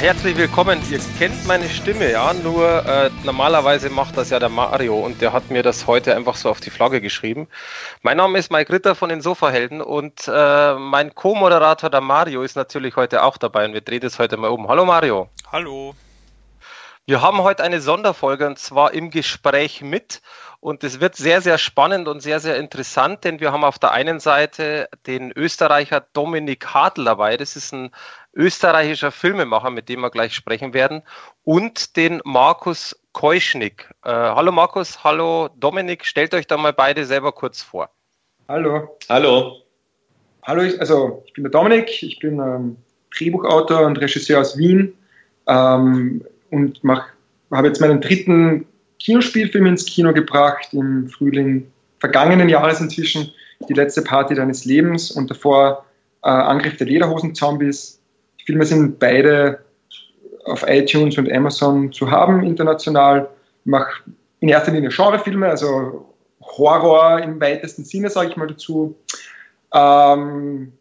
herzlich willkommen. Ihr kennt meine Stimme, ja, nur äh, normalerweise macht das ja der Mario und der hat mir das heute einfach so auf die Flagge geschrieben. Mein Name ist Mike Ritter von den Sofahelden und äh, mein Co-Moderator, der Mario, ist natürlich heute auch dabei und wir drehen das heute mal um. Hallo Mario. Hallo. Wir haben heute eine Sonderfolge und zwar im Gespräch mit und es wird sehr, sehr spannend und sehr, sehr interessant, denn wir haben auf der einen Seite den Österreicher Dominik Hartl dabei. Das ist ein österreichischer Filmemacher, mit dem wir gleich sprechen werden. Und den Markus Keuschnick. Äh, hallo Markus, hallo Dominik. Stellt euch da mal beide selber kurz vor. Hallo. Hallo. Hallo, ich, also ich bin der Dominik, ich bin ähm, Drehbuchautor und Regisseur aus Wien ähm, und habe jetzt meinen dritten Kinospielfilm ins Kino gebracht im Frühling vergangenen Jahres inzwischen, die letzte Party deines Lebens und davor äh, Angriff der Lederhosen-Zombies. Die Filme sind beide auf iTunes und Amazon zu haben international. Ich mache in erster Linie Genrefilme, also Horror im weitesten Sinne, sage ich mal dazu. Ähm,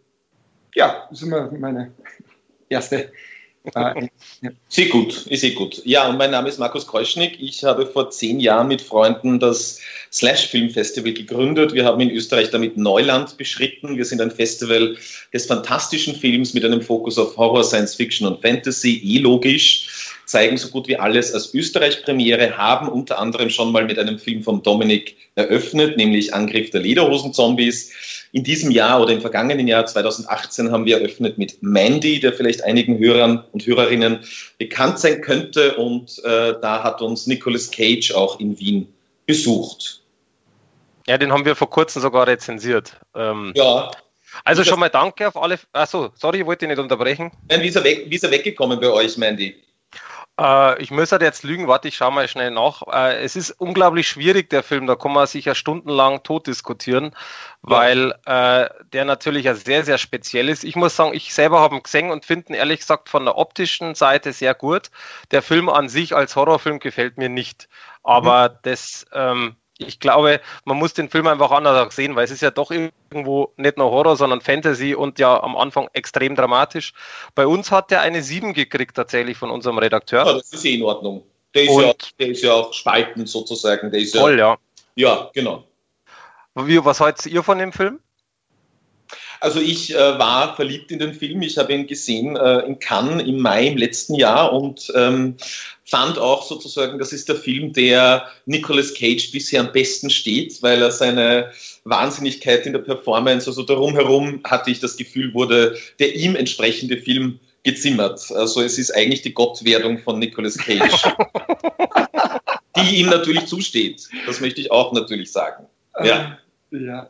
ja, das ist immer meine erste Sehr gut, eh gut. Ja, und mein Name ist Markus Kreuschnick. Ich habe vor zehn Jahren mit Freunden das Slash Film Festival gegründet. Wir haben in Österreich damit Neuland beschritten. Wir sind ein Festival des fantastischen Films mit einem Fokus auf Horror, Science Fiction und Fantasy, eh logisch zeigen so gut wie alles als Österreich-Premiere, haben unter anderem schon mal mit einem Film von Dominik eröffnet, nämlich Angriff der Lederhosen-Zombies. In diesem Jahr oder im vergangenen Jahr 2018 haben wir eröffnet mit Mandy, der vielleicht einigen Hörern und Hörerinnen bekannt sein könnte. Und äh, da hat uns Nicolas Cage auch in Wien besucht. Ja, den haben wir vor kurzem sogar rezensiert. Ähm, ja. Also schon mal danke auf alle. Achso, sorry, ich wollte nicht unterbrechen. Nein, wie ist, er weg, wie ist er weggekommen bei euch, Mandy? Äh, ich muss halt jetzt lügen, warte, ich schaue mal schnell nach. Äh, es ist unglaublich schwierig, der Film, da kann man sich ja stundenlang tot diskutieren, weil äh, der natürlich ja sehr, sehr speziell ist. Ich muss sagen, ich selber habe ihn gesehen und finde ihn ehrlich gesagt von der optischen Seite sehr gut. Der Film an sich als Horrorfilm gefällt mir nicht. Aber mhm. das ähm, ich glaube, man muss den Film einfach anders sehen, weil es ist ja doch irgendwo nicht nur Horror, sondern Fantasy und ja am Anfang extrem dramatisch. Bei uns hat er eine 7 gekriegt tatsächlich von unserem Redakteur. Ja, das ist eh in Ordnung. Der ist, ja, der ist ja auch spaltend sozusagen. Der ist voll, ja. Ja, ja genau. Wie, was haltet ihr von dem Film? Also ich äh, war verliebt in den Film. Ich habe ihn gesehen äh, in Cannes im Mai im letzten Jahr und ähm, fand auch sozusagen, das ist der Film, der Nicolas Cage bisher am besten steht, weil er seine Wahnsinnigkeit in der Performance, also darum herum hatte ich das Gefühl, wurde der ihm entsprechende Film gezimmert. Also es ist eigentlich die Gottwerdung von Nicolas Cage, die ihm natürlich zusteht. Das möchte ich auch natürlich sagen. Ja. ja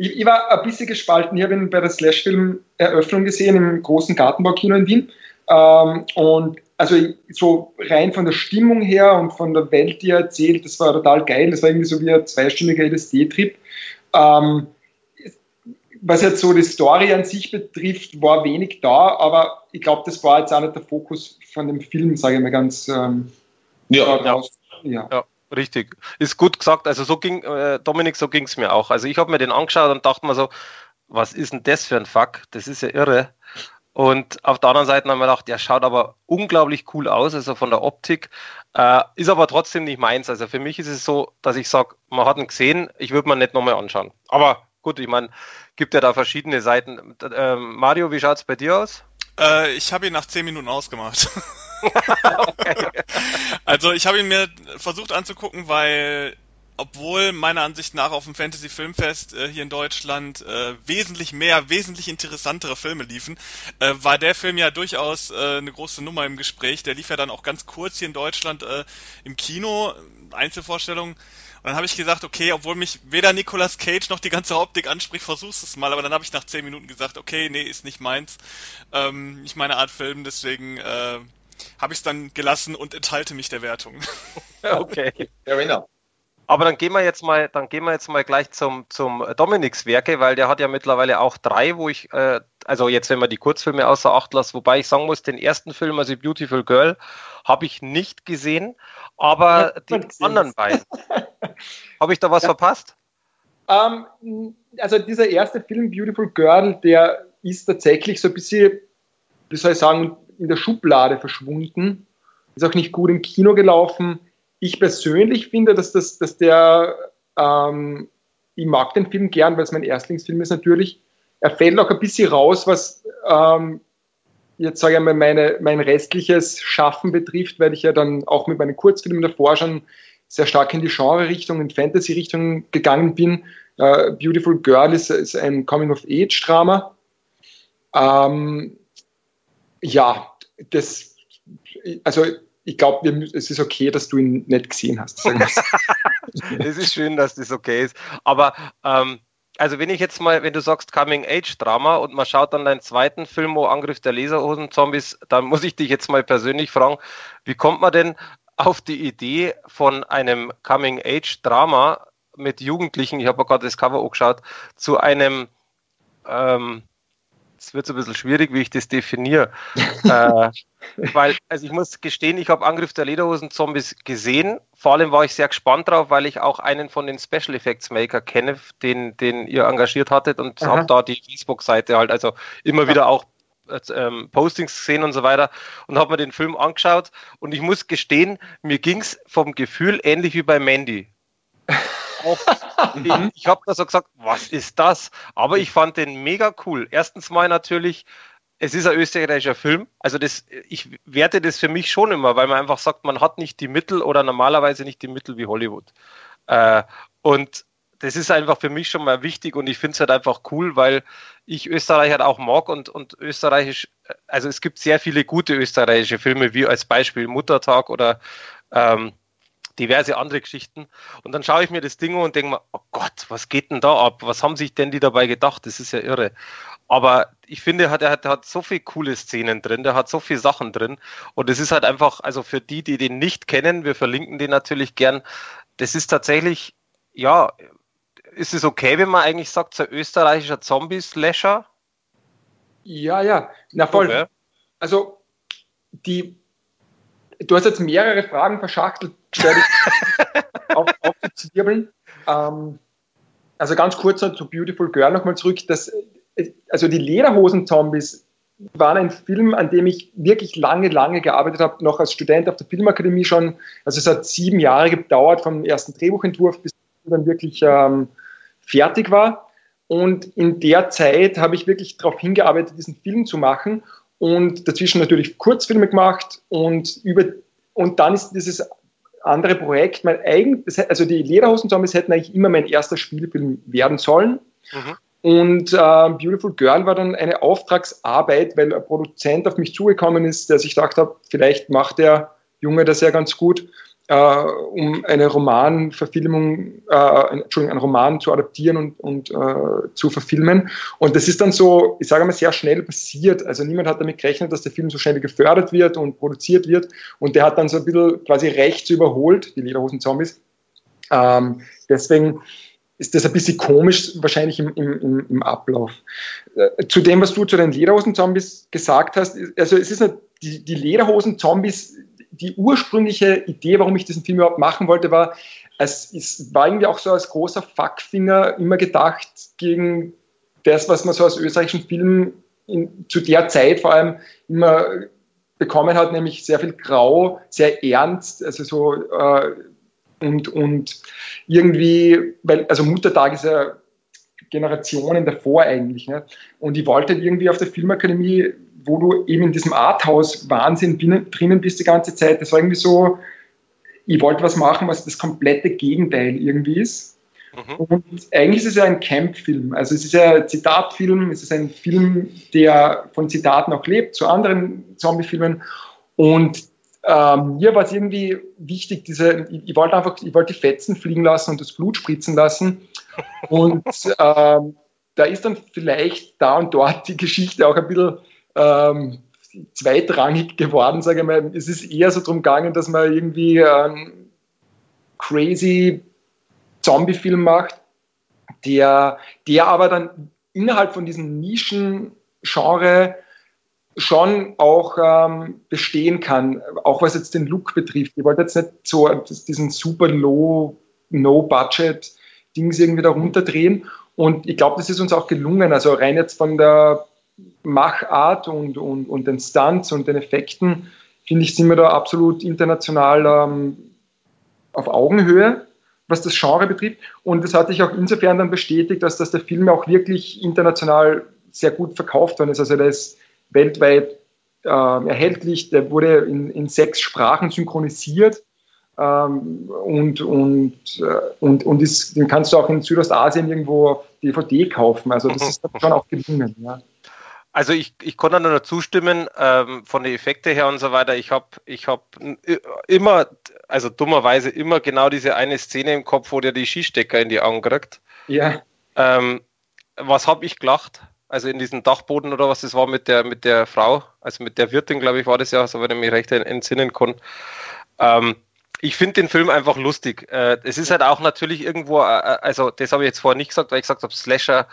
ich, ich, war ein bisschen gespalten. Ich habe ihn bei der Slash-Film-Eröffnung gesehen im großen Gartenbaukino in Wien. Ähm, und also so rein von der Stimmung her und von der Welt, die er erzählt, das war total geil. Das war irgendwie so wie ein zweistündiger LSD-Trip. Ähm, was jetzt so die Story an sich betrifft, war wenig da, aber ich glaube, das war jetzt auch nicht der Fokus von dem Film, sage ich mal ganz ähm, ja, ja. ja. ja. Richtig, ist gut gesagt. Also so ging, äh, Dominik, so ging es mir auch. Also ich habe mir den angeschaut und dachte mir so, was ist denn das für ein Fuck? Das ist ja irre. Und auf der anderen Seite haben wir gedacht, der schaut aber unglaublich cool aus, also von der Optik. Äh, ist aber trotzdem nicht meins. Also für mich ist es so, dass ich sage, man hat ihn gesehen, ich würde mir nicht nochmal anschauen. Aber gut, ich meine, gibt ja da verschiedene Seiten. Äh, Mario, wie schaut es bei dir aus? Äh, ich habe ihn nach zehn Minuten ausgemacht. Also ich habe ihn mir versucht anzugucken, weil obwohl meiner Ansicht nach auf dem Fantasy Filmfest äh, hier in Deutschland äh, wesentlich mehr, wesentlich interessantere Filme liefen, äh, war der Film ja durchaus äh, eine große Nummer im Gespräch. Der lief ja dann auch ganz kurz hier in Deutschland äh, im Kino, Einzelvorstellungen. Und dann habe ich gesagt, okay, obwohl mich weder Nicolas Cage noch die ganze Optik anspricht, versuch's es mal. Aber dann habe ich nach zehn Minuten gesagt, okay, nee, ist nicht meins, ähm, nicht meine Art Film. Deswegen äh, habe ich es dann gelassen und enthalte mich der Wertung. okay, fair enough. Aber dann gehen wir jetzt mal, dann gehen wir jetzt mal gleich zum, zum Dominiks Werke, weil der hat ja mittlerweile auch drei, wo ich, äh, also jetzt, wenn man die Kurzfilme außer Acht lässt, wobei ich sagen muss, den ersten Film, also Beautiful Girl, habe ich nicht gesehen, aber ja, die anderen beiden. habe ich da was ja. verpasst? Um, ähm, also dieser erste Film, Beautiful Girl, der ist tatsächlich so ein bisschen wie soll ich sagen, in der Schublade verschwunden. Ist auch nicht gut im Kino gelaufen. Ich persönlich finde, dass, das, dass der, ähm, ich mag den Film gern, weil es mein Erstlingsfilm ist natürlich. Er fällt auch ein bisschen raus, was ähm, jetzt sage ich mal meine, mein restliches Schaffen betrifft, weil ich ja dann auch mit meinen Kurzfilmen davor schon sehr stark in die Genre-Richtung, in Fantasy-Richtung gegangen bin. Uh, Beautiful Girl ist, ist ein Coming-of-Age-Drama. Ähm, ja, das, also ich glaube, es ist okay, dass du ihn nicht gesehen hast. es ist schön, dass das okay ist. Aber ähm, also wenn ich jetzt mal, wenn du sagst Coming Age Drama und man schaut dann deinen zweiten Film, wo Angriff der Laserhosen Zombies, dann muss ich dich jetzt mal persönlich fragen, wie kommt man denn auf die Idee von einem Coming-Age-Drama mit Jugendlichen, ich habe gerade das Cover angeschaut, zu einem, ähm, es wird so ein bisschen schwierig, wie ich das definiere, äh, weil, also ich muss gestehen, ich habe Angriff der Lederhosen-Zombies gesehen, vor allem war ich sehr gespannt drauf, weil ich auch einen von den Special Effects Maker kenne, den, den ihr engagiert hattet und habe da die Facebook-Seite halt also immer wieder auch ähm, Postings gesehen und so weiter und habe mir den Film angeschaut. Und ich muss gestehen, mir ging es vom Gefühl ähnlich wie bei Mandy. ich, ich habe da so gesagt, was ist das? Aber ich fand den mega cool. Erstens mal natürlich, es ist ein österreichischer Film. Also das, ich werte das für mich schon immer, weil man einfach sagt, man hat nicht die Mittel oder normalerweise nicht die Mittel wie Hollywood. Äh, und das ist einfach für mich schon mal wichtig und ich finde es halt einfach cool, weil ich Österreich halt auch mag und, und österreichisch, also es gibt sehr viele gute österreichische Filme, wie als Beispiel Muttertag oder ähm, diverse andere Geschichten. Und dann schaue ich mir das Ding und denke mir, oh Gott, was geht denn da ab? Was haben sich denn die dabei gedacht? Das ist ja irre. Aber ich finde, er hat, er hat, hat so viele coole Szenen drin, der hat so viele Sachen drin. Und es ist halt einfach, also für die, die den nicht kennen, wir verlinken den natürlich gern. Das ist tatsächlich, ja, ist es okay, wenn man eigentlich sagt, so österreichischer Zombie-Slasher? Ja, ja, na voll. Okay. Also, die, du hast jetzt mehrere Fragen verschachtelt, auf, aufzuzirbeln. Ähm, also ganz kurz zu Beautiful Girl nochmal zurück. Das, also die Lederhosen-Zombies waren ein Film, an dem ich wirklich lange, lange gearbeitet habe, noch als Student auf der Filmakademie schon. Also es hat sieben Jahre gedauert vom ersten Drehbuchentwurf bis dann wirklich ähm, fertig war. Und in der Zeit habe ich wirklich darauf hingearbeitet, diesen Film zu machen und dazwischen natürlich Kurzfilme gemacht und über und dann ist dieses andere Projekt mein eigen, also die Lederhosen-Zombies hätten eigentlich immer mein erster Spielfilm werden sollen. Mhm. Und äh, Beautiful Girl war dann eine Auftragsarbeit, weil ein Produzent auf mich zugekommen ist, der sich gedacht hat, vielleicht macht der Junge das ja ganz gut äh, um eine Romanverfilmung, äh, Entschuldigung, einen Roman zu adaptieren und, und äh, zu verfilmen. Und das ist dann so, ich sage mal, sehr schnell passiert. Also niemand hat damit gerechnet, dass der Film so schnell gefördert wird und produziert wird. Und der hat dann so ein bisschen quasi rechts überholt, die Lederhosen-Zombies. Ähm, deswegen ist das ein bisschen komisch wahrscheinlich im, im, im Ablauf. Äh, zu dem, was du zu den Lederhosen-Zombies gesagt hast, also es ist eine, die, die Lederhosen-Zombies die ursprüngliche Idee, warum ich diesen Film überhaupt machen wollte, war, es, es war irgendwie auch so als großer Fuckfinger immer gedacht gegen das, was man so aus österreichischen Filmen in, zu der Zeit vor allem immer bekommen hat, nämlich sehr viel Grau, sehr ernst, also so äh, und, und irgendwie, weil, also Muttertag ist ja Generationen davor eigentlich. Ne? Und ich wollte irgendwie auf der Filmakademie wo du eben in diesem Arthouse-Wahnsinn drinnen bist die ganze Zeit. Das war irgendwie so, ich wollte was machen, was das komplette Gegenteil irgendwie ist. Mhm. Und eigentlich ist es ja ein Camp-Film. Also es ist ja ein Zitatfilm, es ist ein Film, der von Zitaten auch lebt, zu anderen Zombie-Filmen. Und ähm, mir war es irgendwie wichtig, diese, ich, ich, wollte einfach, ich wollte die Fetzen fliegen lassen und das Blut spritzen lassen. Und ähm, da ist dann vielleicht da und dort die Geschichte auch ein bisschen ähm, zweitrangig geworden, sage ich mal. Es ist eher so darum gegangen, dass man irgendwie einen crazy Zombie-Film macht, der, der aber dann innerhalb von diesem Nischen-Genre schon auch ähm, bestehen kann, auch was jetzt den Look betrifft. Ich wollte jetzt nicht so diesen super low, no-budget Dings irgendwie da runterdrehen und ich glaube, das ist uns auch gelungen. Also rein jetzt von der Machart und, und, und den Stunts und den Effekten, finde ich, sind wir da absolut international ähm, auf Augenhöhe, was das Genre betrifft. Und das hat sich auch insofern dann bestätigt, dass, dass der Film auch wirklich international sehr gut verkauft worden ist. Also der ist weltweit äh, erhältlich, der wurde in, in sechs Sprachen synchronisiert ähm, und, und, äh, und, und ist, den kannst du auch in Südostasien irgendwo auf DVD kaufen. Also das ist schon auch gelungen. Ja. Also ich, ich konnte nur zustimmen, ähm, von den Effekten her und so weiter. Ich habe ich hab immer, also dummerweise immer genau diese eine Szene im Kopf, wo der die Skistecker in die Augen kriegt. Ja. Ähm, was habe ich gelacht? Also in diesem Dachboden oder was das war mit der, mit der Frau, also mit der Wirtin, glaube ich, war das ja, so wenn ich mich recht entsinnen kann. Ähm, ich finde den Film einfach lustig. Äh, es ist halt auch natürlich irgendwo, äh, äh, also das habe ich jetzt vorher nicht gesagt, weil ich gesagt habe, Slasher,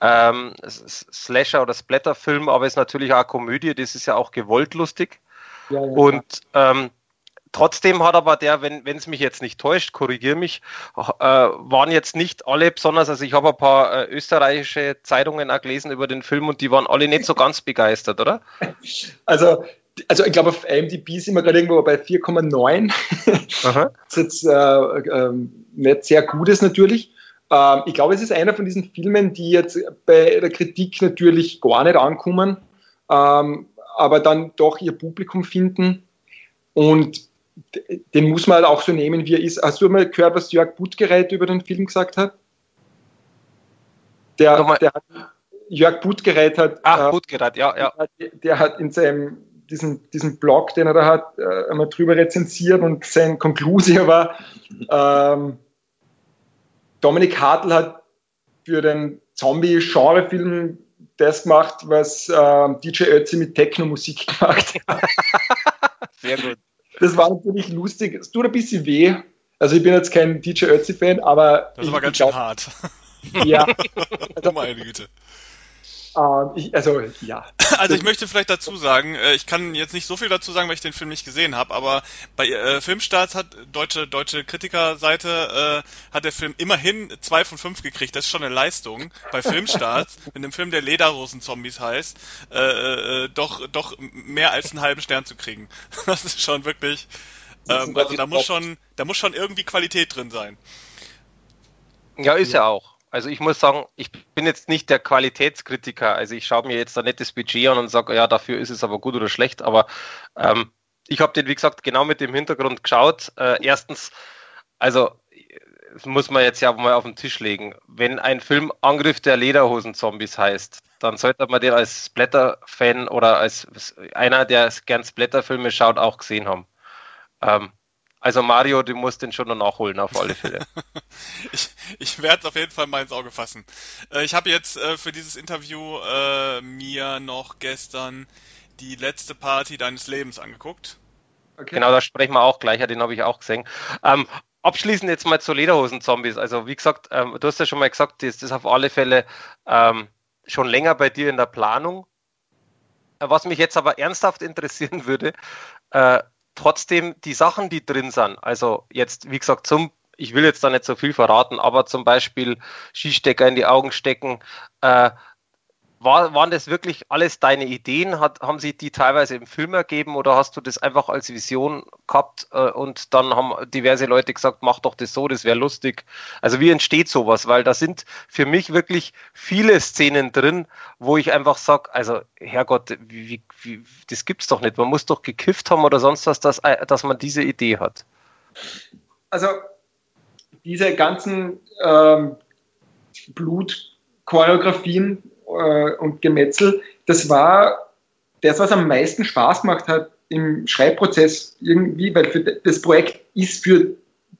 ähm, Slasher oder Splatter-Film, aber es ist natürlich auch eine Komödie, das ist ja auch gewollt lustig. Ja, ja, und ähm, Trotzdem hat aber der, wenn es mich jetzt nicht täuscht, korrigiere mich, äh, waren jetzt nicht alle besonders, also ich habe ein paar äh, österreichische Zeitungen auch gelesen über den Film und die waren alle nicht so ganz begeistert, oder? Also, also ich glaube auf IMDb sind wir gerade irgendwo bei 4,9. das ist jetzt äh, äh, nicht sehr gut ist natürlich. Ähm, ich glaube, es ist einer von diesen Filmen, die jetzt bei der Kritik natürlich gar nicht ankommen, ähm, aber dann doch ihr Publikum finden. Und den muss man halt auch so nehmen, wie er ist. Hast du mal gehört, was Jörg Buttgereit über den Film gesagt hat? Der, der hat, Jörg Buttgereit hat. Ach, äh, Buttgereit, ja, ja. Der, hat in seinem diesen, diesen Blog, den er da hat, äh, einmal drüber rezensiert und sein Konklusion war, ähm, Dominik Hartl hat für den Zombie-Genre-Film das gemacht, was äh, DJ Ötzi mit Techno-Musik gemacht hat. Sehr gut das war natürlich lustig. Es tut ein bisschen weh. Also ich bin jetzt kein DJ Ötzi-Fan, aber. Das aber ganz schön hart. Ja. Also, Meine Güte. Uh, ich, also, ja. Also ich möchte vielleicht dazu sagen, äh, ich kann jetzt nicht so viel dazu sagen, weil ich den Film nicht gesehen habe, aber bei äh, Filmstarts hat deutsche deutsche Kritikerseite äh, hat der Film immerhin zwei von fünf gekriegt. Das ist schon eine Leistung bei Filmstarts, wenn dem Film der Lederhosen-Zombies heißt, äh, äh, doch doch mehr als einen halben Stern zu kriegen. Das ist schon wirklich, ähm, also da muss schon da muss schon irgendwie Qualität drin sein. Ja, ist ja auch. Also ich muss sagen, ich bin jetzt nicht der Qualitätskritiker. Also ich schaue mir jetzt da nicht das Budget an und sage, ja, dafür ist es aber gut oder schlecht. Aber ähm, ich habe den, wie gesagt, genau mit dem Hintergrund geschaut. Äh, erstens, also das muss man jetzt ja mal auf den Tisch legen. Wenn ein Film Angriff der Lederhosen-Zombies heißt, dann sollte man den als Splatter-Fan oder als einer, der gern Splatter-Filme schaut, auch gesehen haben. Ähm, also Mario, du musst den schon noch nachholen, auf alle Fälle. ich ich werde es auf jeden Fall mal ins Auge fassen. Äh, ich habe jetzt äh, für dieses Interview äh, mir noch gestern die letzte Party deines Lebens angeguckt. Okay. Genau, da sprechen wir auch gleich, den habe ich auch gesehen. Ähm, abschließend jetzt mal zu Lederhosen-Zombies. Also wie gesagt, ähm, du hast ja schon mal gesagt, das ist auf alle Fälle ähm, schon länger bei dir in der Planung. Äh, was mich jetzt aber ernsthaft interessieren würde, äh, trotzdem die Sachen, die drin sind, also jetzt, wie gesagt, zum, ich will jetzt da nicht so viel verraten, aber zum Beispiel Skistecker in die Augen stecken, äh, war, waren das wirklich alles deine Ideen? Hat, haben sie die teilweise im Film ergeben oder hast du das einfach als Vision gehabt äh, und dann haben diverse Leute gesagt, mach doch das so, das wäre lustig. Also wie entsteht sowas? Weil da sind für mich wirklich viele Szenen drin, wo ich einfach sage, also Herrgott, wie, wie, das gibt's doch nicht. Man muss doch gekifft haben oder sonst was, dass, äh, dass man diese Idee hat. Also diese ganzen ähm, Blutchoreografien äh, und Gemetzel, das war das, was am meisten Spaß gemacht hat im Schreibprozess irgendwie, weil für das Projekt ist für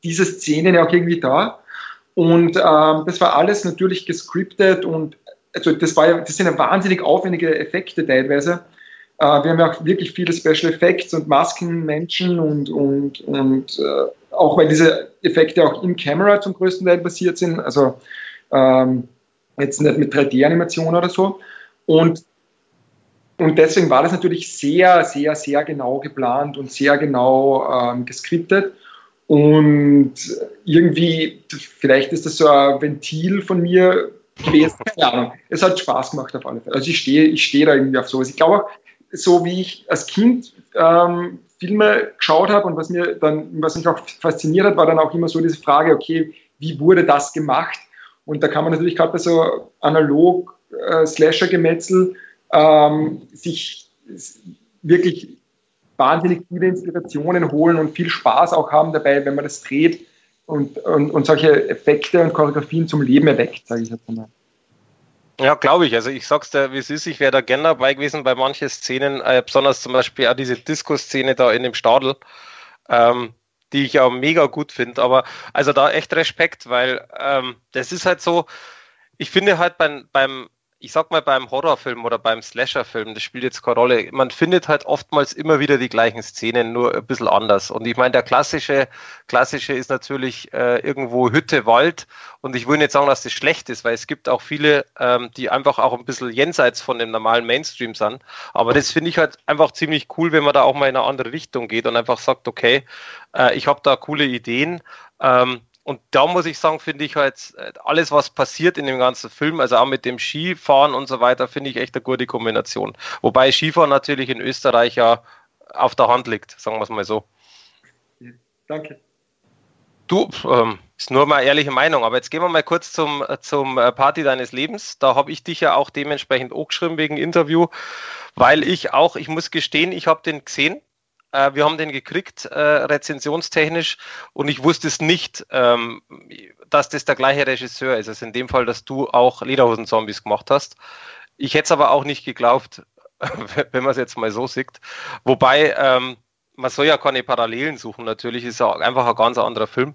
diese Szene ja auch irgendwie da. Und ähm, das war alles natürlich gescriptet und also das, war, das sind ja wahnsinnig aufwendige Effekte teilweise. Äh, wir haben ja auch wirklich viele Special Effects und Maskenmenschen und, und, und äh, auch weil diese Effekte auch in Camera zum größten Teil basiert sind. Also ähm, jetzt nicht mit 3D-Animation oder so. Und, und deswegen war das natürlich sehr, sehr, sehr genau geplant und sehr genau ähm, geskriptet. Und irgendwie, vielleicht ist das so ein Ventil von mir, gewesen. Keine Ahnung. Es hat Spaß gemacht auf alle Fälle. Also ich stehe, ich stehe da irgendwie auf sowas. Ich glaube auch, so wie ich als Kind ähm, Filme geschaut habe und was mir dann, was mich auch fasziniert hat, war dann auch immer so diese Frage, okay, wie wurde das gemacht? Und da kann man natürlich gerade bei so analog äh, Slasher-Gemetzel ähm, sich wirklich wahnsinnig viele Inspirationen holen und viel Spaß auch haben dabei, wenn man das dreht und, und, und solche Effekte und Choreografien zum Leben erweckt, sage ich jetzt mal. Ja, glaube ich. Also ich sag's dir, wie es ist, ich wäre da gerne dabei gewesen bei manchen Szenen, äh, besonders zum Beispiel auch diese Disco-Szene da in dem Stadel, ähm, die ich ja mega gut finde. Aber also da echt Respekt, weil ähm, das ist halt so, ich finde halt beim, beim ich sag mal, beim Horrorfilm oder beim Slasherfilm, das spielt jetzt keine Rolle. Man findet halt oftmals immer wieder die gleichen Szenen, nur ein bisschen anders. Und ich meine, der klassische, klassische ist natürlich äh, irgendwo Hütte, Wald. Und ich will nicht sagen, dass das schlecht ist, weil es gibt auch viele, ähm, die einfach auch ein bisschen jenseits von dem normalen Mainstream sind. Aber das finde ich halt einfach ziemlich cool, wenn man da auch mal in eine andere Richtung geht und einfach sagt, okay, äh, ich habe da coole Ideen. Ähm, und da muss ich sagen, finde ich halt äh, alles, was passiert in dem ganzen Film, also auch mit dem Skifahren und so weiter, finde ich echt eine gute Kombination. Wobei Skifahren natürlich in Österreich ja auf der Hand liegt, sagen wir es mal so. Danke. Du, ähm, ist nur mal ehrliche Meinung, aber jetzt gehen wir mal kurz zum, zum äh, Party deines Lebens. Da habe ich dich ja auch dementsprechend auch geschrieben wegen Interview, weil ich auch, ich muss gestehen, ich habe den gesehen äh, wir haben den gekriegt, äh, rezensionstechnisch, und ich wusste es nicht, ähm, dass das der gleiche Regisseur ist. Also in dem Fall, dass du auch Lederhosen-Zombies gemacht hast. Ich hätte es aber auch nicht geglaubt, wenn man es jetzt mal so sieht. Wobei, ähm, man soll ja keine Parallelen suchen, natürlich ist er einfach ein ganz anderer Film.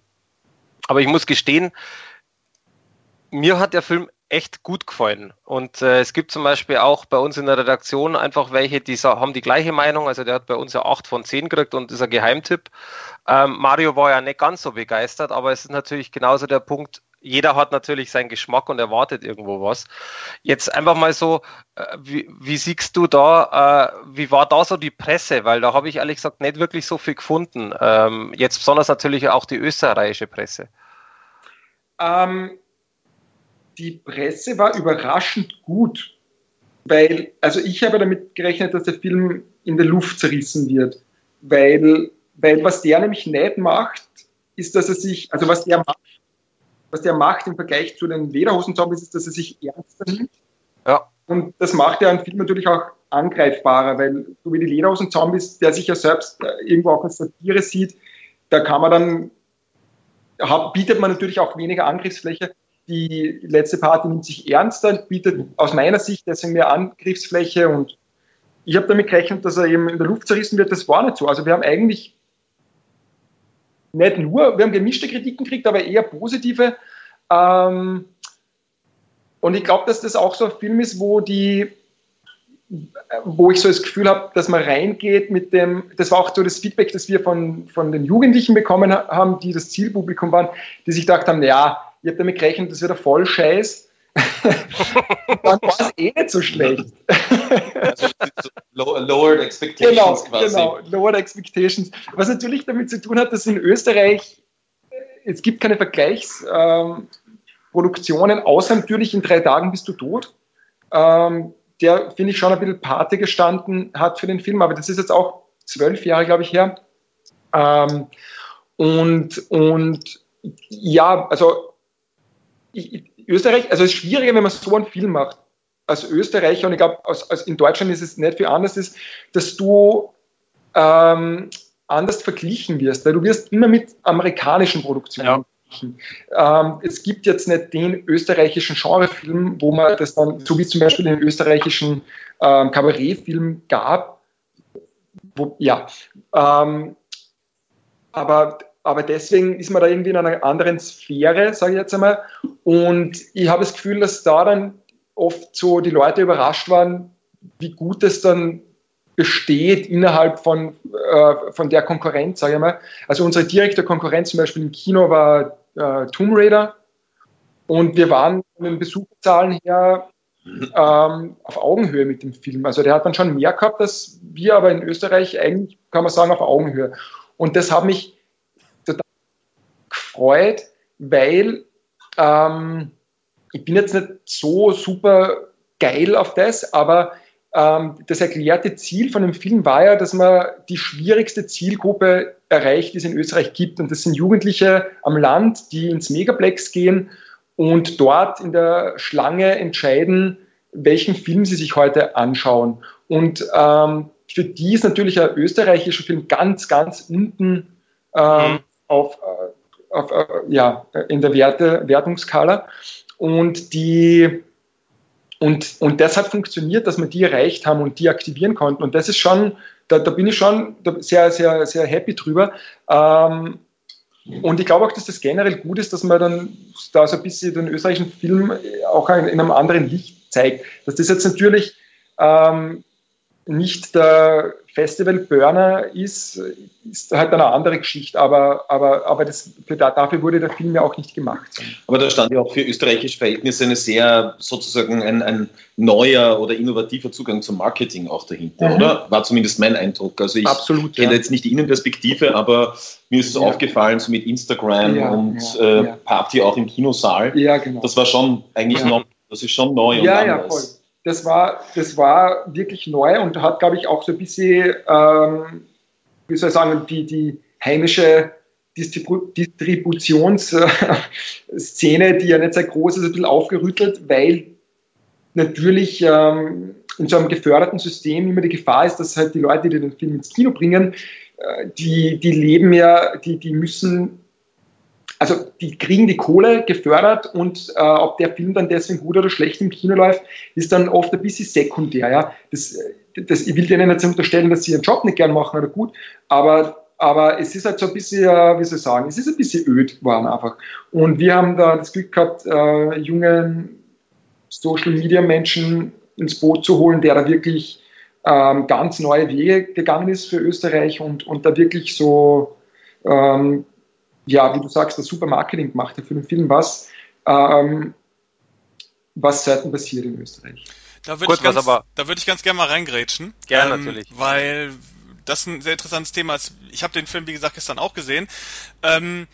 Aber ich muss gestehen, mir hat der Film echt gut gefallen. Und äh, es gibt zum Beispiel auch bei uns in der Redaktion einfach welche, die haben die gleiche Meinung. Also der hat bei uns ja 8 von 10 gekriegt und ist ein Geheimtipp. Ähm, Mario war ja nicht ganz so begeistert, aber es ist natürlich genauso der Punkt, jeder hat natürlich seinen Geschmack und erwartet irgendwo was. Jetzt einfach mal so, äh, wie, wie siehst du da, äh, wie war da so die Presse? Weil da habe ich ehrlich gesagt nicht wirklich so viel gefunden. Ähm, jetzt besonders natürlich auch die österreichische Presse. Ähm, die Presse war überraschend gut, weil, also ich habe damit gerechnet, dass der Film in der Luft zerrissen wird, weil, weil was der nämlich nicht macht, ist, dass er sich, also was der macht, was der macht im Vergleich zu den Lederhosen-Zombies, ist, dass er sich ernster nimmt. Ja. Und das macht ja einen Film natürlich auch angreifbarer, weil so wie die Lederhosen-Zombies, der sich ja selbst äh, irgendwo auch als Satire sieht, da kann man dann, bietet man natürlich auch weniger Angriffsfläche die letzte Party nimmt sich ernster, bietet aus meiner Sicht deswegen mehr Angriffsfläche und ich habe damit gerechnet, dass er eben in der Luft zerrissen wird. Das war nicht so. Also wir haben eigentlich nicht nur, wir haben gemischte Kritiken gekriegt, aber eher positive. Ähm, und ich glaube, dass das auch so ein Film ist, wo die, wo ich so das Gefühl habe, dass man reingeht mit dem, das war auch so das Feedback, das wir von, von den Jugendlichen bekommen haben, die das Zielpublikum waren, die sich gedacht haben, ja, ich habe damit gerechnet, das wird ein Vollscheiß. dann war es eh nicht so schlecht. also lowered expectations genau, quasi. Genau, lowered expectations. Was natürlich damit zu tun hat, dass in Österreich es gibt keine Vergleichsproduktionen, ähm, außer natürlich in drei Tagen bist du tot. Ähm, der, finde ich, schon ein bisschen Pate gestanden hat für den Film, aber das ist jetzt auch zwölf Jahre, glaube ich, her. Ähm, und, und ja, also ich, Österreich, also es ist schwieriger, wenn man so einen Film macht. Als Österreicher, und ich glaube, in Deutschland ist es nicht viel anders, ist, dass du ähm, anders verglichen wirst, weil du wirst immer mit amerikanischen Produktionen ja. Ähm, es gibt jetzt nicht den österreichischen Genrefilm, wo man das dann, so wie zum Beispiel den österreichischen ähm, Kabarettfilm gab, wo, ja, ähm, aber aber deswegen ist man da irgendwie in einer anderen Sphäre, sage ich jetzt einmal. Und ich habe das Gefühl, dass da dann oft so die Leute überrascht waren, wie gut es dann besteht innerhalb von, äh, von der Konkurrenz, sage ich mal. Also unsere direkte Konkurrenz zum Beispiel im Kino war äh, Tomb Raider und wir waren von den Besucherzahlen her ähm, auf Augenhöhe mit dem Film. Also der hat dann schon mehr gehabt als wir, aber in Österreich eigentlich kann man sagen auf Augenhöhe. Und das hat mich gefreut, weil ähm, ich bin jetzt nicht so super geil auf das, aber ähm, das erklärte Ziel von dem Film war ja, dass man die schwierigste Zielgruppe erreicht, die es in Österreich gibt. Und das sind Jugendliche am Land, die ins Megaplex gehen und dort in der Schlange entscheiden, welchen Film sie sich heute anschauen. Und ähm, für die ist natürlich ein österreichischer Film ganz, ganz unten ähm, mhm. auf, äh, auf, äh, ja, in der Werte, Wertungskala. Und die und, und deshalb funktioniert, dass wir die erreicht haben und die aktivieren konnten. Und das ist schon, da, da bin ich schon sehr, sehr, sehr happy drüber. Ähm, und ich glaube auch, dass das generell gut ist, dass man dann da so ein bisschen den österreichischen Film auch in einem anderen Licht zeigt. Dass das jetzt natürlich ähm, nicht der Festival-Burner ist, ist halt eine andere Geschichte, aber, aber, aber das, für, dafür wurde der Film ja auch nicht gemacht. Aber da stand ja auch für österreichische Verhältnisse eine sehr sozusagen ein, ein neuer oder innovativer Zugang zum Marketing auch dahinter, mhm. oder? War zumindest mein Eindruck. Also ich Absolut, kenne ja. jetzt nicht die Innenperspektive, aber mir ist es ja. aufgefallen, so mit Instagram ja, und äh, Party auch im Kinosaal. Ja, genau. Das war schon eigentlich noch, das ist schon neu und ja, anders. Ja, voll das war, das war wirklich neu und hat, glaube ich, auch so ein bisschen, ähm, wie soll ich sagen, die, die heimische Distribu Distributionsszene, die ja nicht sehr groß ist, ein bisschen aufgerüttelt, weil natürlich ähm, in so einem geförderten System immer die Gefahr ist, dass halt die Leute, die den Film ins Kino bringen, äh, die, die leben ja, die, die müssen also die kriegen die Kohle gefördert und äh, ob der Film dann deswegen gut oder schlecht im Kino läuft, ist dann oft ein bisschen sekundär. Ja? Das, das, ich will denen nicht unterstellen, dass sie ihren Job nicht gern machen oder gut, aber, aber es ist halt so ein bisschen, äh, wie soll ich sagen, es ist ein bisschen öd geworden einfach. Und wir haben da das Glück gehabt, äh, jungen Social Media Menschen ins Boot zu holen, der da wirklich ähm, ganz neue Wege gegangen ist für Österreich und, und da wirklich so ähm, ja, wie du sagst, das super Marketing gemacht hat für den Film, was, ähm, was selten passiert in Österreich. Da würde ich, ganz, würd ich ganz gerne mal reingrätschen. Gerne, ähm, natürlich. Weil das ein sehr interessantes Thema ist. Ich habe den Film, wie gesagt, gestern auch gesehen. Ähm,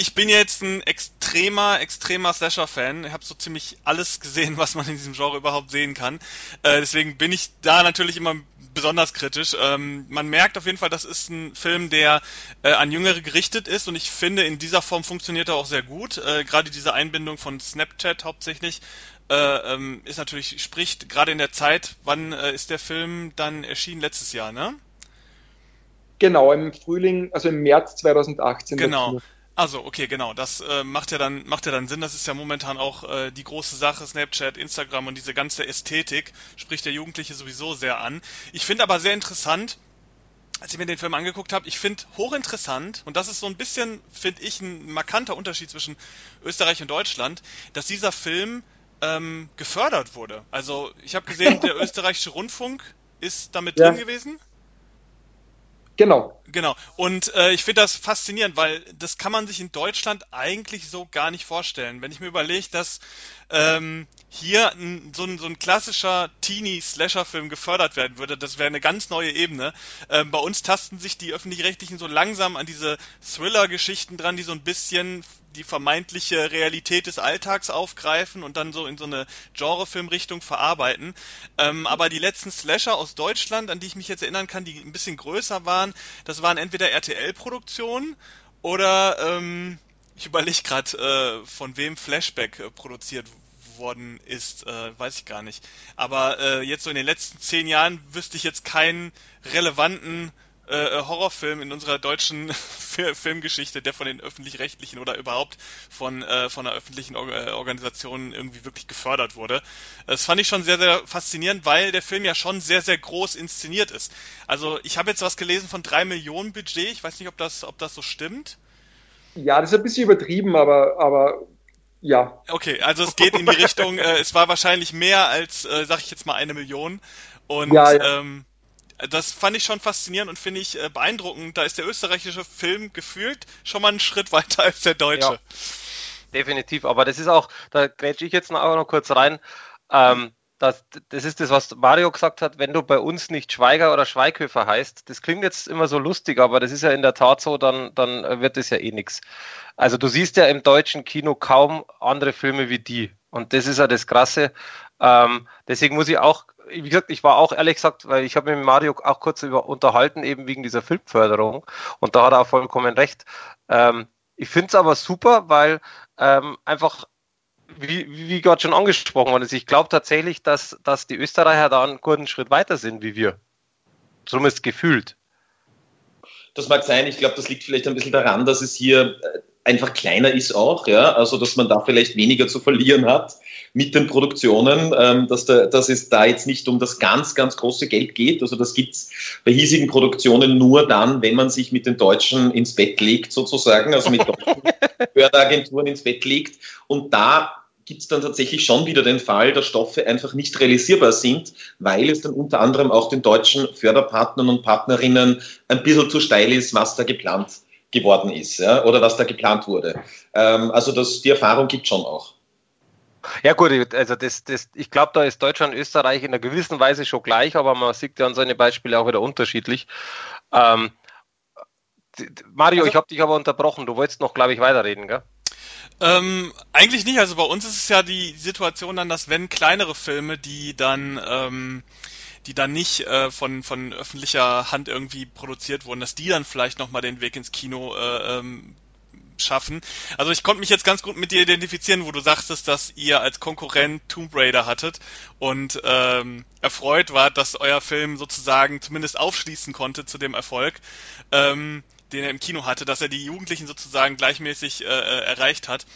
ich bin jetzt ein extremer, extremer Slasher-Fan. Ich habe so ziemlich alles gesehen, was man in diesem Genre überhaupt sehen kann. Äh, deswegen bin ich da natürlich immer besonders kritisch. Ähm, man merkt auf jeden Fall, das ist ein Film, der äh, an Jüngere gerichtet ist und ich finde, in dieser Form funktioniert er auch sehr gut. Äh, gerade diese Einbindung von Snapchat hauptsächlich äh, ähm, ist natürlich, spricht gerade in der Zeit, wann äh, ist der Film dann erschienen? Letztes Jahr, ne? Genau, im Frühling, also im März 2018. Genau. Also, okay, genau. Das äh, macht ja dann macht ja dann Sinn. Das ist ja momentan auch äh, die große Sache. Snapchat, Instagram und diese ganze Ästhetik spricht der Jugendliche sowieso sehr an. Ich finde aber sehr interessant, als ich mir den Film angeguckt habe, ich finde hochinteressant, und das ist so ein bisschen, finde ich, ein markanter Unterschied zwischen Österreich und Deutschland, dass dieser Film ähm, gefördert wurde. Also ich habe gesehen, der österreichische Rundfunk ist damit ja. drin gewesen. Genau. Genau. Und äh, ich finde das faszinierend, weil das kann man sich in Deutschland eigentlich so gar nicht vorstellen. Wenn ich mir überlege, dass ähm, hier ein, so, ein, so ein klassischer Teenie-Slasher-Film gefördert werden würde, das wäre eine ganz neue Ebene. Ähm, bei uns tasten sich die Öffentlich-Rechtlichen so langsam an diese Thriller-Geschichten dran, die so ein bisschen die vermeintliche Realität des Alltags aufgreifen und dann so in so eine Genrefilm-Richtung verarbeiten. Ähm, aber die letzten Slasher aus Deutschland, an die ich mich jetzt erinnern kann, die ein bisschen größer waren, das waren entweder RTL-Produktionen oder ähm, ich überlege gerade, äh, von wem Flashback äh, produziert worden ist, äh, weiß ich gar nicht. Aber äh, jetzt so in den letzten zehn Jahren wüsste ich jetzt keinen relevanten äh, äh, Horrorfilm in unserer deutschen Filmgeschichte, der von den öffentlich-rechtlichen oder überhaupt von, äh, von einer öffentlichen Or äh, Organisation irgendwie wirklich gefördert wurde. Das fand ich schon sehr, sehr faszinierend, weil der Film ja schon sehr, sehr groß inszeniert ist. Also ich habe jetzt was gelesen von drei Millionen Budget. Ich weiß nicht, ob das, ob das so stimmt. Ja, das ist ein bisschen übertrieben, aber, aber ja. Okay, also es geht in die Richtung, äh, es war wahrscheinlich mehr als, äh, sag ich jetzt mal, eine Million. Und ja, ja. Ähm, das fand ich schon faszinierend und finde ich äh, beeindruckend. Da ist der österreichische Film gefühlt schon mal einen Schritt weiter als der deutsche. Ja, definitiv, aber das ist auch, da grätsche ich jetzt noch, noch kurz rein. Ähm, das, das ist das, was Mario gesagt hat, wenn du bei uns nicht Schweiger oder Schweighöfer heißt. Das klingt jetzt immer so lustig, aber das ist ja in der Tat so, dann, dann wird das ja eh nichts. Also du siehst ja im deutschen Kino kaum andere Filme wie die. Und das ist ja das Krasse. Ähm, deswegen muss ich auch, wie gesagt, ich war auch ehrlich gesagt, weil ich habe mit Mario auch kurz über, unterhalten, eben wegen dieser Filmförderung. Und da hat er auch vollkommen recht. Ähm, ich finde es aber super, weil ähm, einfach, wie, wie gerade schon angesprochen worden ist, ich glaube tatsächlich, dass, dass die Österreicher da einen guten Schritt weiter sind wie wir. Zumindest gefühlt. Das mag sein. Ich glaube, das liegt vielleicht ein bisschen daran, dass es hier äh, einfach kleiner ist auch, ja, also dass man da vielleicht weniger zu verlieren hat mit den Produktionen, ähm, dass, da, dass es da jetzt nicht um das ganz, ganz große Geld geht. Also das gibt's bei hiesigen Produktionen nur dann, wenn man sich mit den Deutschen ins Bett legt, sozusagen, also mit deutschen Förderagenturen ins Bett legt. Und da gibt es dann tatsächlich schon wieder den Fall, dass Stoffe einfach nicht realisierbar sind, weil es dann unter anderem auch den deutschen Förderpartnern und Partnerinnen ein bisschen zu steil ist, was da geplant geworden ist ja, oder was da geplant wurde. Ähm, also das, die Erfahrung gibt schon auch. Ja gut, also das, das, ich glaube, da ist Deutschland und Österreich in einer gewissen Weise schon gleich, aber man sieht ja an seine Beispiele auch wieder unterschiedlich. Ähm, Mario, also, ich habe dich aber unterbrochen. Du wolltest noch, glaube ich, weiterreden, gell? Ähm, eigentlich nicht. Also bei uns ist es ja die Situation dann, dass wenn kleinere Filme, die dann ähm, die dann nicht äh, von, von öffentlicher Hand irgendwie produziert wurden, dass die dann vielleicht nochmal den Weg ins Kino äh, ähm, schaffen. Also ich konnte mich jetzt ganz gut mit dir identifizieren, wo du sagtest, dass ihr als Konkurrent Tomb Raider hattet und ähm, erfreut wart, dass euer Film sozusagen zumindest aufschließen konnte zu dem Erfolg. Ähm, den er im Kino hatte, dass er die Jugendlichen sozusagen gleichmäßig äh, äh erreicht hat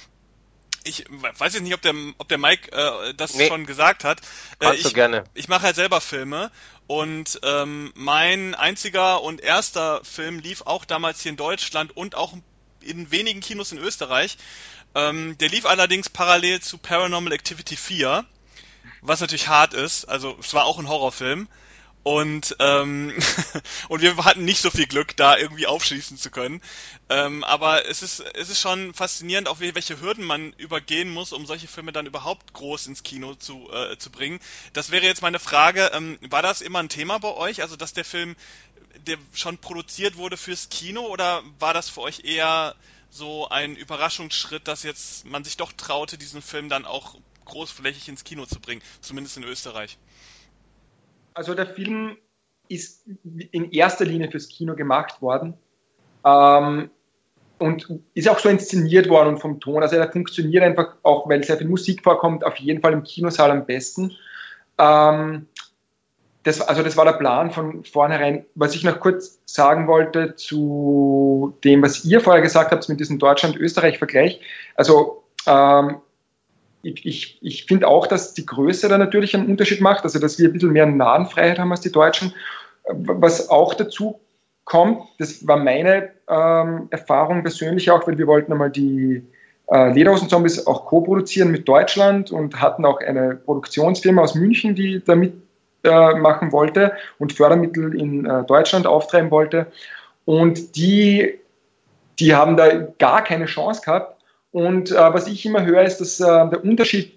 ich weiß jetzt nicht, ob der, ob der Mike äh, das nee. schon gesagt hat. Äh, ich, gerne. Ich mache halt selber Filme und ähm, mein einziger und erster Film lief auch damals hier in Deutschland und auch in wenigen Kinos in Österreich. Ähm, der lief allerdings parallel zu Paranormal Activity 4, was natürlich hart ist. Also es war auch ein Horrorfilm. Und, ähm, und wir hatten nicht so viel Glück, da irgendwie aufschließen zu können. Ähm, aber es ist, es ist schon faszinierend, auch welche Hürden man übergehen muss, um solche Filme dann überhaupt groß ins Kino zu, äh, zu bringen. Das wäre jetzt meine Frage, ähm, war das immer ein Thema bei euch? Also, dass der Film der schon produziert wurde fürs Kino oder war das für euch eher so ein Überraschungsschritt, dass jetzt man sich doch traute, diesen Film dann auch großflächig ins Kino zu bringen, zumindest in Österreich? Also der Film ist in erster Linie fürs Kino gemacht worden ähm, und ist auch so inszeniert worden und vom Ton. Also er funktioniert einfach auch, weil sehr viel Musik vorkommt, auf jeden Fall im Kinosaal am besten. Ähm, das, also das war der Plan von vornherein. Was ich noch kurz sagen wollte zu dem, was ihr vorher gesagt habt mit diesem Deutschland-Österreich-Vergleich. Also ähm, ich, ich, ich finde auch, dass die Größe da natürlich einen Unterschied macht, also dass wir ein bisschen mehr Nahenfreiheit haben als die Deutschen. Was auch dazu kommt, das war meine ähm, Erfahrung persönlich auch, weil wir wollten einmal die äh, Lederhosen-Zombies auch co-produzieren mit Deutschland und hatten auch eine Produktionsfirma aus München, die da mitmachen äh, wollte und Fördermittel in äh, Deutschland auftreiben wollte. Und die, die haben da gar keine Chance gehabt, und äh, was ich immer höre, ist, dass äh, der Unterschied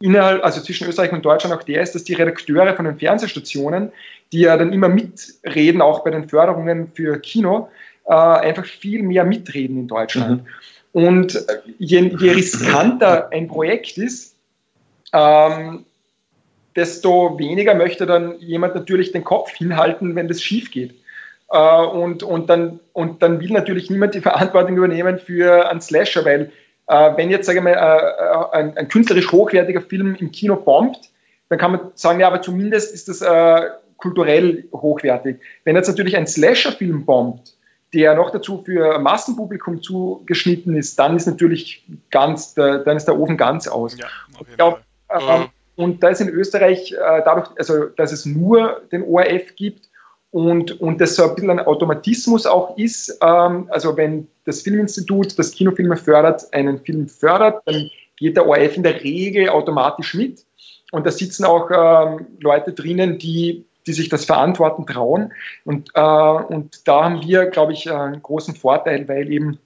innerhalb, also zwischen Österreich und Deutschland auch der ist, dass die Redakteure von den Fernsehstationen, die ja dann immer mitreden, auch bei den Förderungen für Kino, äh, einfach viel mehr mitreden in Deutschland. Mhm. Und äh, je, je, riskanter ein Projekt ist, ähm, desto weniger möchte dann jemand natürlich den Kopf hinhalten, wenn das schief geht. Äh, und, und, dann, und dann will natürlich niemand die Verantwortung übernehmen für einen Slasher, weil äh, wenn jetzt, sage ich mal, äh, ein, ein, künstlerisch hochwertiger Film im Kino bombt, dann kann man sagen, ja, aber zumindest ist das äh, kulturell hochwertig. Wenn jetzt natürlich ein Slasher-Film bombt, der noch dazu für Massenpublikum zugeschnitten ist, dann ist natürlich ganz, der, dann ist der Ofen ganz aus. Ja, ich glaub, äh. Und da ist in Österreich äh, dadurch, also dass es nur den ORF gibt, und, und das so ein bisschen ein Automatismus auch ist. Ähm, also wenn das Filminstitut, das Kinofilme fördert, einen Film fördert, dann geht der ORF in der Regel automatisch mit. Und da sitzen auch ähm, Leute drinnen, die, die sich das verantworten trauen. Und, äh, und da haben wir, glaube ich, einen großen Vorteil, weil eben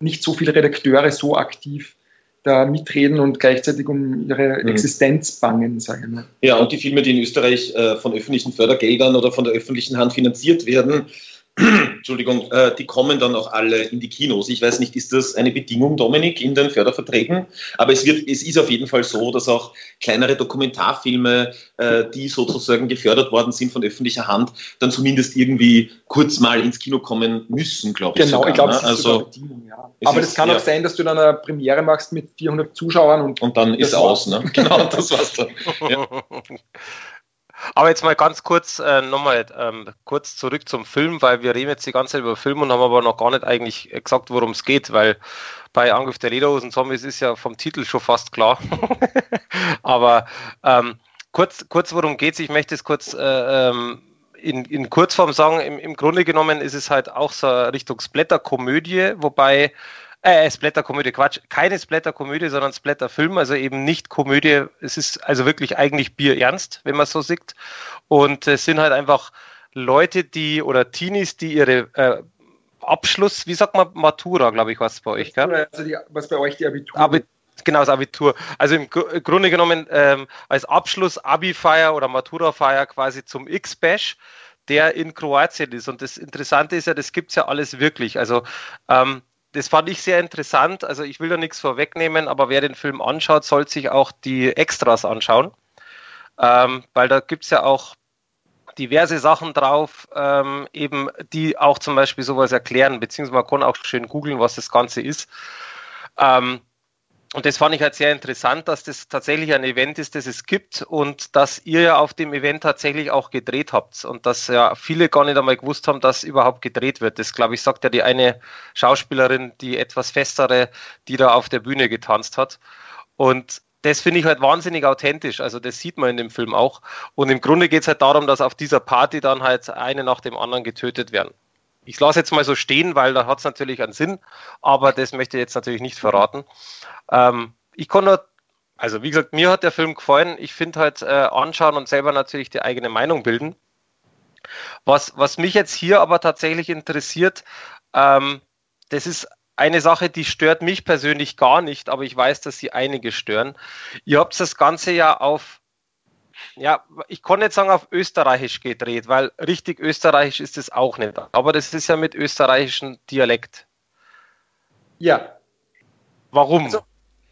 nicht so viele Redakteure so aktiv da mitreden und gleichzeitig um ihre mhm. Existenz bangen, sage ich mal. Ja, und die Filme, die in Österreich äh, von öffentlichen Fördergeldern oder von der öffentlichen Hand finanziert werden, Entschuldigung, äh, die kommen dann auch alle in die Kinos. Ich weiß nicht, ist das eine Bedingung, Dominik, in den Förderverträgen? Aber es, wird, es ist auf jeden Fall so, dass auch kleinere Dokumentarfilme, äh, die sozusagen gefördert worden sind von öffentlicher Hand, dann zumindest irgendwie kurz mal ins Kino kommen müssen, glaube ich. Genau, sogar, ich glaube, ne? das ist also, Bedingung, ja. Aber das kann auch sein, dass du dann eine Premiere machst mit 400 Zuschauern und, und dann ist aus. Ne? Genau, das war's dann. Ja. Aber jetzt mal ganz kurz äh, nochmal ähm, kurz zurück zum Film, weil wir reden jetzt die ganze Zeit über Film und haben aber noch gar nicht eigentlich gesagt, worum es geht, weil bei Angriff der Lederhosen Zombies ist ja vom Titel schon fast klar. aber ähm, kurz, kurz worum geht's? Ich möchte es kurz äh, ähm, in, in Kurzform sagen. Im, Im Grunde genommen ist es halt auch so Richtung Splatter-Komödie, wobei äh, Splatter-Komödie, Quatsch, keine Splatter-Komödie, sondern Splatter-Film, also eben nicht Komödie. Es ist also wirklich eigentlich Bier ernst, wenn man so sieht. Und es sind halt einfach Leute, die oder Teenies, die ihre äh, Abschluss, wie sagt man, Matura, glaube ich, was bei euch, gell? Also die, was bei euch die Abitur? Abi genau, das Abitur. Also im Gr Grunde genommen ähm, als Abschluss Abi-Feier oder Matura-Feier quasi zum X-Bash der in Kroatien ist. Und das Interessante ist ja, das gibt es ja alles wirklich. Also ähm, das fand ich sehr interessant. Also ich will da nichts vorwegnehmen, aber wer den Film anschaut, soll sich auch die Extras anschauen. Ähm, weil da gibt es ja auch diverse Sachen drauf, ähm, eben die auch zum Beispiel sowas erklären, beziehungsweise man kann auch schön googeln, was das Ganze ist. Ähm, und das fand ich halt sehr interessant, dass das tatsächlich ein Event ist, das es gibt und dass ihr ja auf dem Event tatsächlich auch gedreht habt und dass ja viele gar nicht einmal gewusst haben, dass überhaupt gedreht wird. Das glaube ich sagt ja die eine Schauspielerin, die etwas festere, die da auf der Bühne getanzt hat. Und das finde ich halt wahnsinnig authentisch. Also das sieht man in dem Film auch. Und im Grunde geht es halt darum, dass auf dieser Party dann halt eine nach dem anderen getötet werden. Ich lasse jetzt mal so stehen, weil da hat es natürlich einen Sinn, aber das möchte ich jetzt natürlich nicht verraten. Ähm, ich kann nur, also wie gesagt, mir hat der Film gefallen. Ich finde halt äh, anschauen und selber natürlich die eigene Meinung bilden. Was, was mich jetzt hier aber tatsächlich interessiert, ähm, das ist eine Sache, die stört mich persönlich gar nicht, aber ich weiß, dass sie einige stören. Ihr habt das Ganze ja auf ja, ich kann nicht sagen auf Österreichisch gedreht, weil richtig Österreichisch ist es auch nicht. Aber das ist ja mit österreichischem Dialekt. Ja. Warum? Also,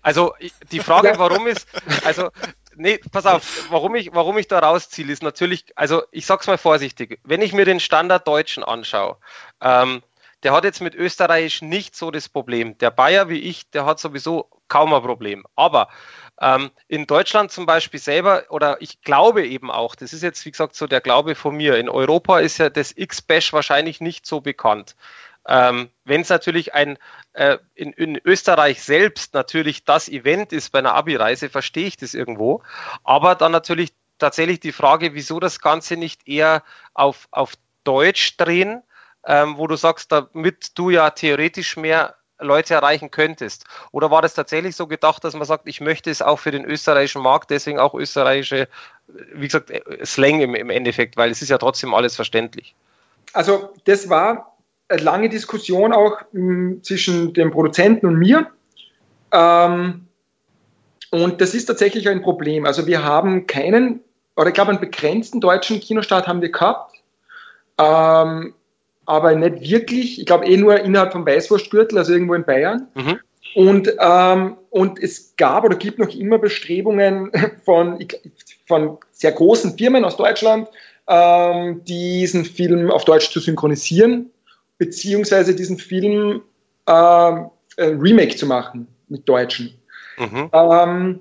also die Frage, warum ist, also, nee, pass auf, warum ich, warum ich da rausziele, ist natürlich, also ich sag's mal vorsichtig, wenn ich mir den Standarddeutschen anschaue, ähm, der hat jetzt mit Österreichisch nicht so das Problem. Der Bayer wie ich, der hat sowieso kaum ein Problem. Aber ähm, in Deutschland zum Beispiel selber, oder ich glaube eben auch, das ist jetzt wie gesagt so der Glaube von mir, in Europa ist ja das X-Bash wahrscheinlich nicht so bekannt. Ähm, Wenn es natürlich ein äh, in, in, Österreich selbst natürlich das Event ist bei einer Abi-Reise, verstehe ich das irgendwo. Aber dann natürlich tatsächlich die Frage, wieso das Ganze nicht eher auf, auf Deutsch drehen, ähm, wo du sagst, damit du ja theoretisch mehr Leute erreichen könntest? Oder war das tatsächlich so gedacht, dass man sagt, ich möchte es auch für den österreichischen Markt, deswegen auch österreichische, wie gesagt, Slang im, im Endeffekt, weil es ist ja trotzdem alles verständlich. Also das war eine lange Diskussion auch m, hm, zwischen dem Produzenten und mir. Ähm, und das ist tatsächlich ein Problem. Also wir haben keinen, oder ich glaube einen begrenzten deutschen Kinostart haben wir gehabt. Ähm, aber nicht wirklich. Ich glaube eh nur innerhalb vom Weißwurstgürtel, also irgendwo in Bayern. Mhm. Und, ähm, und es gab oder gibt noch immer Bestrebungen von, von sehr großen Firmen aus Deutschland, ähm, diesen Film auf Deutsch zu synchronisieren, beziehungsweise diesen Film ähm, ein Remake zu machen mit Deutschen. Mhm. Ähm,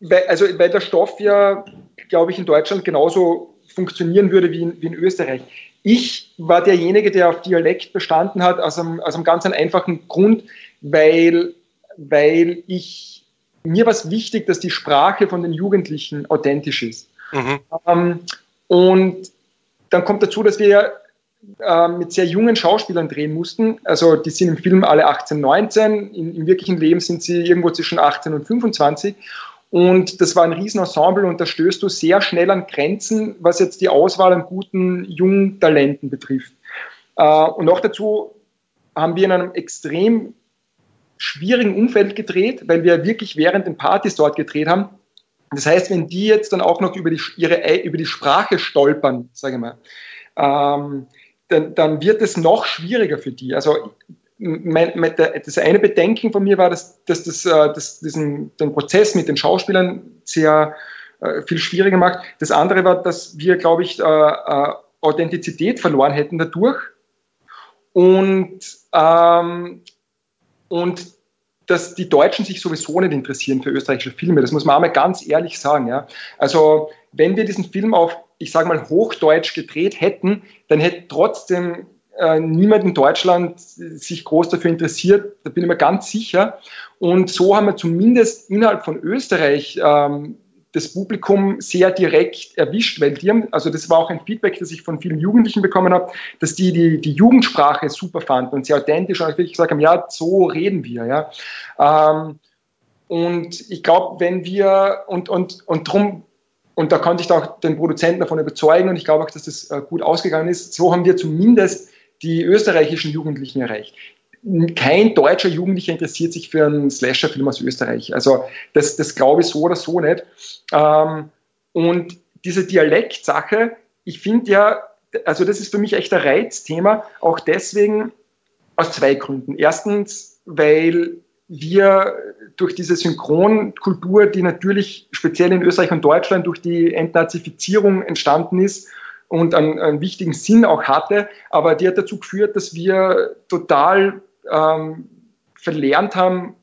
weil, also, weil der Stoff ja, glaube ich, in Deutschland genauso funktionieren würde wie in, wie in Österreich. Ich war derjenige, der auf Dialekt bestanden hat, aus einem, aus einem ganz einfachen Grund, weil, weil ich, mir war es wichtig, dass die Sprache von den Jugendlichen authentisch ist. Mhm. Ähm, und dann kommt dazu, dass wir äh, mit sehr jungen Schauspielern drehen mussten. Also die sind im Film alle 18, 19, in, im wirklichen Leben sind sie irgendwo zwischen 18 und 25. Und das war ein Riesenensemble und da stößt du sehr schnell an Grenzen, was jetzt die Auswahl an guten jungen Talenten betrifft. Äh, und noch dazu haben wir in einem extrem schwierigen Umfeld gedreht, weil wir wirklich während den Partys dort gedreht haben. Das heißt, wenn die jetzt dann auch noch über die, ihre, über die Sprache stolpern, sage ich mal, ähm, dann, dann wird es noch schwieriger für die. Also mein, mein, das eine Bedenken von mir war, dass, dass das äh, dass diesen, den Prozess mit den Schauspielern sehr äh, viel schwieriger macht. Das andere war, dass wir, glaube ich, äh, Authentizität verloren hätten dadurch. Und, ähm, und dass die Deutschen sich sowieso nicht interessieren für österreichische Filme. Das muss man einmal ganz ehrlich sagen. Ja. Also wenn wir diesen Film auf, ich sage mal, Hochdeutsch gedreht hätten, dann hätte trotzdem äh, niemand in Deutschland sich groß dafür interessiert. Da bin ich mir ganz sicher. Und so haben wir zumindest innerhalb von Österreich ähm, das Publikum sehr direkt erwischt, weil die haben, also das war auch ein Feedback, das ich von vielen Jugendlichen bekommen habe, dass die die, die Jugendsprache super fanden und sehr authentisch und wirklich gesagt haben, ja, so reden wir, ja. Ähm, und ich glaube, wenn wir, und, und, und drum, und da konnte ich auch den Produzenten davon überzeugen und ich glaube auch, dass das äh, gut ausgegangen ist, so haben wir zumindest die österreichischen Jugendlichen erreicht kein deutscher Jugendlicher interessiert sich für einen Slasher-Film aus Österreich. Also das, das glaube ich so oder so nicht. Ähm, und diese Dialektsache, ich finde ja, also das ist für mich echt ein Reizthema, auch deswegen aus zwei Gründen. Erstens, weil wir durch diese Synchronkultur, die natürlich speziell in Österreich und Deutschland durch die Entnazifizierung entstanden ist und einen, einen wichtigen Sinn auch hatte, aber die hat dazu geführt, dass wir total ähm, verlernt haben,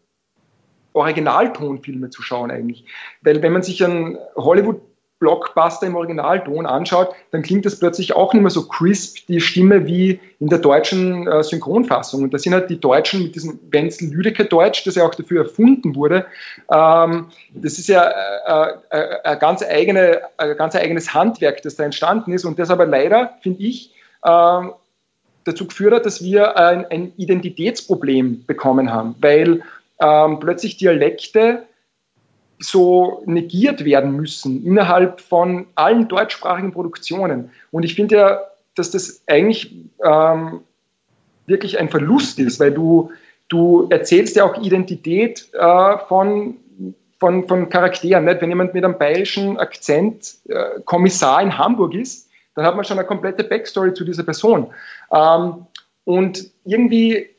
Originaltonfilme zu schauen eigentlich. Weil wenn man sich einen Hollywood Blockbuster im Originalton anschaut, dann klingt das plötzlich auch nicht mehr so crisp, die Stimme wie in der deutschen äh, Synchronfassung. Und da sind halt die Deutschen mit diesem Wenzel Lüdecke Deutsch, das ja auch dafür erfunden wurde. Ähm, das ist ja äh, äh, ein, ganz eigene, ein ganz eigenes Handwerk, das da entstanden ist. Und das aber leider, finde ich, ähm, dazu geführt hat, dass wir ein, ein Identitätsproblem bekommen haben, weil ähm, plötzlich Dialekte so negiert werden müssen innerhalb von allen deutschsprachigen Produktionen. Und ich finde ja, dass das eigentlich ähm, wirklich ein Verlust ist, weil du, du erzählst ja auch Identität äh, von, von, von Charakteren. Nicht? Wenn jemand mit einem bayerischen Akzent äh, Kommissar in Hamburg ist, dann hat man schon eine komplette Backstory zu dieser Person. Ähm, und irgendwie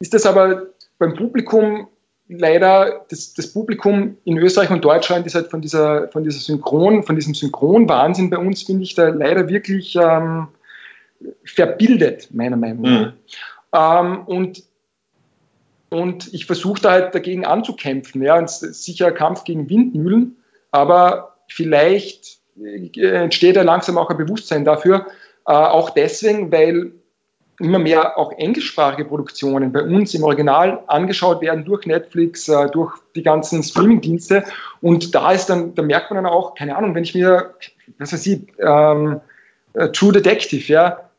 ist das aber beim Publikum leider, das, das, Publikum in Österreich und Deutschland ist halt von dieser, von dieser Synchron, von diesem Synchronwahnsinn bei uns, finde ich, da leider wirklich ähm, verbildet, meiner Meinung nach. Mhm. Ähm, und, und ich versuche da halt dagegen anzukämpfen. Ja, sicher ein Kampf gegen Windmühlen, aber vielleicht äh, entsteht ja langsam auch ein Bewusstsein dafür. Äh, auch deswegen, weil immer mehr auch englischsprachige Produktionen bei uns im Original angeschaut werden durch Netflix, äh, durch die ganzen Streamingdienste. Und da ist dann, da merkt man dann auch, keine Ahnung, wenn ich mir, was weiß ich, ähm, äh, True Detective, ja,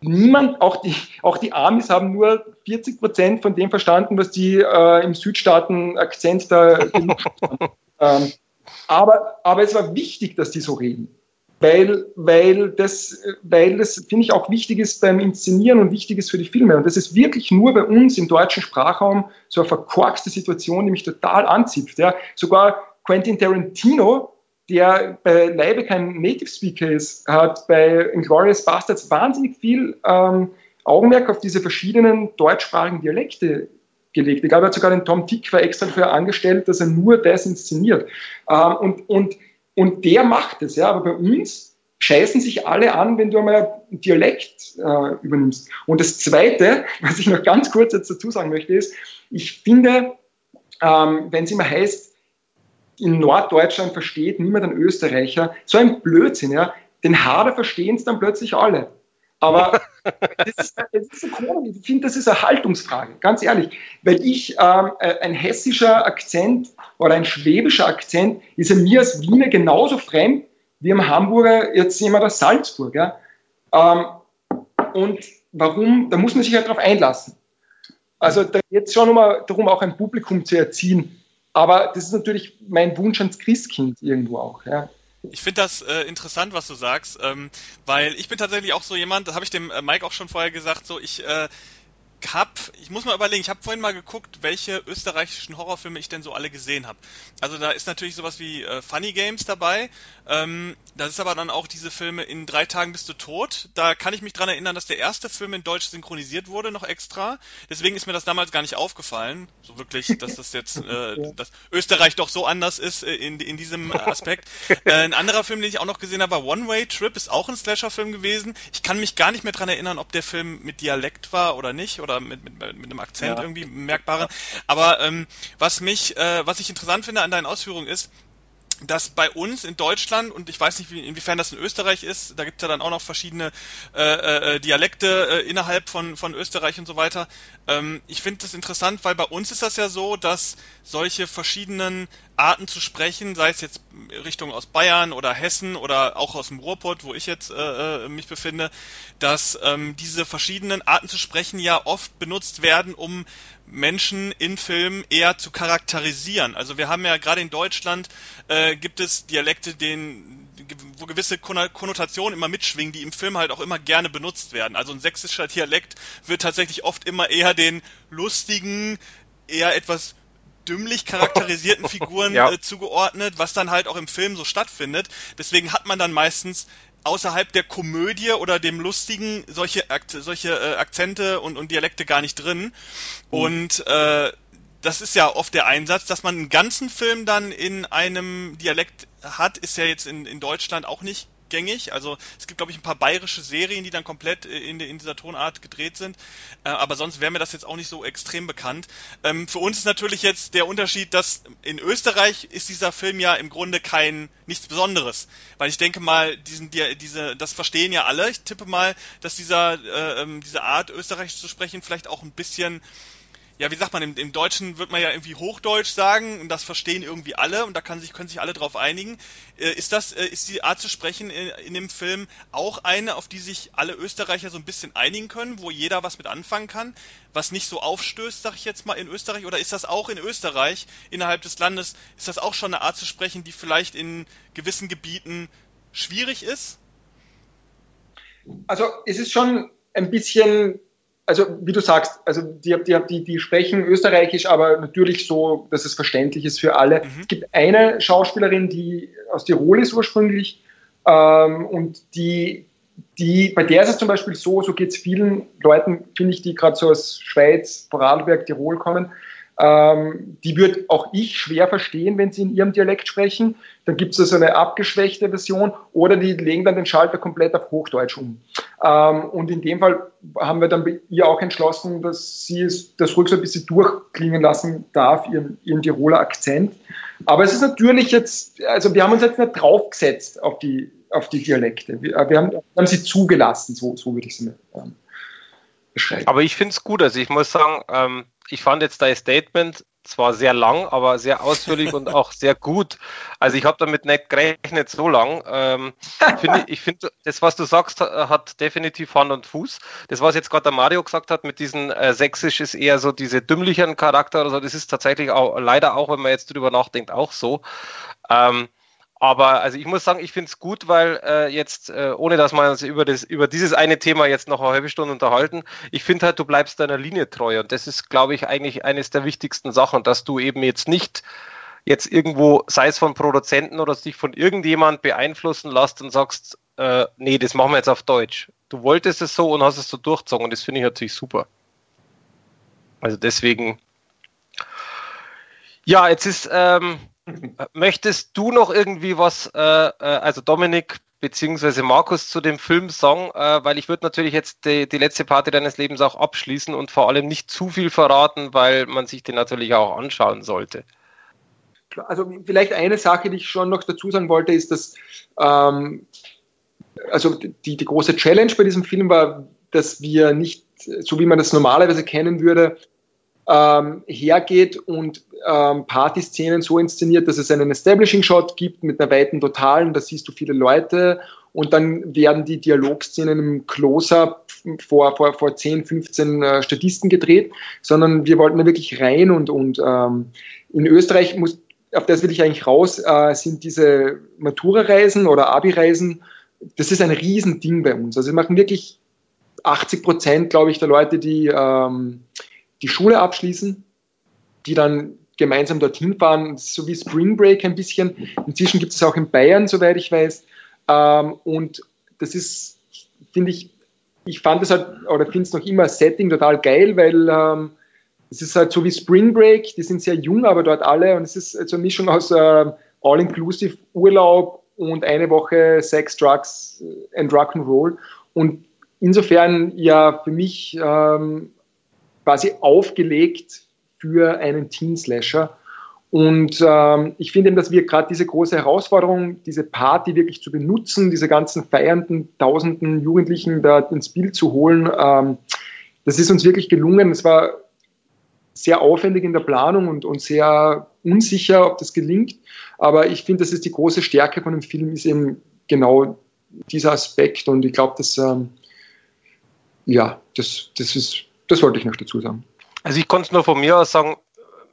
niemand, auch die, auch die Amis haben nur 40 Prozent von dem verstanden, was die äh, im Südstaaten-Akzent da ähm, aber, aber es war wichtig, dass die so reden weil, weil das, weil das finde ich auch wichtig ist beim Inszenieren und wichtig ist für die Filme. Und das ist wirklich nur bei uns im deutschen Sprachraum so eine verkorkste Situation, die mich total anzieht. Ja. Sogar Quentin Tarantino, der bei Leibe kein Native Speaker ist, hat bei Inglourious Bastards wahnsinnig viel ähm, Augenmerk auf diese verschiedenen deutschsprachigen Dialekte gelegt. Ich glaube, er hat sogar den Tom Tick extra dafür angestellt, dass er nur das inszeniert. Ähm, und, und und der macht es, ja. Aber bei uns scheißen sich alle an, wenn du einmal einen Dialekt äh, übernimmst. Und das Zweite, was ich noch ganz kurz jetzt dazu sagen möchte, ist, ich finde, ähm, wenn es immer heißt, in Norddeutschland versteht niemand einen Österreicher, so ein Blödsinn, ja. Den Hader verstehen es dann plötzlich alle. Aber das ist, das ist. Ich finde, das ist eine Haltungsfrage, ganz ehrlich. Weil ich, ähm, äh, ein hessischer Akzent oder ein schwäbischer Akzent ist mir als Wiener genauso fremd wie am Hamburger jetzt jemand aus Salzburg. Ja? Ähm, und warum? Da muss man sich halt darauf einlassen. Also da geht es schon um, darum, auch ein Publikum zu erziehen. Aber das ist natürlich mein Wunsch ans Christkind irgendwo auch. Ja. Ich finde das äh, interessant, was du sagst, ähm, weil ich bin tatsächlich auch so jemand, da habe ich dem äh, Mike auch schon vorher gesagt, so ich äh, hab, ich muss mal überlegen, ich habe vorhin mal geguckt, welche österreichischen Horrorfilme ich denn so alle gesehen habe. Also da ist natürlich sowas wie äh, Funny Games dabei. Ähm, das ist aber dann auch diese Filme in drei Tagen bist du tot. Da kann ich mich dran erinnern, dass der erste Film in Deutsch synchronisiert wurde, noch extra. Deswegen ist mir das damals gar nicht aufgefallen. So wirklich, dass das jetzt, äh, dass Österreich doch so anders ist äh, in, in diesem Aspekt. äh, ein anderer Film, den ich auch noch gesehen habe, war One Way Trip, ist auch ein Slasher-Film gewesen. Ich kann mich gar nicht mehr dran erinnern, ob der Film mit Dialekt war oder nicht. Oder oder mit, mit, mit einem Akzent ja. irgendwie merkbaren. Aber ähm, was mich, äh, was ich interessant finde an deinen Ausführungen ist, dass bei uns in Deutschland, und ich weiß nicht, wie, inwiefern das in Österreich ist, da gibt es ja dann auch noch verschiedene äh, äh, Dialekte äh, innerhalb von, von Österreich und so weiter. Ähm, ich finde das interessant, weil bei uns ist das ja so, dass solche verschiedenen Arten zu sprechen, sei es jetzt Richtung aus Bayern oder Hessen oder auch aus dem Ruhrpott, wo ich jetzt äh, äh, mich befinde, dass ähm, diese verschiedenen Arten zu sprechen ja oft benutzt werden, um Menschen in Filmen eher zu charakterisieren. Also wir haben ja gerade in Deutschland äh, gibt es Dialekte, denen, wo gewisse Konnotationen immer mitschwingen, die im Film halt auch immer gerne benutzt werden. Also ein sächsischer Dialekt wird tatsächlich oft immer eher den lustigen, eher etwas dümmlich charakterisierten Figuren ja. äh, zugeordnet, was dann halt auch im Film so stattfindet. Deswegen hat man dann meistens außerhalb der Komödie oder dem Lustigen solche, solche äh, Akzente und, und Dialekte gar nicht drin. Mhm. Und äh, das ist ja oft der Einsatz, dass man einen ganzen Film dann in einem Dialekt hat, ist ja jetzt in, in Deutschland auch nicht gängig. Also es gibt, glaube ich, ein paar bayerische Serien, die dann komplett äh, in, in dieser Tonart gedreht sind. Äh, aber sonst wäre mir das jetzt auch nicht so extrem bekannt. Ähm, für uns ist natürlich jetzt der Unterschied, dass in Österreich ist dieser Film ja im Grunde kein nichts Besonderes. Weil ich denke mal, diesen, die, diese, das verstehen ja alle. Ich tippe mal, dass dieser, äh, ähm, diese Art, Österreichisch zu sprechen, vielleicht auch ein bisschen ja, wie sagt man, im, im, Deutschen wird man ja irgendwie Hochdeutsch sagen und das verstehen irgendwie alle und da kann sich, können sich alle drauf einigen. Äh, ist das, äh, ist die Art zu sprechen in, in, dem Film auch eine, auf die sich alle Österreicher so ein bisschen einigen können, wo jeder was mit anfangen kann, was nicht so aufstößt, sag ich jetzt mal, in Österreich? Oder ist das auch in Österreich, innerhalb des Landes, ist das auch schon eine Art zu sprechen, die vielleicht in gewissen Gebieten schwierig ist? Also es ist schon ein bisschen also wie du sagst, also die, die, die, die sprechen Österreichisch, aber natürlich so, dass es verständlich ist für alle. Mhm. Es gibt eine Schauspielerin, die aus Tirol ist ursprünglich ähm, und die, die, bei der ist es zum Beispiel so, so geht es vielen Leuten, finde ich, die gerade so aus Schweiz, Vorarlberg, Tirol kommen, ähm, die wird auch ich schwer verstehen, wenn sie in ihrem Dialekt sprechen. Dann gibt es so eine abgeschwächte Version oder die legen dann den Schalter komplett auf Hochdeutsch um. Ähm, und in dem Fall haben wir dann bei ihr auch entschlossen, dass sie es, das ruhig so ein bisschen durchklingen lassen darf, ihren, ihren Tiroler Akzent. Aber es ist natürlich jetzt, also wir haben uns jetzt nicht draufgesetzt auf die, auf die Dialekte. Wir, wir, haben, haben, sie zugelassen, so, so würde ich sie ähm, beschreiben. Aber ich finde es gut. Also ich muss sagen, ähm, ich fand jetzt dein Statement zwar sehr lang, aber sehr ausführlich und auch sehr gut. Also ich habe damit nicht gerechnet so lang. Ähm, find, ich finde, das, was du sagst, hat definitiv Hand und Fuß. Das, was jetzt gerade der Mario gesagt hat mit diesem äh, Sächsisch, ist eher so diese dümmlichen Charakter oder so. Das ist tatsächlich auch leider auch, wenn man jetzt drüber nachdenkt, auch so. Ähm, aber also ich muss sagen, ich finde es gut, weil äh, jetzt, äh, ohne dass wir uns über, das, über dieses eine Thema jetzt noch eine halbe Stunde unterhalten, ich finde halt, du bleibst deiner Linie treu. Und das ist, glaube ich, eigentlich eines der wichtigsten Sachen, dass du eben jetzt nicht jetzt irgendwo, sei es von Produzenten oder sich von irgendjemand beeinflussen lässt und sagst, äh, nee, das machen wir jetzt auf Deutsch. Du wolltest es so und hast es so durchgezogen und das finde ich natürlich super. Also deswegen. Ja, jetzt ist, ähm, Möchtest du noch irgendwie was, äh, äh, also Dominik beziehungsweise Markus zu dem Film sagen, äh, weil ich würde natürlich jetzt die, die, letzte Party deines Lebens auch abschließen und vor allem nicht zu viel verraten, weil man sich den natürlich auch anschauen sollte. Also vielleicht eine Sache, die ich schon noch dazu sagen wollte, ist, dass ähm, also die, die große Challenge bei diesem Film war, dass wir nicht, so wie man das normalerweise kennen würde, ähm, hergeht und ähm, Partyszenen so inszeniert, dass es einen Establishing Shot gibt mit einer weiten Totalen, da siehst du viele Leute und dann werden die Dialogszenen im Close-Up vor, vor, vor 10, 15 äh, Statisten gedreht, sondern wir wollten da wirklich rein und, und ähm, in Österreich muss, auf das will ich eigentlich raus, äh, sind diese Matura-Reisen oder Abi-Reisen, das ist ein Riesending bei uns. Also wir machen wirklich 80 Prozent, glaube ich, der Leute, die ähm, die Schule abschließen, die dann gemeinsam dorthin fahren, so wie Spring Break ein bisschen. Inzwischen gibt es auch in Bayern, soweit ich weiß. Ähm, und das ist, finde ich, ich fand es halt, oder finde es noch immer Setting total geil, weil ähm, es ist halt so wie Spring Break, die sind sehr jung, aber dort alle und es ist so eine Mischung aus äh, All-Inclusive Urlaub und eine Woche Sex, Drugs and Rock'n'Roll. Und insofern ja für mich ähm, quasi aufgelegt für einen Teen-Slasher. Und ähm, ich finde eben, dass wir gerade diese große Herausforderung, diese Party wirklich zu benutzen, diese ganzen feiernden tausenden Jugendlichen da ins Bild zu holen, ähm, das ist uns wirklich gelungen. Es war sehr aufwendig in der Planung und, und sehr unsicher, ob das gelingt. Aber ich finde, das ist die große Stärke von dem Film, ist eben genau dieser Aspekt. Und ich glaube, dass ähm, ja, das, das ist, das wollte ich noch dazu sagen. Also ich konnte es nur von mir aus sagen,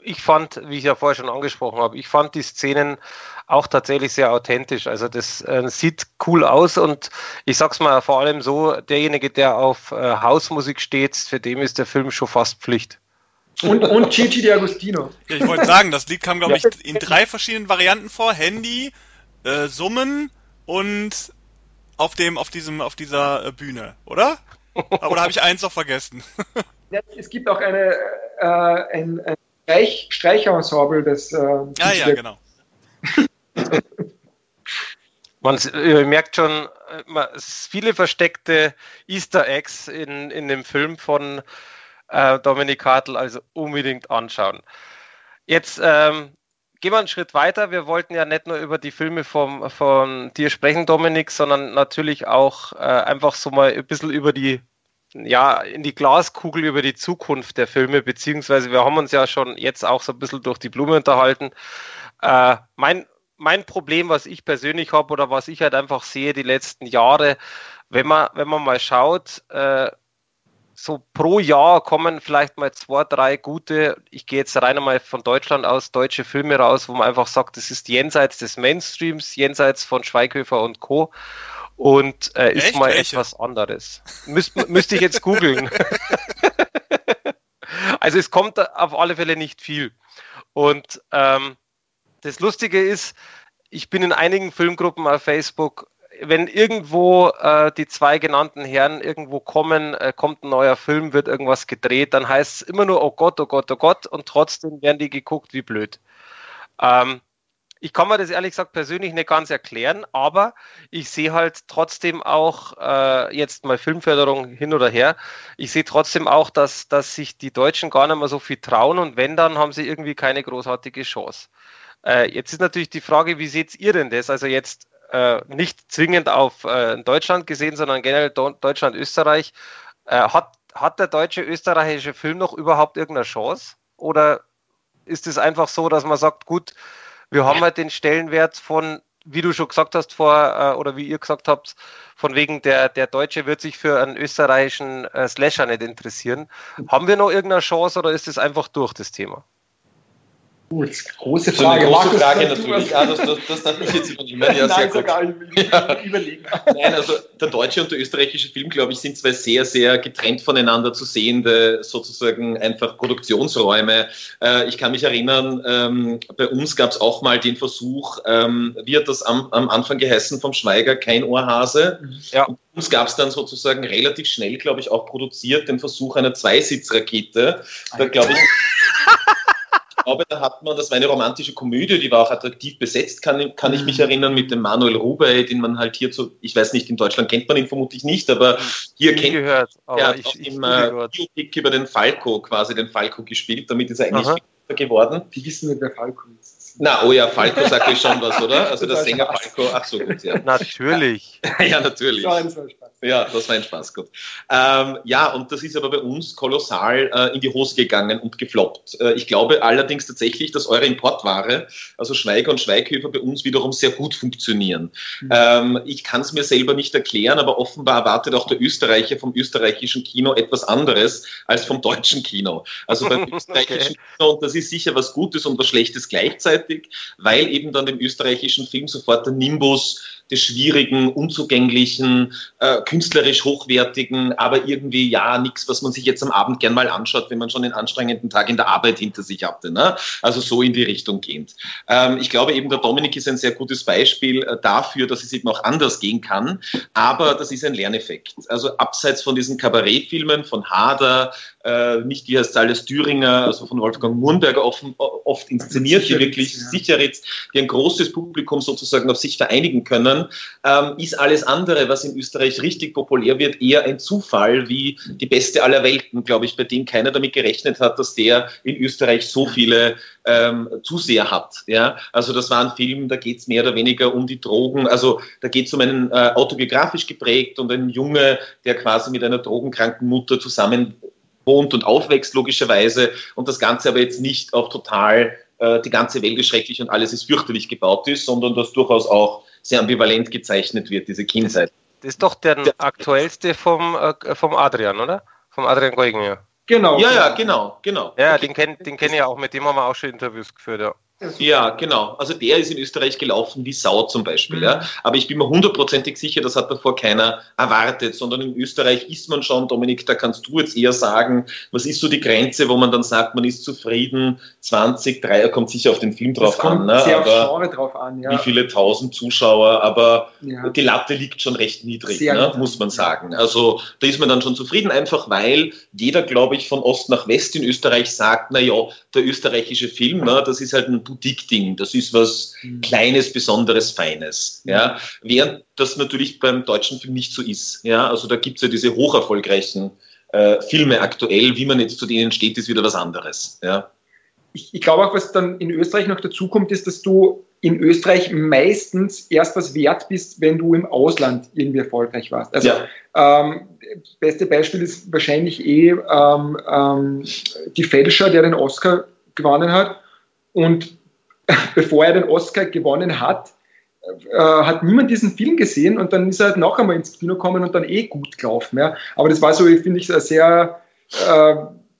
ich fand, wie ich ja vorher schon angesprochen habe, ich fand die Szenen auch tatsächlich sehr authentisch. Also das äh, sieht cool aus und ich sag's mal vor allem so, derjenige, der auf äh, Hausmusik steht, für dem ist der Film schon fast Pflicht. Und, und Gigi D'Agostino. Ja, ich wollte sagen, das Lied kam, glaube ich, in drei verschiedenen Varianten vor. Handy, äh, Summen und auf dem, auf diesem, auf dieser äh, Bühne, oder? Aber da habe ich eins noch vergessen. Ja, es gibt auch eine, äh, ein, ein Streich, Streicherensemble, das. Äh, ah ja, genau. Man merkt schon, äh, man, es viele versteckte Easter Eggs in, in dem Film von äh, Dominik Hartl, also unbedingt anschauen. Jetzt ähm, gehen wir einen Schritt weiter. Wir wollten ja nicht nur über die Filme vom, von dir sprechen, Dominik, sondern natürlich auch äh, einfach so mal ein bisschen über die ja, in die Glaskugel über die Zukunft der Filme, beziehungsweise wir haben uns ja schon jetzt auch so ein bisschen durch die Blume unterhalten. Äh, mein, mein Problem, was ich persönlich habe oder was ich halt einfach sehe die letzten Jahre, wenn man, wenn man mal schaut, äh, so pro Jahr kommen vielleicht mal zwei, drei gute, ich gehe jetzt rein einmal von Deutschland aus, deutsche Filme raus, wo man einfach sagt, das ist jenseits des Mainstreams, jenseits von Schweighöfer und Co und äh, ist mal Welche? etwas anderes. Müs müsste ich jetzt googeln. also es kommt auf alle Fälle nicht viel. Und ähm, das Lustige ist, ich bin in einigen Filmgruppen auf Facebook, wenn irgendwo äh, die zwei genannten Herren irgendwo kommen, äh, kommt ein neuer Film, wird irgendwas gedreht, dann heißt es immer nur, oh Gott, oh Gott, oh Gott, und trotzdem werden die geguckt, wie blöd. Ähm, ich kann mir das ehrlich gesagt persönlich nicht ganz erklären, aber ich sehe halt trotzdem auch, äh, jetzt mal Filmförderung hin oder her, ich sehe trotzdem auch, dass, dass sich die Deutschen gar nicht mehr so viel trauen und wenn, dann haben sie irgendwie keine großartige Chance. Äh, jetzt ist natürlich die Frage, wie seht ihr denn das? Also jetzt äh, nicht zwingend auf äh, Deutschland gesehen, sondern generell Deutschland, Österreich. Äh, hat, hat der deutsche österreichische Film noch überhaupt irgendeine Chance? Oder ist es einfach so, dass man sagt, gut, wir haben halt den Stellenwert von, wie du schon gesagt hast vor, äh, oder wie ihr gesagt habt, von wegen der, der Deutsche wird sich für einen österreichischen äh, Slasher nicht interessieren. Haben wir noch irgendeine Chance oder ist es einfach durch das Thema? Gut, große Frage. So große Markus, Frage natürlich. Ah, das, das, das darf ich jetzt übernehmen. Ja, Nein, sehr gut. Ja. überlegen. Nein, also der deutsche und der österreichische Film, glaube ich, sind zwei sehr, sehr getrennt voneinander zu sehende, sozusagen einfach Produktionsräume. Äh, ich kann mich erinnern, ähm, bei uns gab es auch mal den Versuch, ähm, wie hat das am, am Anfang geheißen vom Schweiger, kein Ohrhase. Ja. Und uns gab es dann sozusagen relativ schnell, glaube ich, auch produziert den Versuch einer Zweisitzrakete. Da glaube ich. glaube, da hat man, das war eine romantische Komödie, die war auch attraktiv besetzt, kann, kann ich mich mhm. erinnern, mit dem Manuel Rubey, den man halt hier so, ich weiß nicht, in Deutschland kennt man ihn vermutlich nicht, aber hier kennt gehört, aber er hat ich, auch ich, im äh, Biopic über den Falco quasi den Falco gespielt, damit ist er eigentlich geworden. Die wissen nicht, wer Falco ist. Na, oh ja, Falco sagt euch schon was, oder? Also der Sänger Falco, ach so gut, ja. Natürlich. ja, natürlich. Ja, das war ein Spaß, gut. Ähm, ja, und das ist aber bei uns kolossal äh, in die Hose gegangen und gefloppt. Äh, ich glaube allerdings tatsächlich, dass eure Importware, also Schweiger und Schweighöfer, bei uns wiederum sehr gut funktionieren. Mhm. Ähm, ich kann es mir selber nicht erklären, aber offenbar erwartet auch der Österreicher vom österreichischen Kino etwas anderes als vom deutschen Kino. Also beim österreichischen okay. Kino, und das ist sicher was Gutes und was Schlechtes gleichzeitig, weil eben dann dem österreichischen Film sofort der Nimbus des schwierigen, unzugänglichen, äh, künstlerisch hochwertigen, aber irgendwie ja nichts, was man sich jetzt am Abend gern mal anschaut, wenn man schon einen anstrengenden Tag in der Arbeit hinter sich hatte. Ne? Also so in die Richtung gehend. Ähm, ich glaube eben, der Dominik ist ein sehr gutes Beispiel äh, dafür, dass es eben auch anders gehen kann, aber das ist ein Lerneffekt. Also abseits von diesen Kabarettfilmen von Hader, äh, nicht wie heißt alles Thüringer, also von Wolfgang Murnberger oft, oft inszeniert, die wirklich ja. Sicheritz, die ein großes Publikum sozusagen auf sich vereinigen können, ähm, ist alles andere, was in Österreich richtig populär wird, eher ein Zufall wie die beste aller Welten, glaube ich, bei dem keiner damit gerechnet hat, dass der in Österreich so viele ähm, Zuseher hat. Ja? Also das war ein Film, da geht es mehr oder weniger um die Drogen, also da geht es um einen äh, autobiografisch geprägt und einen Junge, der quasi mit einer drogenkranken Mutter zusammen wohnt und aufwächst, logischerweise, und das Ganze aber jetzt nicht auch total äh, die ganze Welt ist schrecklich und alles ist fürchterlich gebaut ist, sondern dass durchaus auch sehr ambivalent gezeichnet wird, diese Kindheit. Das ist doch der, der aktuellste vom, äh, vom Adrian, oder? Vom Adrian Goignier. Genau. Ja, ja, genau, genau. Ja, okay. den kenne den kenn ich auch, mit dem haben wir auch schon Interviews geführt, ja. Ja, genau. Also der ist in Österreich gelaufen wie Sau zum Beispiel. Mhm. Ja. Aber ich bin mir hundertprozentig sicher, das hat davor keiner erwartet, sondern in Österreich ist man schon, Dominik, da kannst du jetzt eher sagen, was ist so die Grenze, wo man dann sagt, man ist zufrieden, 20, 3, kommt sicher auf den Film drauf an. Ne? Sehr aber auf drauf an, ja. Wie viele tausend Zuschauer, aber ja. die Latte liegt schon recht niedrig, ne? muss man sagen. Also da ist man dann schon zufrieden, einfach weil jeder, glaube ich, von Ost nach West in Österreich sagt, na ja, der österreichische Film, ne, das ist halt ein Boutique-Ding. Das ist was mhm. Kleines, Besonderes, Feines. Mhm. Ja, während das natürlich beim deutschen Film nicht so ist. Ja, also da gibt es ja diese hocherfolgreichen äh, Filme aktuell. Wie man jetzt zu denen steht, ist wieder was anderes. Ja. Ich, ich glaube auch, was dann in Österreich noch dazu kommt, ist, dass du in Österreich meistens erst was wert bist, wenn du im Ausland irgendwie erfolgreich warst. Also ja. ähm, beste Beispiel ist wahrscheinlich eh ähm, ähm, die Fälscher, der den Oscar gewonnen hat. Und bevor er den Oscar gewonnen hat, äh, hat niemand diesen Film gesehen und dann ist er halt noch einmal ins Kino gekommen und dann eh gut gelaufen. Ja. Aber das war so, finde ich, sehr äh,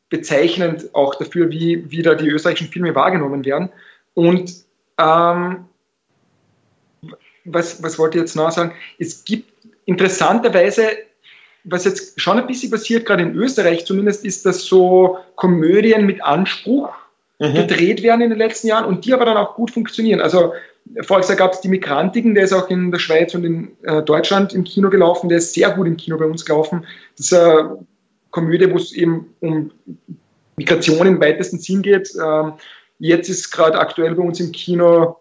bezeichnend auch dafür, wie, wie da die österreichischen Filme wahrgenommen werden. Und ähm, was, was wollte ich jetzt noch sagen? Es gibt interessanterweise, was jetzt schon ein bisschen passiert, gerade in Österreich zumindest, ist, dass so Komödien mit Anspruch mhm. gedreht werden in den letzten Jahren und die aber dann auch gut funktionieren. Also Jahr gab es die Migrantigen, der ist auch in der Schweiz und in äh, Deutschland im Kino gelaufen, der ist sehr gut im Kino bei uns gelaufen. Das ist eine Komödie, wo es eben um Migration im weitesten Sinn geht. Ähm, jetzt ist gerade aktuell bei uns im Kino,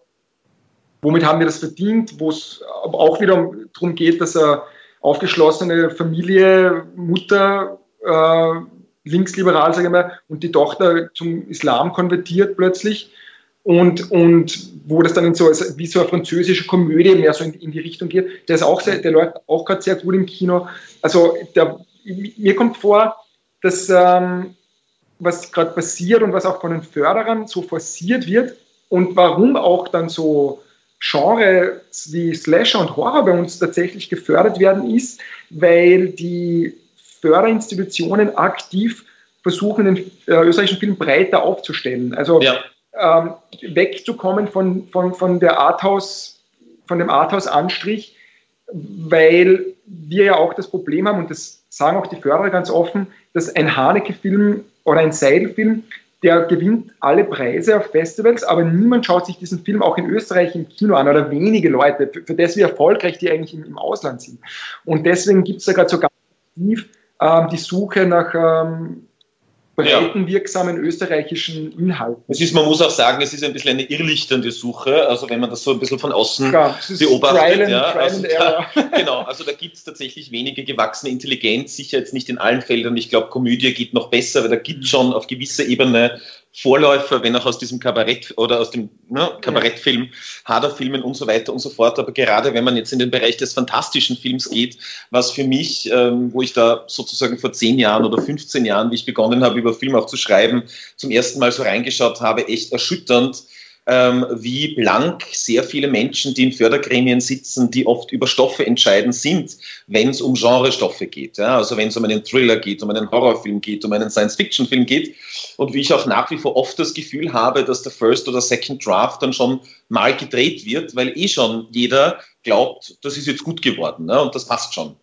womit haben wir das verdient, wo es auch wieder darum geht, dass eine aufgeschlossene Familie, Mutter, äh, linksliberal, sage ich mal, und die Tochter zum Islam konvertiert plötzlich. Und, und wo das dann in so, also wie so eine französische Komödie mehr so in, in die Richtung geht, der ist auch sehr, der läuft auch gerade sehr gut im Kino. Also der, mir kommt vor, dass ähm, was gerade passiert und was auch von den Förderern so forciert wird und warum auch dann so Genres wie Slasher und Horror bei uns tatsächlich gefördert werden, ist, weil die Förderinstitutionen aktiv versuchen, den äh, österreichischen Film breiter aufzustellen. Also ja. ähm, wegzukommen von, von, von der Arthouse, von dem Arthouse-Anstrich, weil wir ja auch das Problem haben, und das sagen auch die Förderer ganz offen, dass ein Haneke-Film oder ein Seidel-Film, der gewinnt alle Preise auf Festivals, aber niemand schaut sich diesen Film auch in Österreich im Kino an oder wenige Leute, für, für das, wie erfolgreich die eigentlich im, im Ausland sind. Und deswegen gibt es da gerade so ganz aktiv ähm, die Suche nach ähm, breitenwirksamen österreichischen Inhalten. Es ist, man muss auch sagen, es ist ein bisschen eine irrlichternde Suche, also wenn man das so ein bisschen von außen Klar, beobachtet. Trial ja, also da, genau, also da gibt es tatsächlich wenige gewachsene Intelligenz, sicher jetzt nicht in allen Feldern. Ich glaube, Komödie geht noch besser, weil da gibt es mhm. schon auf gewisser Ebene Vorläufer, wenn auch aus diesem Kabarett oder aus dem ne, Kabarettfilm, Haderfilmen und so weiter und so fort. Aber gerade wenn man jetzt in den Bereich des fantastischen Films geht, was für mich, ähm, wo ich da sozusagen vor zehn Jahren oder 15 Jahren, wie ich begonnen habe, über Film auch zu schreiben, zum ersten Mal so reingeschaut habe, echt erschütternd, ähm, wie blank sehr viele Menschen, die in Fördergremien sitzen, die oft über Stoffe entscheiden, sind, wenn es um Genrestoffe geht. Ja? Also wenn es um einen Thriller geht, um einen Horrorfilm geht, um einen Science-Fiction-Film geht. Und wie ich auch nach wie vor oft das Gefühl habe, dass der First oder Second Draft dann schon mal gedreht wird, weil eh schon jeder glaubt, das ist jetzt gut geworden ne? und das passt schon.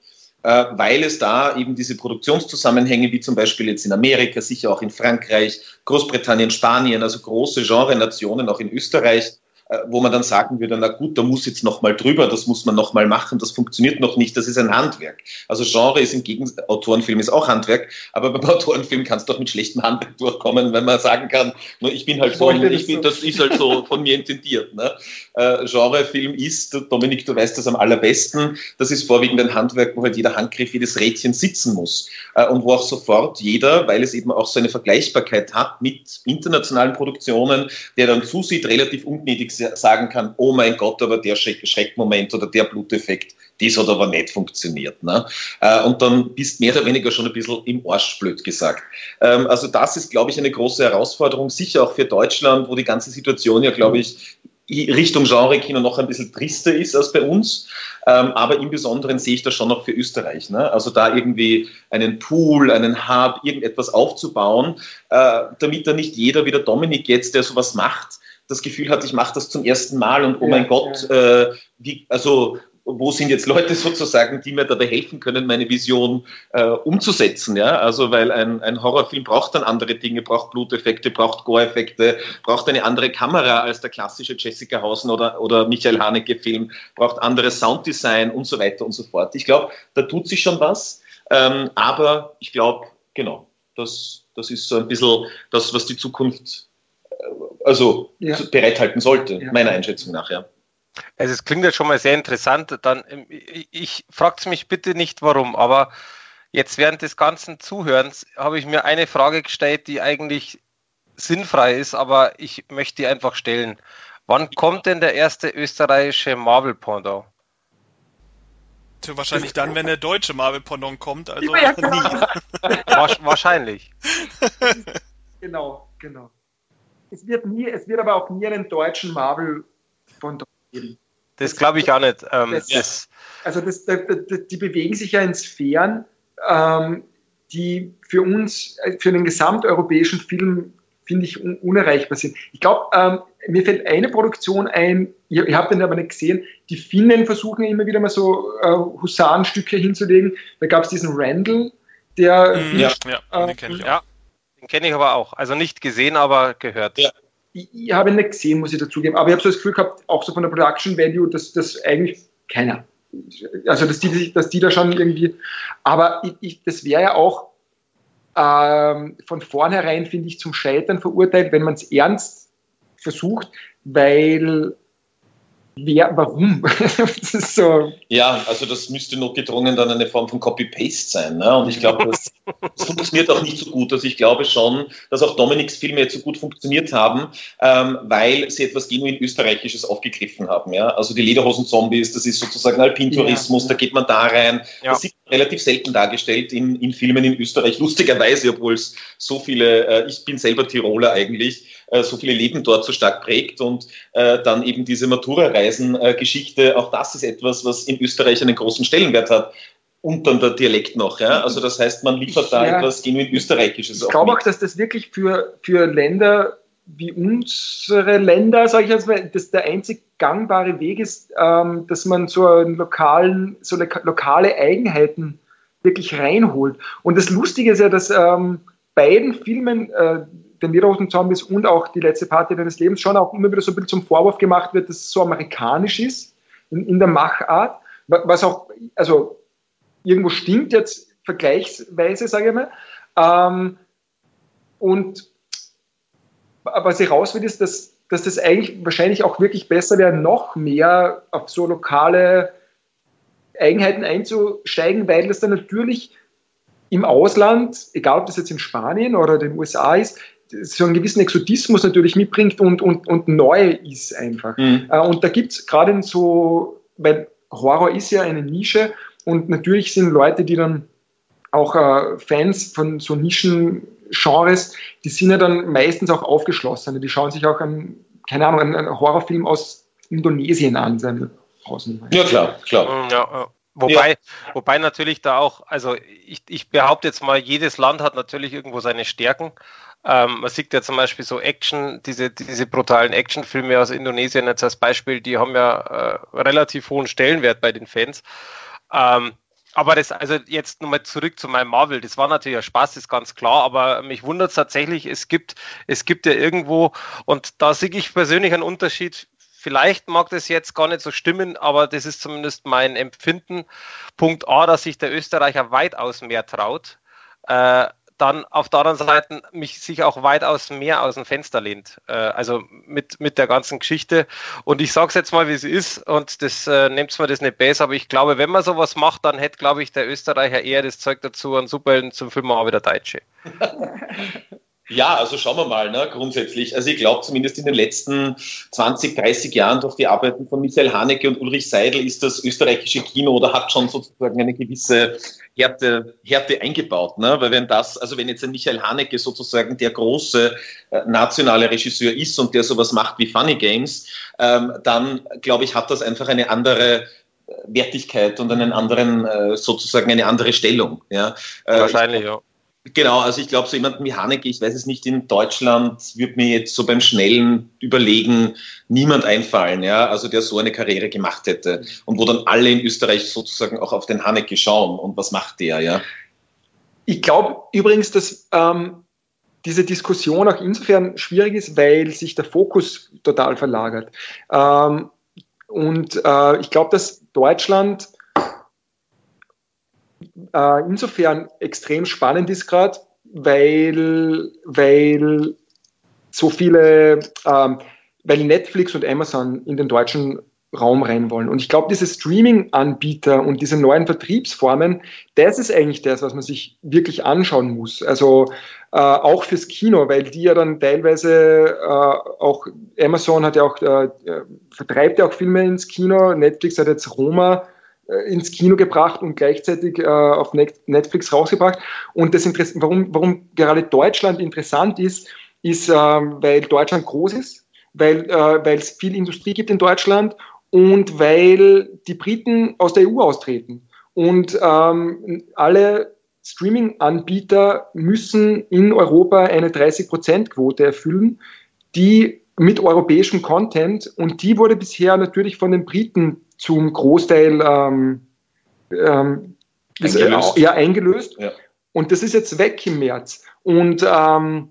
Äh, weil es da eben diese Produktionszusammenhänge, wie zum Beispiel jetzt in Amerika, sicher auch in Frankreich, Großbritannien, Spanien, also große Genre-Nationen, auch in Österreich, wo man dann sagen würde, na gut, da muss jetzt noch mal drüber, das muss man noch mal machen, das funktioniert noch nicht, das ist ein Handwerk. Also Genre ist im Gegenteil, Autorenfilm ist auch Handwerk, aber beim Autorenfilm kannst du auch mit schlechtem Handwerk durchkommen, wenn man sagen kann, nur ich bin halt so, ich bin, das ist halt so von mir intendiert. Ne? Äh, Genrefilm ist, Dominik, du weißt das am allerbesten, das ist vorwiegend ein Handwerk, wo halt jeder Handgriff, jedes Rädchen sitzen muss äh, und wo auch sofort jeder, weil es eben auch so eine Vergleichbarkeit hat mit internationalen Produktionen, der dann zusieht, relativ ungnädig sagen kann, oh mein Gott, aber der Schreckmoment oder der Bluteffekt, das hat aber nicht funktioniert. Ne? Äh, und dann bist mehr oder weniger schon ein bisschen im Arsch, blöd gesagt. Ähm, also das ist, glaube ich, eine große Herausforderung, sicher auch für Deutschland, wo die ganze Situation ja, glaube ich, Richtung Genre-Kino noch ein bisschen trister ist als bei uns. Ähm, aber im Besonderen sehe ich das schon noch für Österreich. Ne? Also da irgendwie einen Pool, einen Hub, irgendetwas aufzubauen, äh, damit da nicht jeder wie der Dominik jetzt, der sowas macht, das Gefühl hat, ich mache das zum ersten Mal und oh ja, mein Gott, ja. äh, wie, also wo sind jetzt Leute sozusagen, die mir dabei helfen können, meine Vision äh, umzusetzen, ja? Also weil ein, ein Horrorfilm braucht dann andere Dinge, braucht Bluteffekte, braucht Gore-Effekte, braucht eine andere Kamera als der klassische Jessica Hausen oder, oder Michael Haneke-Film, braucht anderes Sounddesign und so weiter und so fort. Ich glaube, da tut sich schon was, ähm, aber ich glaube, genau, das, das ist so ein bisschen das, was die Zukunft also ja. bereithalten sollte, ja. meiner Einschätzung nach, ja. Also es klingt jetzt schon mal sehr interessant. Dann, ähm, ich, ich fragt mich bitte nicht warum, aber jetzt während des ganzen Zuhörens habe ich mir eine Frage gestellt, die eigentlich sinnfrei ist, aber ich möchte die einfach stellen. Wann kommt denn der erste österreichische Marvel-Pendant? Wahrscheinlich dann, wenn der deutsche Marvel-Pendant kommt, also ja, nie. Wahrscheinlich. Genau, genau es wird nie, es wird aber auch nie einen deutschen Marvel von geben. Das glaube ich auch nicht. Ähm, das, das, also das, die bewegen sich ja in Sphären, ähm, die für uns, äh, für den gesamteuropäischen Film, finde ich, un unerreichbar sind. Ich glaube, ähm, mir fällt eine Produktion ein, ihr, ihr habt den aber nicht gesehen, die Finnen versuchen immer wieder mal so äh, Husarenstücke hinzulegen. Da gab es diesen Randall, der... Mm, ja, ja, den kenne ich. Ja. Kenne ich aber auch. Also nicht gesehen, aber gehört. Ja. Ich, ich habe ihn nicht gesehen, muss ich dazugeben. Aber ich habe so das Gefühl gehabt, auch so von der Production Value, dass das eigentlich keiner. Also, dass die, dass die da schon irgendwie. Aber ich, ich, das wäre ja auch ähm, von vornherein, finde ich, zum Scheitern verurteilt, wenn man es ernst versucht, weil Wer, warum? so. Ja, also das müsste notgedrungen dann eine Form von Copy-Paste sein. Ne? Und ich glaube, das, das, funktioniert auch nicht so gut. Also ich glaube schon, dass auch Dominiks Filme jetzt so gut funktioniert haben, ähm, weil sie etwas genuin Österreichisches aufgegriffen haben. Ja? Also die Lederhosen-Zombies, das ist sozusagen Alpintourismus, ja, da geht man da rein. Ja. Das ist relativ selten dargestellt in, in Filmen in Österreich, lustigerweise, obwohl es so viele, äh, ich bin selber Tiroler eigentlich, so viele Leben dort so stark prägt und äh, dann eben diese Matura-Reisen-Geschichte, auch das ist etwas, was in Österreich einen großen Stellenwert hat und dann der Dialekt noch. Ja? Also das heißt, man liefert da ja, etwas genuin Österreichisches. Ich glaube auch, dass das wirklich für, für Länder wie unsere Länder, sage ich jetzt mal, dass der einzig gangbare Weg ist, ähm, dass man so, lokalen, so lokale Eigenheiten wirklich reinholt. Und das Lustige ist ja, dass ähm, beiden Filmen, äh, den Lederhosen Zombies und auch die letzte Party deines Lebens schon auch immer wieder so ein bisschen zum Vorwurf gemacht wird, dass es so amerikanisch ist in, in der Machart, was auch, also irgendwo stimmt jetzt vergleichsweise, sage ich mal. Ähm, und was ich raus will, ist, dass, dass das eigentlich wahrscheinlich auch wirklich besser wäre, noch mehr auf so lokale Eigenheiten einzusteigen, weil das dann natürlich im Ausland, egal ob das jetzt in Spanien oder den USA ist, so einen gewissen Exotismus natürlich mitbringt und, und, und neu ist einfach. Mhm. Äh, und da gibt es gerade so, weil Horror ist ja eine Nische und natürlich sind Leute, die dann auch äh, Fans von so Nischengenres, die sind ja dann meistens auch aufgeschlossen. Die schauen sich auch an keine Ahnung, einen, einen Horrorfilm aus Indonesien an seine. Ja, klar, klar. Ja, Wobei, ja. wobei natürlich da auch, also ich, ich behaupte jetzt mal, jedes Land hat natürlich irgendwo seine Stärken. Ähm, man sieht ja zum Beispiel so Action, diese, diese brutalen Actionfilme aus Indonesien jetzt als Beispiel, die haben ja äh, relativ hohen Stellenwert bei den Fans. Ähm, aber das, also jetzt nochmal zurück zu meinem Marvel, das war natürlich ein Spaß, ist ganz klar, aber mich wundert es tatsächlich, es gibt, es gibt ja irgendwo, und da sehe ich persönlich einen Unterschied. Vielleicht mag das jetzt gar nicht so stimmen, aber das ist zumindest mein Empfinden. Punkt A, dass sich der Österreicher weitaus mehr traut. Äh, dann auf der anderen Seite mich sich auch weitaus mehr aus dem Fenster lehnt. Äh, also mit, mit der ganzen Geschichte. Und ich sage es jetzt mal, wie es ist, und das äh, nehmt mir das nicht besser, aber ich glaube, wenn man sowas macht, dann hätte, glaube ich, der Österreicher eher das Zeug dazu, einen Superhelden zum Filmen, aber der Deutsche. Ja, also schauen wir mal, ne, grundsätzlich. Also ich glaube zumindest in den letzten 20, 30 Jahren durch die Arbeiten von Michael Haneke und Ulrich Seidel ist das österreichische Kino oder hat schon sozusagen eine gewisse Härte, Härte eingebaut. Ne? Weil wenn das, also wenn jetzt ein Michael Haneke sozusagen der große äh, nationale Regisseur ist und der sowas macht wie Funny Games, ähm, dann glaube ich, hat das einfach eine andere äh, Wertigkeit und einen anderen, äh, sozusagen eine andere Stellung. Ja? Äh, Wahrscheinlich, ja Genau, also ich glaube, so jemand wie Haneke, ich weiß es nicht, in Deutschland wird mir jetzt so beim schnellen Überlegen niemand einfallen, ja, also der so eine Karriere gemacht hätte und wo dann alle in Österreich sozusagen auch auf den Haneke schauen und was macht der, ja. Ich glaube übrigens, dass ähm, diese Diskussion auch insofern schwierig ist, weil sich der Fokus total verlagert. Ähm, und äh, ich glaube, dass Deutschland äh, insofern extrem spannend ist gerade, weil, weil so viele, ähm, weil Netflix und Amazon in den deutschen Raum rein wollen. Und ich glaube, diese Streaming-Anbieter und diese neuen Vertriebsformen, das ist eigentlich das, was man sich wirklich anschauen muss. Also äh, auch fürs Kino, weil die ja dann teilweise äh, auch, Amazon hat ja auch, äh, vertreibt ja auch Filme ins Kino, Netflix hat jetzt Roma äh, ins Kino gebracht und gleichzeitig äh, auf Netflix rausgebracht. Und das Interesse, warum, warum gerade Deutschland interessant ist, ist, äh, weil Deutschland groß ist, weil, äh, es viel Industrie gibt in Deutschland und weil die Briten aus der EU austreten. Und ähm, alle Streaming-Anbieter müssen in Europa eine 30%-Quote erfüllen, die mit europäischem Content und die wurde bisher natürlich von den Briten zum Großteil ähm, ähm, eingelöst. ja, eingelöst. Ja. Und das ist jetzt weg im März. Und ähm,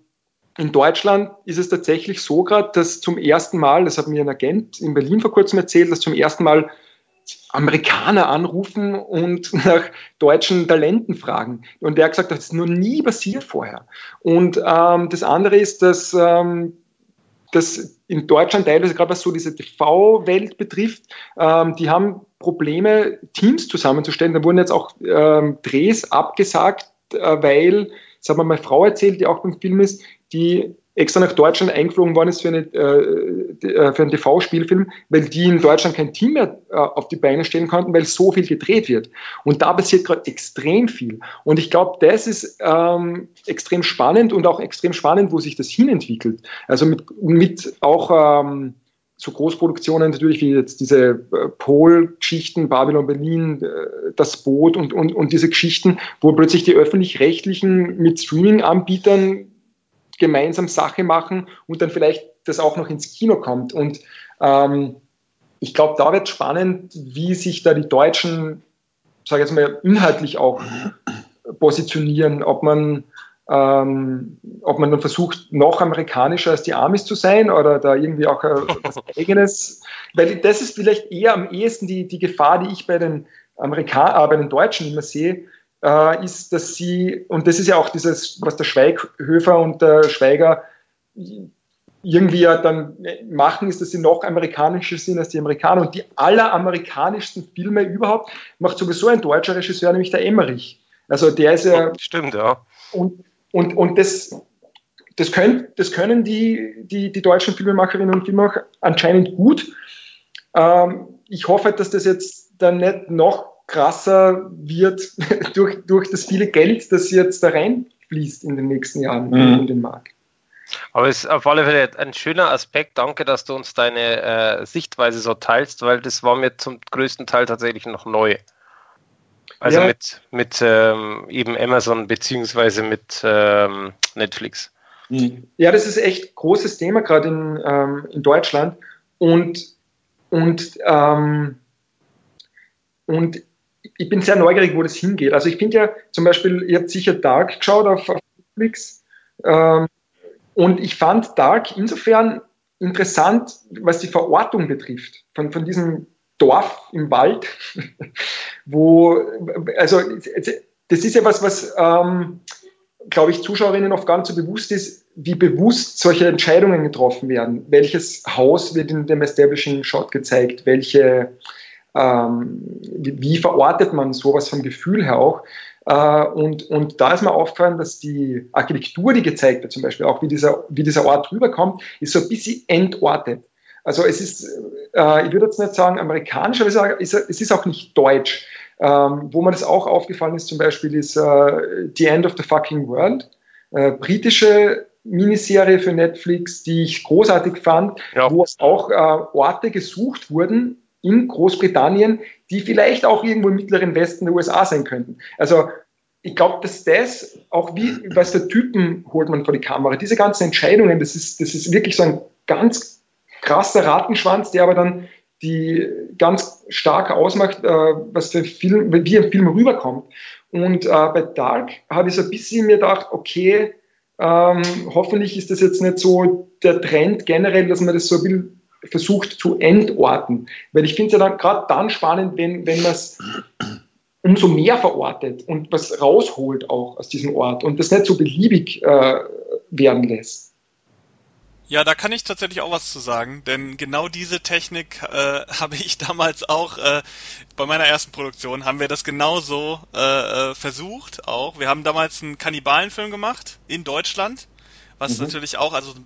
in Deutschland ist es tatsächlich so gerade, dass zum ersten Mal, das hat mir ein Agent in Berlin vor kurzem erzählt, dass zum ersten Mal Amerikaner anrufen und nach deutschen Talenten fragen. Und der hat gesagt, das ist noch nie passiert vorher. Und ähm, das andere ist, dass ähm, dass in Deutschland teilweise gerade was so diese TV-Welt betrifft, ähm, die haben Probleme, Teams zusammenzustellen. Da wurden jetzt auch ähm, Drehs abgesagt, äh, weil, das hat mir meine Frau erzählt, die auch beim Film ist, die extra nach Deutschland eingeflogen worden ist für, eine, äh, äh für einen TV-Spielfilm, weil die in Deutschland kein Team mehr äh, auf die Beine stellen konnten, weil so viel gedreht wird. Und da passiert gerade extrem viel. Und ich glaube, das ist ähm, extrem spannend und auch extrem spannend, wo sich das hinentwickelt. Also mit, mit auch ähm, so Großproduktionen natürlich wie jetzt diese äh, Pol-Geschichten, Babylon Berlin, äh, das Boot und, und, und diese Geschichten, wo plötzlich die öffentlich-rechtlichen mit Streaming-Anbietern gemeinsam Sache machen und dann vielleicht das auch noch ins Kino kommt. Und ähm, ich glaube, da wird spannend, wie sich da die Deutschen, sage ich jetzt mal, inhaltlich auch positionieren, ob man, ähm, ob man dann versucht, noch amerikanischer als die Amis zu sein oder da irgendwie auch äh, was eigenes, weil das ist vielleicht eher am ehesten die, die Gefahr, die ich bei den Amerikanern, äh, bei den Deutschen immer sehe, äh, ist, dass sie, und das ist ja auch dieses, was der Schweighöfer und der Schweiger irgendwie ja dann machen, ist, dass sie noch amerikanischer sind als die Amerikaner. Und die alleramerikanischsten Filme überhaupt macht sowieso ein deutscher Regisseur, nämlich der Emmerich. Also der ist ja. Stimmt, ja. Und, und, und das, das, können, das können die, die, die deutschen Filmemacherinnen und Filmemacher anscheinend gut. Ähm, ich hoffe, dass das jetzt dann nicht noch krasser wird durch, durch das viele Geld, das jetzt da reinfließt in den nächsten Jahren mhm. in den Markt. Aber es ist auf alle Fälle ein schöner Aspekt. Danke, dass du uns deine äh, Sichtweise so teilst, weil das war mir zum größten Teil tatsächlich noch neu. Also ja. mit, mit ähm, eben Amazon beziehungsweise mit ähm, Netflix. Mhm. Ja, das ist echt großes Thema gerade in, ähm, in Deutschland. Und, und, ähm, und ich bin sehr neugierig, wo das hingeht. Also ich finde ja zum Beispiel, ihr habt sicher Dark geschaut auf, auf Netflix. Ähm, und ich fand Dark insofern interessant, was die Verortung betrifft, von, von diesem Dorf im Wald, wo, also das ist ja was, was, ähm, glaube ich, Zuschauerinnen oft gar nicht so bewusst ist, wie bewusst solche Entscheidungen getroffen werden. Welches Haus wird in dem Establishing Shot gezeigt? Welche, ähm, wie, verortet man sowas vom Gefühl her auch? Äh, und, und da ist mir aufgefallen, dass die Architektur, die gezeigt wird, zum Beispiel auch wie dieser, wie dieser Ort rüberkommt, ist so ein bisschen entortet. Also es ist, äh, ich würde jetzt nicht sagen amerikanisch, aber es ist, es ist auch nicht deutsch. Ähm, wo mir das auch aufgefallen ist, zum Beispiel ist äh, The End of the Fucking World, äh, britische Miniserie für Netflix, die ich großartig fand, ja. wo auch äh, Orte gesucht wurden in Großbritannien, die vielleicht auch irgendwo im mittleren Westen der USA sein könnten. Also ich glaube, dass das auch wie, was für Typen holt man vor die Kamera, diese ganzen Entscheidungen, das ist, das ist wirklich so ein ganz krasser Rattenschwanz, der aber dann die ganz stark ausmacht, äh, was der Film, wie ein Film rüberkommt. Und äh, bei Dark habe ich so ein bisschen mir gedacht, okay, ähm, hoffentlich ist das jetzt nicht so der Trend generell, dass man das so bisschen versucht zu entorten. Weil ich finde es ja dann gerade dann spannend, wenn, wenn man es umso mehr verortet und was rausholt auch aus diesem Ort und das nicht so beliebig äh, werden lässt. Ja, da kann ich tatsächlich auch was zu sagen, denn genau diese Technik äh, habe ich damals auch äh, bei meiner ersten Produktion haben wir das genauso äh, äh, versucht auch. Wir haben damals einen Kannibalenfilm gemacht in Deutschland was mhm. natürlich auch, also ein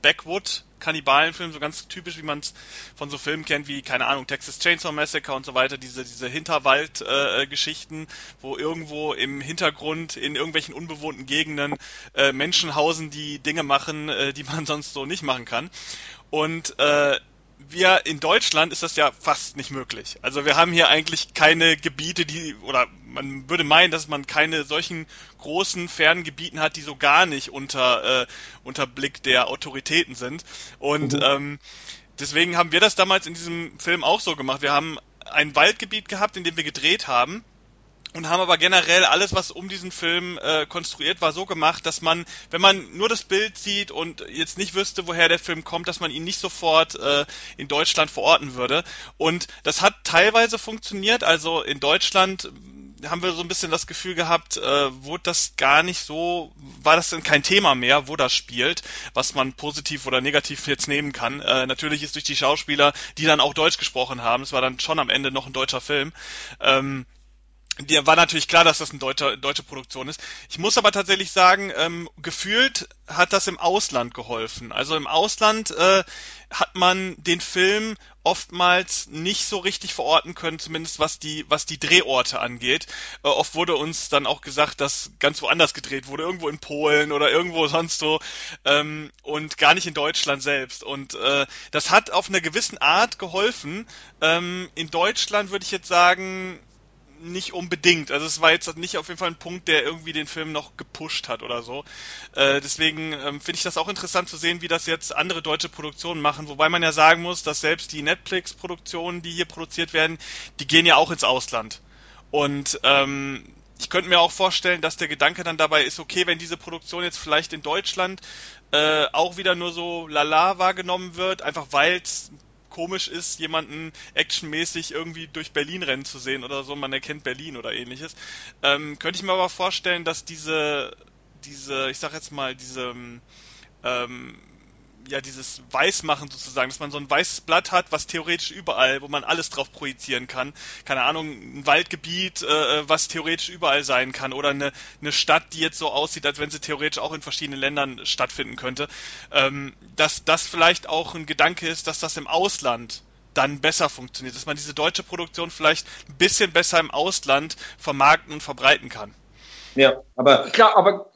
Backwood-Kannibalenfilm, so ganz typisch, wie man es von so Filmen kennt, wie, keine Ahnung, Texas Chainsaw Massacre und so weiter, diese, diese Hinterwald-Geschichten, äh, wo irgendwo im Hintergrund in irgendwelchen unbewohnten Gegenden äh, Menschen hausen, die Dinge machen, äh, die man sonst so nicht machen kann. Und äh, wir in Deutschland ist das ja fast nicht möglich. Also wir haben hier eigentlich keine Gebiete, die, oder man würde meinen, dass man keine solchen großen, fernen Gebieten hat, die so gar nicht unter, äh, unter Blick der Autoritäten sind. Und mhm. ähm, deswegen haben wir das damals in diesem Film auch so gemacht. Wir haben ein Waldgebiet gehabt, in dem wir gedreht haben und haben aber generell alles, was um diesen Film äh, konstruiert war, so gemacht, dass man, wenn man nur das Bild sieht und jetzt nicht wüsste, woher der Film kommt, dass man ihn nicht sofort äh, in Deutschland verorten würde. Und das hat teilweise funktioniert. Also in Deutschland haben wir so ein bisschen das Gefühl gehabt, äh, wurde das gar nicht so, war das denn kein Thema mehr, wo das spielt, was man positiv oder negativ jetzt nehmen kann. Äh, natürlich ist durch die Schauspieler, die dann auch Deutsch gesprochen haben, es war dann schon am Ende noch ein deutscher Film. Ähm, dir war natürlich klar, dass das eine deutsche, deutsche Produktion ist. Ich muss aber tatsächlich sagen, ähm, gefühlt hat das im Ausland geholfen. Also im Ausland äh, hat man den Film oftmals nicht so richtig verorten können, zumindest was die, was die Drehorte angeht. Äh, oft wurde uns dann auch gesagt, dass ganz woanders gedreht wurde, irgendwo in Polen oder irgendwo sonst so ähm, und gar nicht in Deutschland selbst. Und äh, das hat auf eine gewissen Art geholfen. Ähm, in Deutschland würde ich jetzt sagen, nicht unbedingt. Also es war jetzt nicht auf jeden Fall ein Punkt, der irgendwie den Film noch gepusht hat oder so. Äh, deswegen ähm, finde ich das auch interessant zu sehen, wie das jetzt andere deutsche Produktionen machen. Wobei man ja sagen muss, dass selbst die Netflix-Produktionen, die hier produziert werden, die gehen ja auch ins Ausland. Und ähm, ich könnte mir auch vorstellen, dass der Gedanke dann dabei ist, okay, wenn diese Produktion jetzt vielleicht in Deutschland äh, auch wieder nur so lala wahrgenommen wird, einfach weil es komisch ist, jemanden actionmäßig irgendwie durch Berlin rennen zu sehen oder so, man erkennt Berlin oder ähnliches. Ähm, könnte ich mir aber vorstellen, dass diese, diese, ich sag jetzt mal, diese, ähm, ja, dieses Weißmachen sozusagen, dass man so ein weißes Blatt hat, was theoretisch überall, wo man alles drauf projizieren kann. Keine Ahnung, ein Waldgebiet, äh, was theoretisch überall sein kann. Oder eine, eine Stadt, die jetzt so aussieht, als wenn sie theoretisch auch in verschiedenen Ländern stattfinden könnte. Ähm, dass das vielleicht auch ein Gedanke ist, dass das im Ausland dann besser funktioniert, dass man diese deutsche Produktion vielleicht ein bisschen besser im Ausland vermarkten und verbreiten kann. Ja, aber klar, aber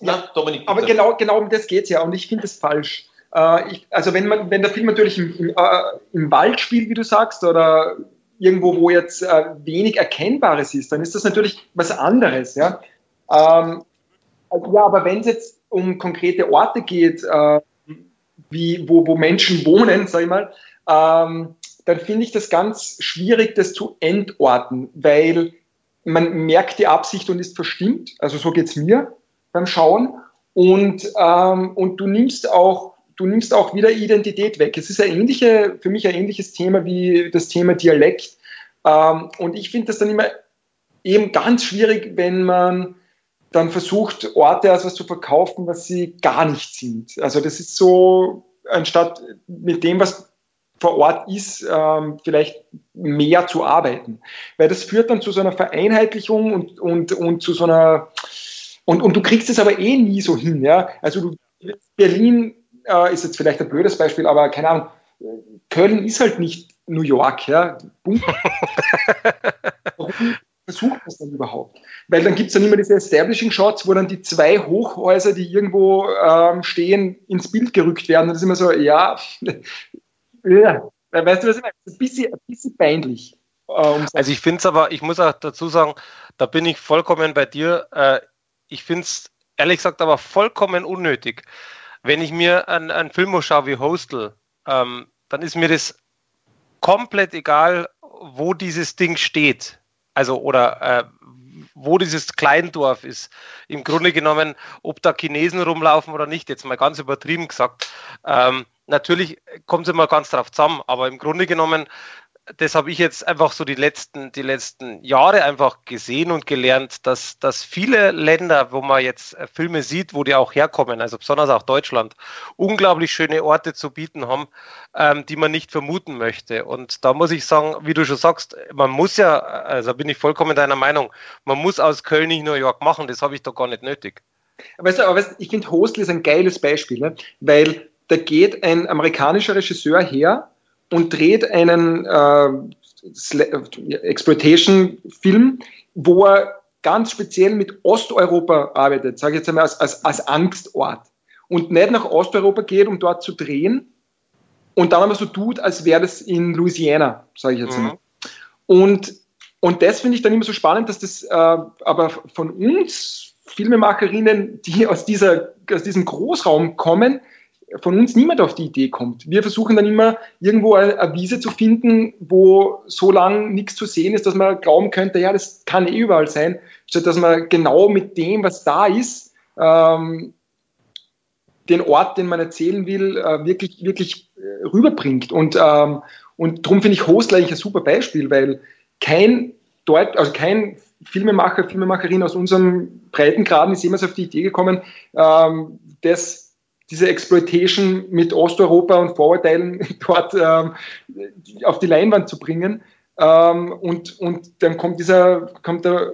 Ja, Dominik. Aber genau, genau um das geht es ja und ich finde es falsch. Äh, ich, also wenn man, wenn der Film natürlich im, im, äh, im, Wald spielt, wie du sagst, oder irgendwo, wo jetzt äh, wenig Erkennbares ist, dann ist das natürlich was anderes. Ja, ähm, ja aber wenn es jetzt um konkrete Orte geht, äh, wie, wo, wo Menschen wohnen, sag ich mal, ähm, dann finde ich das ganz schwierig, das zu entorten, weil man merkt die Absicht und ist verstimmt. Also so geht's mir beim Schauen. Und, ähm, und du nimmst auch du nimmst auch wieder Identität weg. Es ist ein ähnliche, für mich ein ähnliches Thema wie das Thema Dialekt. Ähm, und ich finde das dann immer eben ganz schwierig, wenn man dann versucht, Orte als was zu verkaufen, was sie gar nicht sind. Also das ist so, anstatt mit dem, was vor Ort ist, ähm, vielleicht mehr zu arbeiten. Weil das führt dann zu so einer Vereinheitlichung und, und, und zu so einer, und, und du kriegst es aber eh nie so hin. Ja? Also du, Berlin äh, ist jetzt vielleicht ein blödes Beispiel, aber keine Ahnung, Köln ist halt nicht New York, ja. Warum versucht man es dann überhaupt? Weil dann gibt es dann immer diese Establishing Shots, wo dann die zwei Hochhäuser, die irgendwo ähm, stehen, ins Bild gerückt werden. Und das ist immer so, ja, ja. weißt du, was ich meine? Ein bisschen, ein bisschen peinlich. Ähm, also ich finde es aber, ich muss auch dazu sagen, da bin ich vollkommen bei dir. Äh, ich finde es ehrlich gesagt aber vollkommen unnötig. Wenn ich mir einen, einen Film schaue wie Hostel, ähm, dann ist mir das komplett egal, wo dieses Ding steht. Also, oder äh, wo dieses Kleindorf ist. Im Grunde genommen, ob da Chinesen rumlaufen oder nicht, jetzt mal ganz übertrieben gesagt. Ähm, natürlich kommt es immer ganz drauf zusammen, aber im Grunde genommen das habe ich jetzt einfach so die letzten, die letzten Jahre einfach gesehen und gelernt, dass, dass viele Länder, wo man jetzt äh, Filme sieht, wo die auch herkommen, also besonders auch Deutschland, unglaublich schöne Orte zu bieten haben, ähm, die man nicht vermuten möchte. Und da muss ich sagen, wie du schon sagst, man muss ja, also bin ich vollkommen deiner Meinung, man muss aus Köln nicht New York machen, das habe ich doch gar nicht nötig. Weißt du, aber weißt, ich finde Hostel ist ein geiles Beispiel, ne? weil da geht ein amerikanischer Regisseur her und dreht einen äh, Exploitation-Film, wo er ganz speziell mit Osteuropa arbeitet, sage ich jetzt einmal als, als, als Angstort. Und nicht nach Osteuropa geht, um dort zu drehen und dann aber so tut, als wäre das in Louisiana, sage ich jetzt mhm. einmal. Und, und das finde ich dann immer so spannend, dass das äh, aber von uns Filmemacherinnen, die aus, dieser, aus diesem Großraum kommen, von uns niemand auf die Idee kommt. Wir versuchen dann immer irgendwo eine Wiese zu finden, wo so lang nichts zu sehen ist, dass man glauben könnte, ja, das kann eh überall sein, statt dass man genau mit dem, was da ist, ähm, den Ort, den man erzählen will, äh, wirklich, wirklich äh, rüberbringt. Und, ähm, und darum finde ich Hostler eigentlich ein super Beispiel, weil kein Deut also kein Filmemacher, Filmemacherin aus unserem Breitengraden ist jemals auf die Idee gekommen, ähm, das diese Exploitation mit Osteuropa und Vorurteilen dort ähm, auf die Leinwand zu bringen. Ähm, und, und dann kommt dieser, kommt der,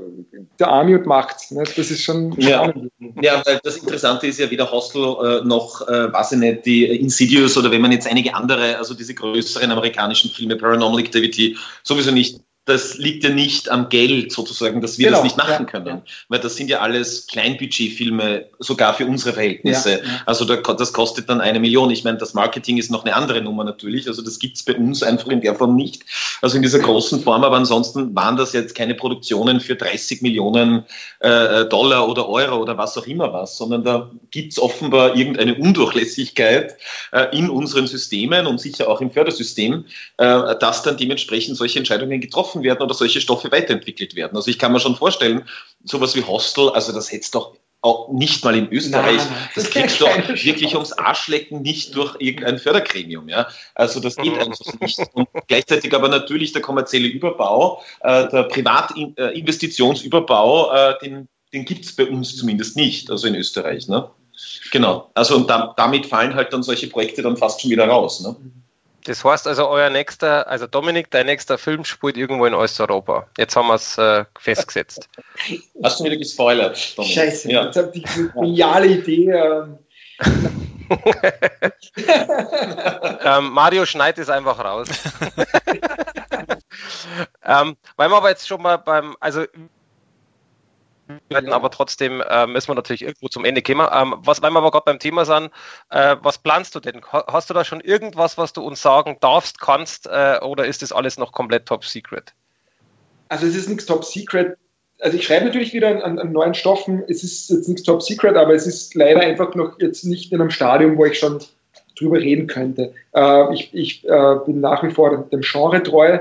der Army und macht's. Ne? Das ist schon spannend. Ja, ja, das Interessante ist ja weder Hostel äh, noch, äh, weiß ich nicht, die Insidious oder wenn man jetzt einige andere, also diese größeren amerikanischen Filme, Paranormal Activity, sowieso nicht das liegt ja nicht am Geld sozusagen, dass wir genau, das nicht machen ja, können. Ja. Weil das sind ja alles Kleinbudgetfilme, sogar für unsere Verhältnisse. Ja, also da, das kostet dann eine Million. Ich meine, das Marketing ist noch eine andere Nummer natürlich. Also das gibt's bei uns einfach in der Form nicht. Also in dieser großen Form, aber ansonsten waren das jetzt keine Produktionen für 30 Millionen äh, Dollar oder Euro oder was auch immer was, sondern da gibt's offenbar irgendeine Undurchlässigkeit äh, in unseren Systemen und sicher auch im Fördersystem, äh, dass dann dementsprechend solche Entscheidungen getroffen getroffen werden oder solche Stoffe weiterentwickelt werden. Also ich kann mir schon vorstellen, sowas wie Hostel, also das hätte es doch auch nicht mal in Österreich. Nein, nein, das, kriegst du doch wirklich ums Arschlecken nicht durch irgendein Fördergremium. Ja? Also das geht einfach nicht. Und gleichzeitig aber natürlich der kommerzielle Überbau, äh, der Privatinvestitionsüberbau, äh, den, den gibt es bei uns zumindest nicht, also in Österreich. Ne? Genau. Also und da, damit fallen halt dann solche Projekte dann fast schon wieder raus. Ne? Das heißt also, euer nächster, also Dominik, dein nächster Film spielt irgendwo in Osteuropa. Jetzt haben wir es äh, festgesetzt. Hast du wieder gespoilert, Dominik? Scheiße, ja. jetzt habt ihr die geniale Idee. Ähm. ähm, Mario schneidet es einfach raus. ähm, weil wir aber jetzt schon mal beim, also ja. aber trotzdem äh, müssen wir natürlich irgendwo zum Ende kommen. Ähm, was, weil wir aber gerade beim Thema sind, äh, was planst du denn? Hast du da schon irgendwas, was du uns sagen darfst, kannst, äh, oder ist das alles noch komplett top secret? Also es ist nichts top secret. Also ich schreibe natürlich wieder an, an, neuen Stoffen. Es ist jetzt nichts top secret, aber es ist leider einfach noch jetzt nicht in einem Stadium, wo ich schon drüber reden könnte. Äh, ich, ich äh, bin nach wie vor dem Genre treu,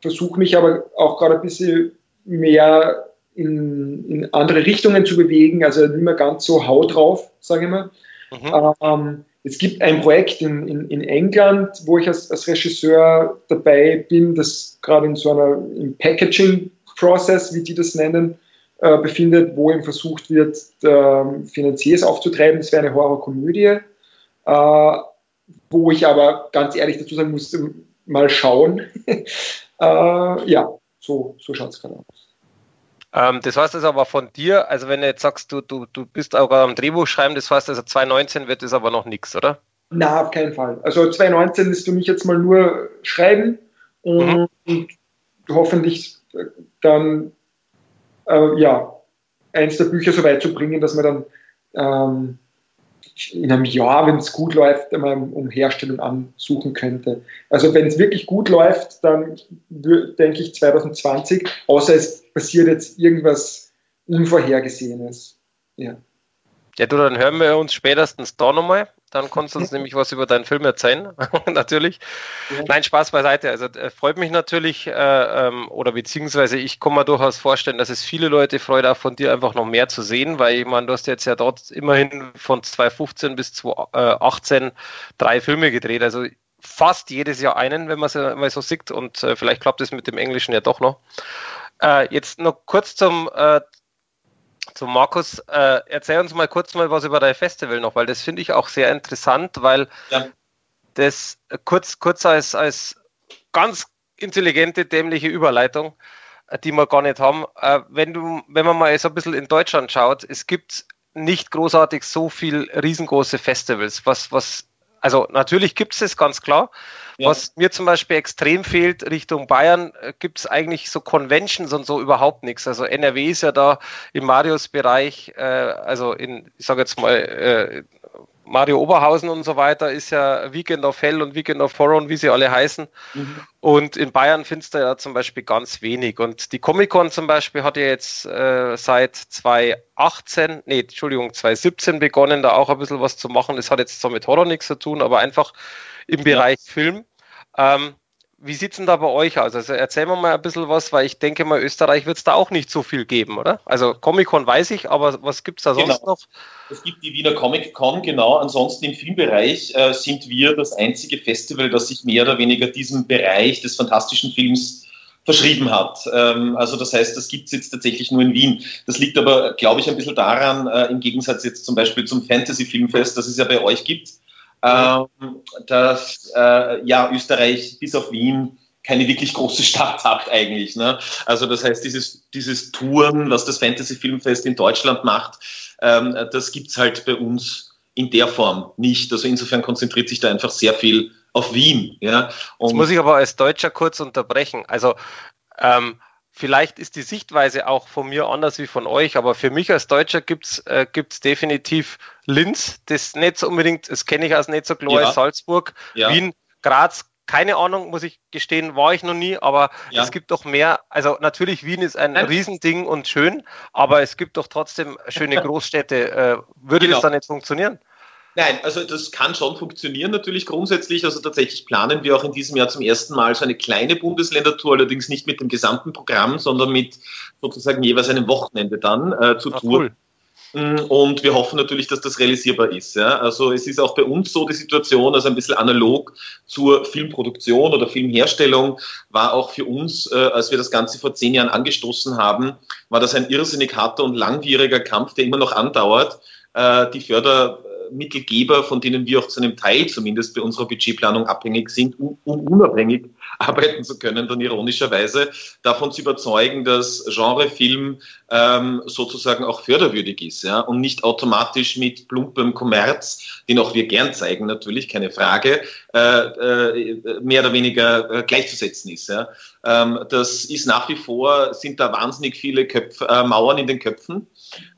versuche mich aber auch gerade ein bisschen mehr in, in andere Richtungen zu bewegen, also nicht mehr ganz so Hau drauf, sage ich mal. Mhm. Ähm, es gibt ein Projekt in, in, in England, wo ich als, als Regisseur dabei bin, das gerade in so einer im Packaging-Process, wie die das nennen, äh, befindet, wo eben versucht wird, äh, Finanziers aufzutreiben. Das wäre eine Horrorkomödie, äh, wo ich aber ganz ehrlich dazu sagen muss, mal schauen. äh, ja, so, so schaut es gerade aus. Ähm, das heißt also aber von dir, also wenn du jetzt sagst, du, du, du bist auch am Drehbuch schreiben, das heißt also 2019 wird das aber noch nichts, oder? Na, auf keinen Fall. Also 2019 ist für mich jetzt mal nur schreiben und, mhm. hoffentlich dann äh, ja, eins der Bücher so weit zu bringen, dass man dann ähm, in einem Jahr, wenn es gut läuft, einmal um Herstellung ansuchen könnte. Also wenn es wirklich gut läuft, dann denke ich 2020, außer es passiert jetzt irgendwas Unvorhergesehenes. Ja. Ja, du, dann hören wir uns spätestens da nochmal. Dann kannst du uns nämlich was über deinen Film erzählen, natürlich. Ja. Nein, Spaß beiseite. Also äh, freut mich natürlich, äh, ähm, oder beziehungsweise ich kann mir durchaus vorstellen, dass es viele Leute freut, auch von dir einfach noch mehr zu sehen, weil ich meine, du hast jetzt ja dort immerhin von 2015 bis 2018 drei Filme gedreht. Also fast jedes Jahr einen, wenn man es mal so sieht. Und äh, vielleicht klappt es mit dem Englischen ja doch noch. Äh, jetzt noch kurz zum, äh, zu Markus, äh, erzähl uns mal kurz mal was über dein Festival noch, weil das finde ich auch sehr interessant, weil ja. das kurz, kurz als, als ganz intelligente, dämliche Überleitung, äh, die wir gar nicht haben. Äh, wenn du, wenn man mal so ein bisschen in Deutschland schaut, es gibt nicht großartig so viel riesengroße Festivals, was, was also natürlich gibt es es ganz klar. Ja. Was mir zum Beispiel extrem fehlt Richtung Bayern, äh, gibt es eigentlich so Conventions und so überhaupt nichts. Also NRW ist ja da im Marius-Bereich, äh, also in, ich sage jetzt mal, äh, Mario Oberhausen und so weiter ist ja Weekend of Hell und Weekend of Horror und wie sie alle heißen. Mhm. Und in Bayern findest du ja zum Beispiel ganz wenig. Und die Comic-Con zum Beispiel hat ja jetzt äh, seit 2018, nee, Entschuldigung, 2017 begonnen, da auch ein bisschen was zu machen. Das hat jetzt zwar mit Horror nichts zu tun, aber einfach im Bereich ja. Film. Ähm, wie sieht es denn da bei euch aus? Also erzähl mir mal ein bisschen was, weil ich denke mal, Österreich wird es da auch nicht so viel geben, oder? Also Comic-Con weiß ich, aber was gibt es da sonst genau. noch? Es gibt die Wiener Comic-Con, genau. Ansonsten im Filmbereich äh, sind wir das einzige Festival, das sich mehr oder weniger diesem Bereich des fantastischen Films verschrieben hat. Ähm, also das heißt, das gibt es jetzt tatsächlich nur in Wien. Das liegt aber, glaube ich, ein bisschen daran, äh, im Gegensatz jetzt zum Beispiel zum Fantasy-Filmfest, das es ja bei euch gibt, ähm, dass äh, ja Österreich bis auf Wien keine wirklich große Stadt hat eigentlich. Ne? Also das heißt, dieses, dieses Touren, was das Fantasy Filmfest in Deutschland macht, ähm, das gibt's halt bei uns in der Form nicht. Also insofern konzentriert sich da einfach sehr viel auf Wien. Ja? Und Jetzt muss ich aber als Deutscher kurz unterbrechen. Also ähm, vielleicht ist die Sichtweise auch von mir anders wie von euch, aber für mich als Deutscher gibt's äh, gibt's definitiv Linz, das nicht so unbedingt, das kenne ich als nicht so klar ja. Salzburg, ja. Wien, Graz, keine Ahnung, muss ich gestehen, war ich noch nie, aber ja. es gibt doch mehr. Also natürlich, Wien ist ein Nein. Riesending und schön, aber es gibt doch trotzdem schöne Großstädte. Äh, würde genau. das dann nicht funktionieren? Nein, also das kann schon funktionieren natürlich grundsätzlich. Also tatsächlich planen wir auch in diesem Jahr zum ersten Mal so eine kleine Bundesländertour, allerdings nicht mit dem gesamten Programm, sondern mit sozusagen jeweils einem Wochenende dann äh, zu Ach, Tour. Cool. Mm, und wir hoffen natürlich, dass das realisierbar ist. Ja. Also es ist auch bei uns so die Situation, also ein bisschen analog zur Filmproduktion oder Filmherstellung war auch für uns, äh, als wir das Ganze vor zehn Jahren angestoßen haben, war das ein irrsinnig harter und langwieriger Kampf, der immer noch andauert. Äh, die Förder Mittelgeber, von denen wir auch zu einem Teil zumindest bei unserer Budgetplanung abhängig sind, un unabhängig arbeiten zu können, dann ironischerweise davon zu überzeugen, dass Genrefilm ähm, sozusagen auch förderwürdig ist ja, und nicht automatisch mit plumpem Kommerz, den auch wir gern zeigen, natürlich, keine Frage, äh, äh, mehr oder weniger äh, gleichzusetzen ist. Ja. Ähm, das ist nach wie vor, sind da wahnsinnig viele Köpfe, äh, Mauern in den Köpfen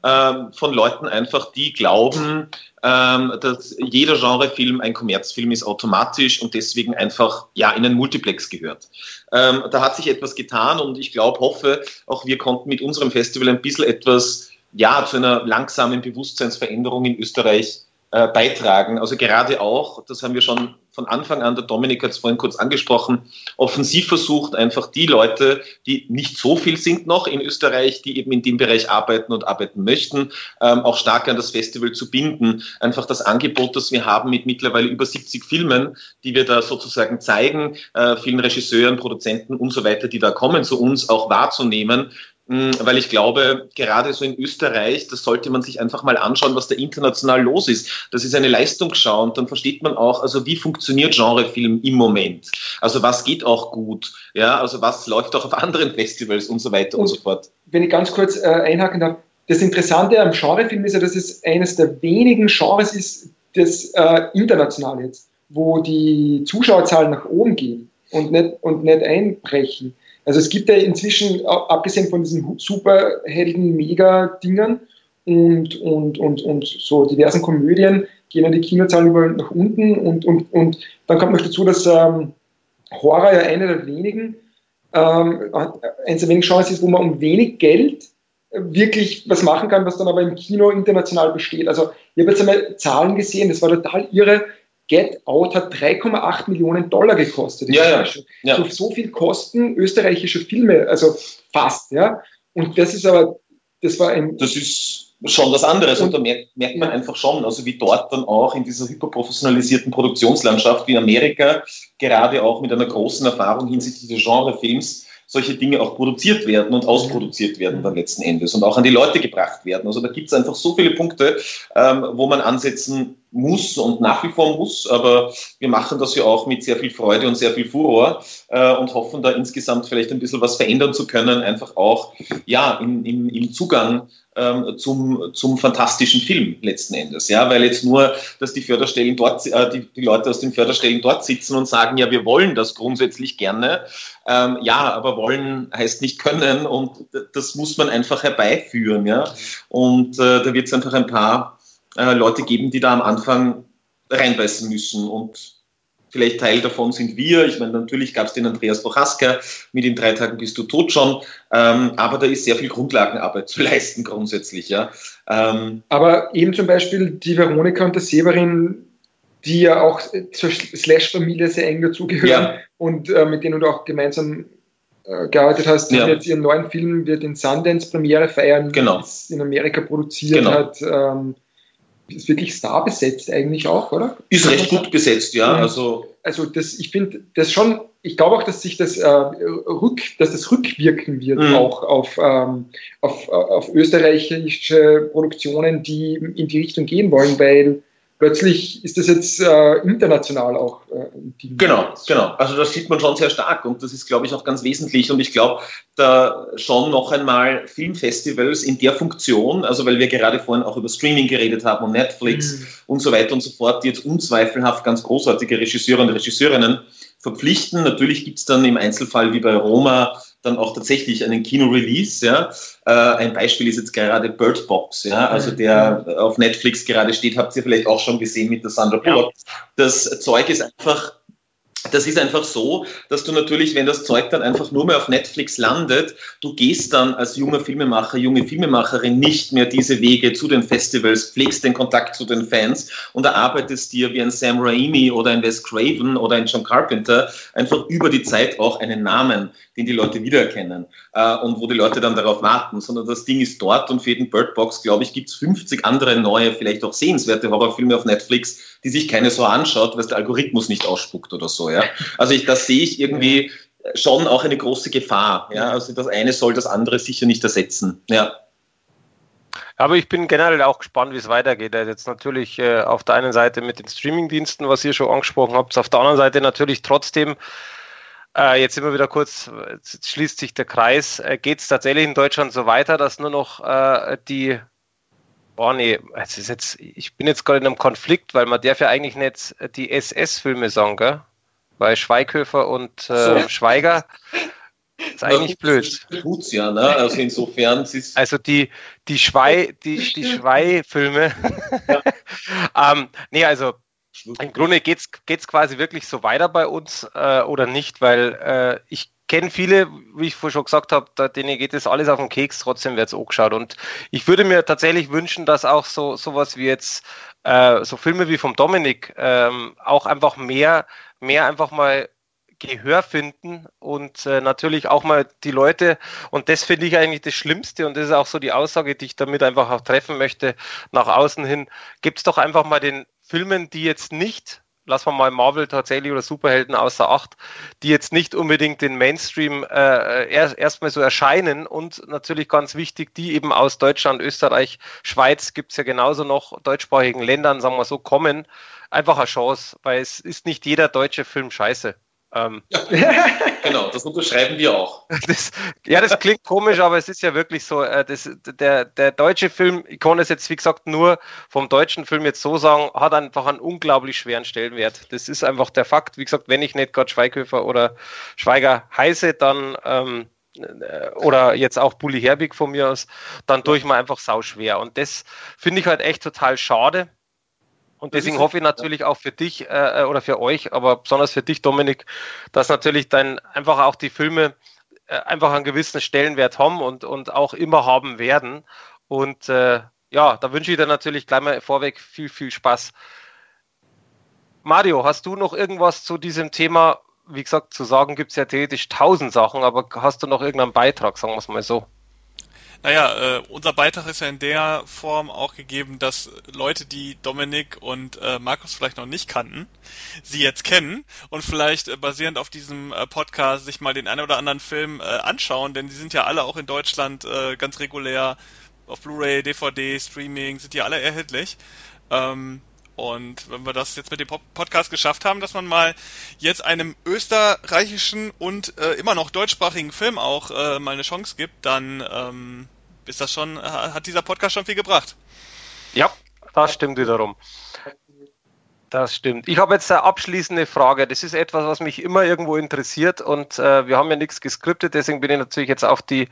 ähm, von Leuten einfach, die glauben, ähm, dass jeder Genrefilm ein Kommerzfilm ist automatisch und deswegen einfach ja in einen Multiplex gehört. Ähm, da hat sich etwas getan und ich glaube, hoffe, auch wir konnten mit unserem Festival ein bisschen etwas ja zu einer langsamen Bewusstseinsveränderung in Österreich äh, beitragen. Also gerade auch, das haben wir schon von Anfang an, der Dominik hat es vorhin kurz angesprochen, offensiv versucht, einfach die Leute, die nicht so viel sind noch in Österreich, die eben in dem Bereich arbeiten und arbeiten möchten, ähm, auch stark an das Festival zu binden. Einfach das Angebot, das wir haben mit mittlerweile über 70 Filmen, die wir da sozusagen zeigen, äh, vielen Regisseuren, Produzenten und so weiter, die da kommen zu uns, auch wahrzunehmen hm, weil ich glaube, gerade so in Österreich, das sollte man sich einfach mal anschauen, was da international los ist. Das ist eine Leistungsschau und dann versteht man auch, also wie funktioniert Genrefilm im Moment? Also was geht auch gut? Ja, also was läuft auch auf anderen Festivals und so weiter und, und so fort. Wenn ich ganz kurz äh, einhaken darf, das Interessante am Genrefilm ist ja, dass es eines der wenigen Genres ist, das äh, international jetzt, wo die Zuschauerzahlen nach oben gehen und nicht, und nicht einbrechen. Also es gibt ja inzwischen, abgesehen von diesen Superhelden-Mega-Dingern und, und, und, und so diversen Komödien, gehen ja die Kinozahlen überall nach unten und, und, und dann kommt noch dazu, dass ähm, Horror ja eine der wenigen, ähm, eines der wenigen Chancen ist, wo man um wenig Geld wirklich was machen kann, was dann aber im Kino international besteht. Also ich habe jetzt einmal Zahlen gesehen, das war total irre. Get Out hat 3,8 Millionen Dollar gekostet. Ja, ja, ja. So, so viel kosten österreichische Filme, also fast, ja. Und das ist aber, das war ein. Das ist schon was anderes und, da merkt, merkt, man einfach schon, also wie dort dann auch in dieser hyperprofessionalisierten Produktionslandschaft wie in Amerika, gerade auch mit einer großen Erfahrung hinsichtlich des Genrefilms, solche Dinge auch produziert werden und ausproduziert werden dann letzten Endes und auch an die Leute gebracht werden. Also da gibt es einfach so viele Punkte, ähm, wo man ansetzen muss und nach wie vor muss, aber wir machen das ja auch mit sehr viel Freude und sehr viel Furor äh, und hoffen da insgesamt vielleicht ein bisschen was verändern zu können, einfach auch ja im, im, im Zugang ähm, zum, zum fantastischen Film letzten Endes. Ja, weil jetzt nur, dass die Förderstellen dort, äh, die, die Leute aus den Förderstellen dort sitzen und sagen, ja, wir wollen das grundsätzlich gerne. Ähm, ja, aber wollen heißt nicht können und das muss man einfach herbeiführen. Ja, und äh, da wird es einfach ein paar äh, Leute geben, die da am Anfang reinbeißen müssen und vielleicht Teil davon sind wir. Ich meine, natürlich gab es den Andreas Bochaska, mit den drei Tagen bist du tot schon, ähm, aber da ist sehr viel Grundlagenarbeit zu leisten grundsätzlich. Ja. Ähm, aber eben zum Beispiel die Veronika und der Severin, die ja auch zur Slash-Familie sehr eng dazugehören ja. und äh, mit denen du auch gemeinsam äh, gearbeitet hast, ja. jetzt ihren neuen Film wird in Sundance Premiere feiern, genau. in Amerika produziert genau. hat. Ähm, ist wirklich star besetzt eigentlich auch, oder? Ist recht gut besetzt, ja. also, also das, ich finde das schon, ich glaube auch, dass sich das äh, rück, dass das rückwirken wird mhm. auch auf, ähm, auf, auf österreichische Produktionen, die in die Richtung gehen wollen, weil plötzlich ist das jetzt äh, international auch äh, ein Team. Genau, genau. Also das sieht man schon sehr stark und das ist, glaube ich, auch ganz wesentlich. Und ich glaube, da schon noch einmal Filmfestivals in der Funktion, also weil wir gerade vorhin auch über Streaming geredet haben und Netflix mhm. und so weiter und so fort, die jetzt unzweifelhaft ganz großartige Regisseure und Regisseurinnen verpflichten. Natürlich gibt es dann im Einzelfall wie bei Roma dann auch tatsächlich einen Kino-Release. Ja. Äh, ein Beispiel ist jetzt gerade Bird Box, ja, also der auf Netflix gerade steht, habt ihr vielleicht auch schon gesehen mit der Sandra Bullock. Das Zeug ist einfach das ist einfach so, dass du natürlich, wenn das Zeug dann einfach nur mehr auf Netflix landet, du gehst dann als junger Filmemacher, junge Filmemacherin nicht mehr diese Wege zu den Festivals, pflegst den Kontakt zu den Fans und erarbeitest dir wie ein Sam Raimi oder ein Wes Craven oder ein John Carpenter einfach über die Zeit auch einen Namen, den die Leute wiedererkennen äh, und wo die Leute dann darauf warten, sondern das Ding ist dort und für jeden Birdbox, glaube ich, gibt es 50 andere neue, vielleicht auch sehenswerte Horrorfilme auf Netflix, die sich keine so anschaut, weil der Algorithmus nicht ausspuckt oder so. Ja? Also ich, das sehe ich irgendwie schon auch eine große Gefahr. Ja? Also das eine soll das andere sicher nicht ersetzen. Ja. Aber ich bin generell auch gespannt, wie es weitergeht. Also jetzt natürlich äh, auf der einen Seite mit den Streamingdiensten, was ihr schon angesprochen habt, auf der anderen Seite natürlich trotzdem Äh, jetzt immer wieder kurz, schließt sich der Kreis. Äh, Geht es tatsächlich in Deutschland so weiter, dass nur noch äh, die Oh nee, es ist jetzt, ich bin jetzt gerade in einem Konflikt, weil man darf ja eigentlich nicht die SS-Filme sagen, gell? Bei Schweighöfer und äh, so. Schweiger. Ist eigentlich blöd. Tut's ja, ne? Also insofern ist Also die, die Schwei, die, die Schwei-Filme. Ja. ähm, nee, also im Grunde geht's geht's quasi wirklich so weiter bei uns äh, oder nicht, weil äh, ich kenne viele, wie ich vorhin schon gesagt habe, denen geht das alles auf den Keks, trotzdem wird es angeschaut. Und ich würde mir tatsächlich wünschen, dass auch so sowas wie jetzt, äh, so Filme wie vom Dominik, ähm, auch einfach mehr, mehr einfach mal Gehör finden und äh, natürlich auch mal die Leute, und das finde ich eigentlich das Schlimmste und das ist auch so die Aussage, die ich damit einfach auch treffen möchte, nach außen hin, gibt es doch einfach mal den Filmen, die jetzt nicht lassen wir mal Marvel tatsächlich oder Superhelden außer Acht, die jetzt nicht unbedingt den Mainstream äh, erst erstmal so erscheinen. Und natürlich ganz wichtig, die eben aus Deutschland, Österreich, Schweiz gibt's ja genauso noch deutschsprachigen Ländern, sagen wir so, kommen, einfach eine Chance, weil es ist nicht jeder deutsche Film scheiße. Ähm, ja, genau, das unterschreiben wir auch. Das, ja, das klingt komisch, aber es ist ja wirklich so. Äh, das, der, der deutsche Film, ich kann es jetzt wie gesagt nur vom deutschen Film jetzt so sagen, hat einfach einen unglaublich schweren Stellenwert. Das ist einfach der Fakt. Wie gesagt, wenn ich nicht gerade Schweighöfer oder Schweiger heiße, dann ähm, äh, oder jetzt auch Bully Herbig von mir aus, dann tue ich mir einfach sau schwer. Und das finde ich halt echt total schade. Und deswegen hoffe ich natürlich auch für dich äh, äh, oder für euch, aber besonders für dich, Dominik, dass natürlich dann einfach auch die Filme äh, einfach einen gewissen Stellenwert haben und, und auch immer haben werden. Und äh, ja, da wünsche ich dir natürlich gleich mal vorweg viel, viel Spaß. Mario, hast du noch irgendwas zu diesem Thema? Wie gesagt, zu sagen gibt es ja theoretisch tausend Sachen, aber hast du noch irgendeinen Beitrag, sagen wir es mal so? Naja, äh, unser Beitrag ist ja in der Form auch gegeben, dass Leute, die Dominik und äh, Markus vielleicht noch nicht kannten, sie jetzt kennen und vielleicht äh, basierend auf diesem äh, Podcast sich mal den einen oder anderen Film äh, anschauen, denn die sind ja alle auch in Deutschland äh, ganz regulär auf Blu-ray, DVD, Streaming, sind die alle erhältlich. Ähm, und wenn wir das jetzt mit dem Podcast geschafft haben, dass man mal jetzt einem österreichischen und äh, immer noch deutschsprachigen Film auch äh, mal eine Chance gibt, dann ähm, ist das schon, hat dieser Podcast schon viel gebracht. Ja, das stimmt wiederum. Das stimmt. Ich habe jetzt eine abschließende Frage. Das ist etwas, was mich immer irgendwo interessiert und äh, wir haben ja nichts geskriptet, deswegen bin ich natürlich jetzt auf die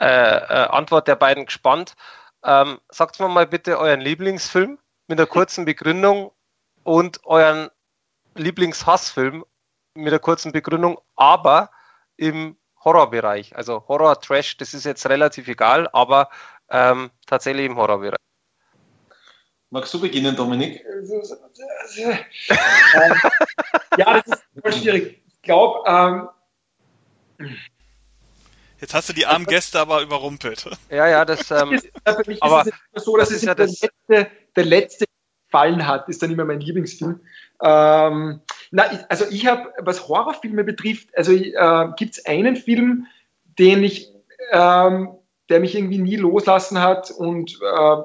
äh, äh, Antwort der beiden gespannt. Ähm, sagt mir mal bitte euren Lieblingsfilm mit einer kurzen Begründung und euren Lieblingshassfilm mit einer kurzen Begründung, aber im Horrorbereich. Also Horror, Trash, das ist jetzt relativ egal, aber ähm, tatsächlich im Horrorbereich. Magst du beginnen, Dominik? ja, das ist voll schwierig. Ich glaube, ähm, Jetzt hast du die armen Gäste aber überrumpelt. Ja, ja, das. Ähm, für mich aber ist es so, dass das es ja der, letzte, der letzte gefallen hat, ist dann immer mein Lieblingsfilm. Ähm, na, also ich habe, was Horrorfilme betrifft, also äh, gibt es einen Film, den ich, ähm, der mich irgendwie nie loslassen hat und äh,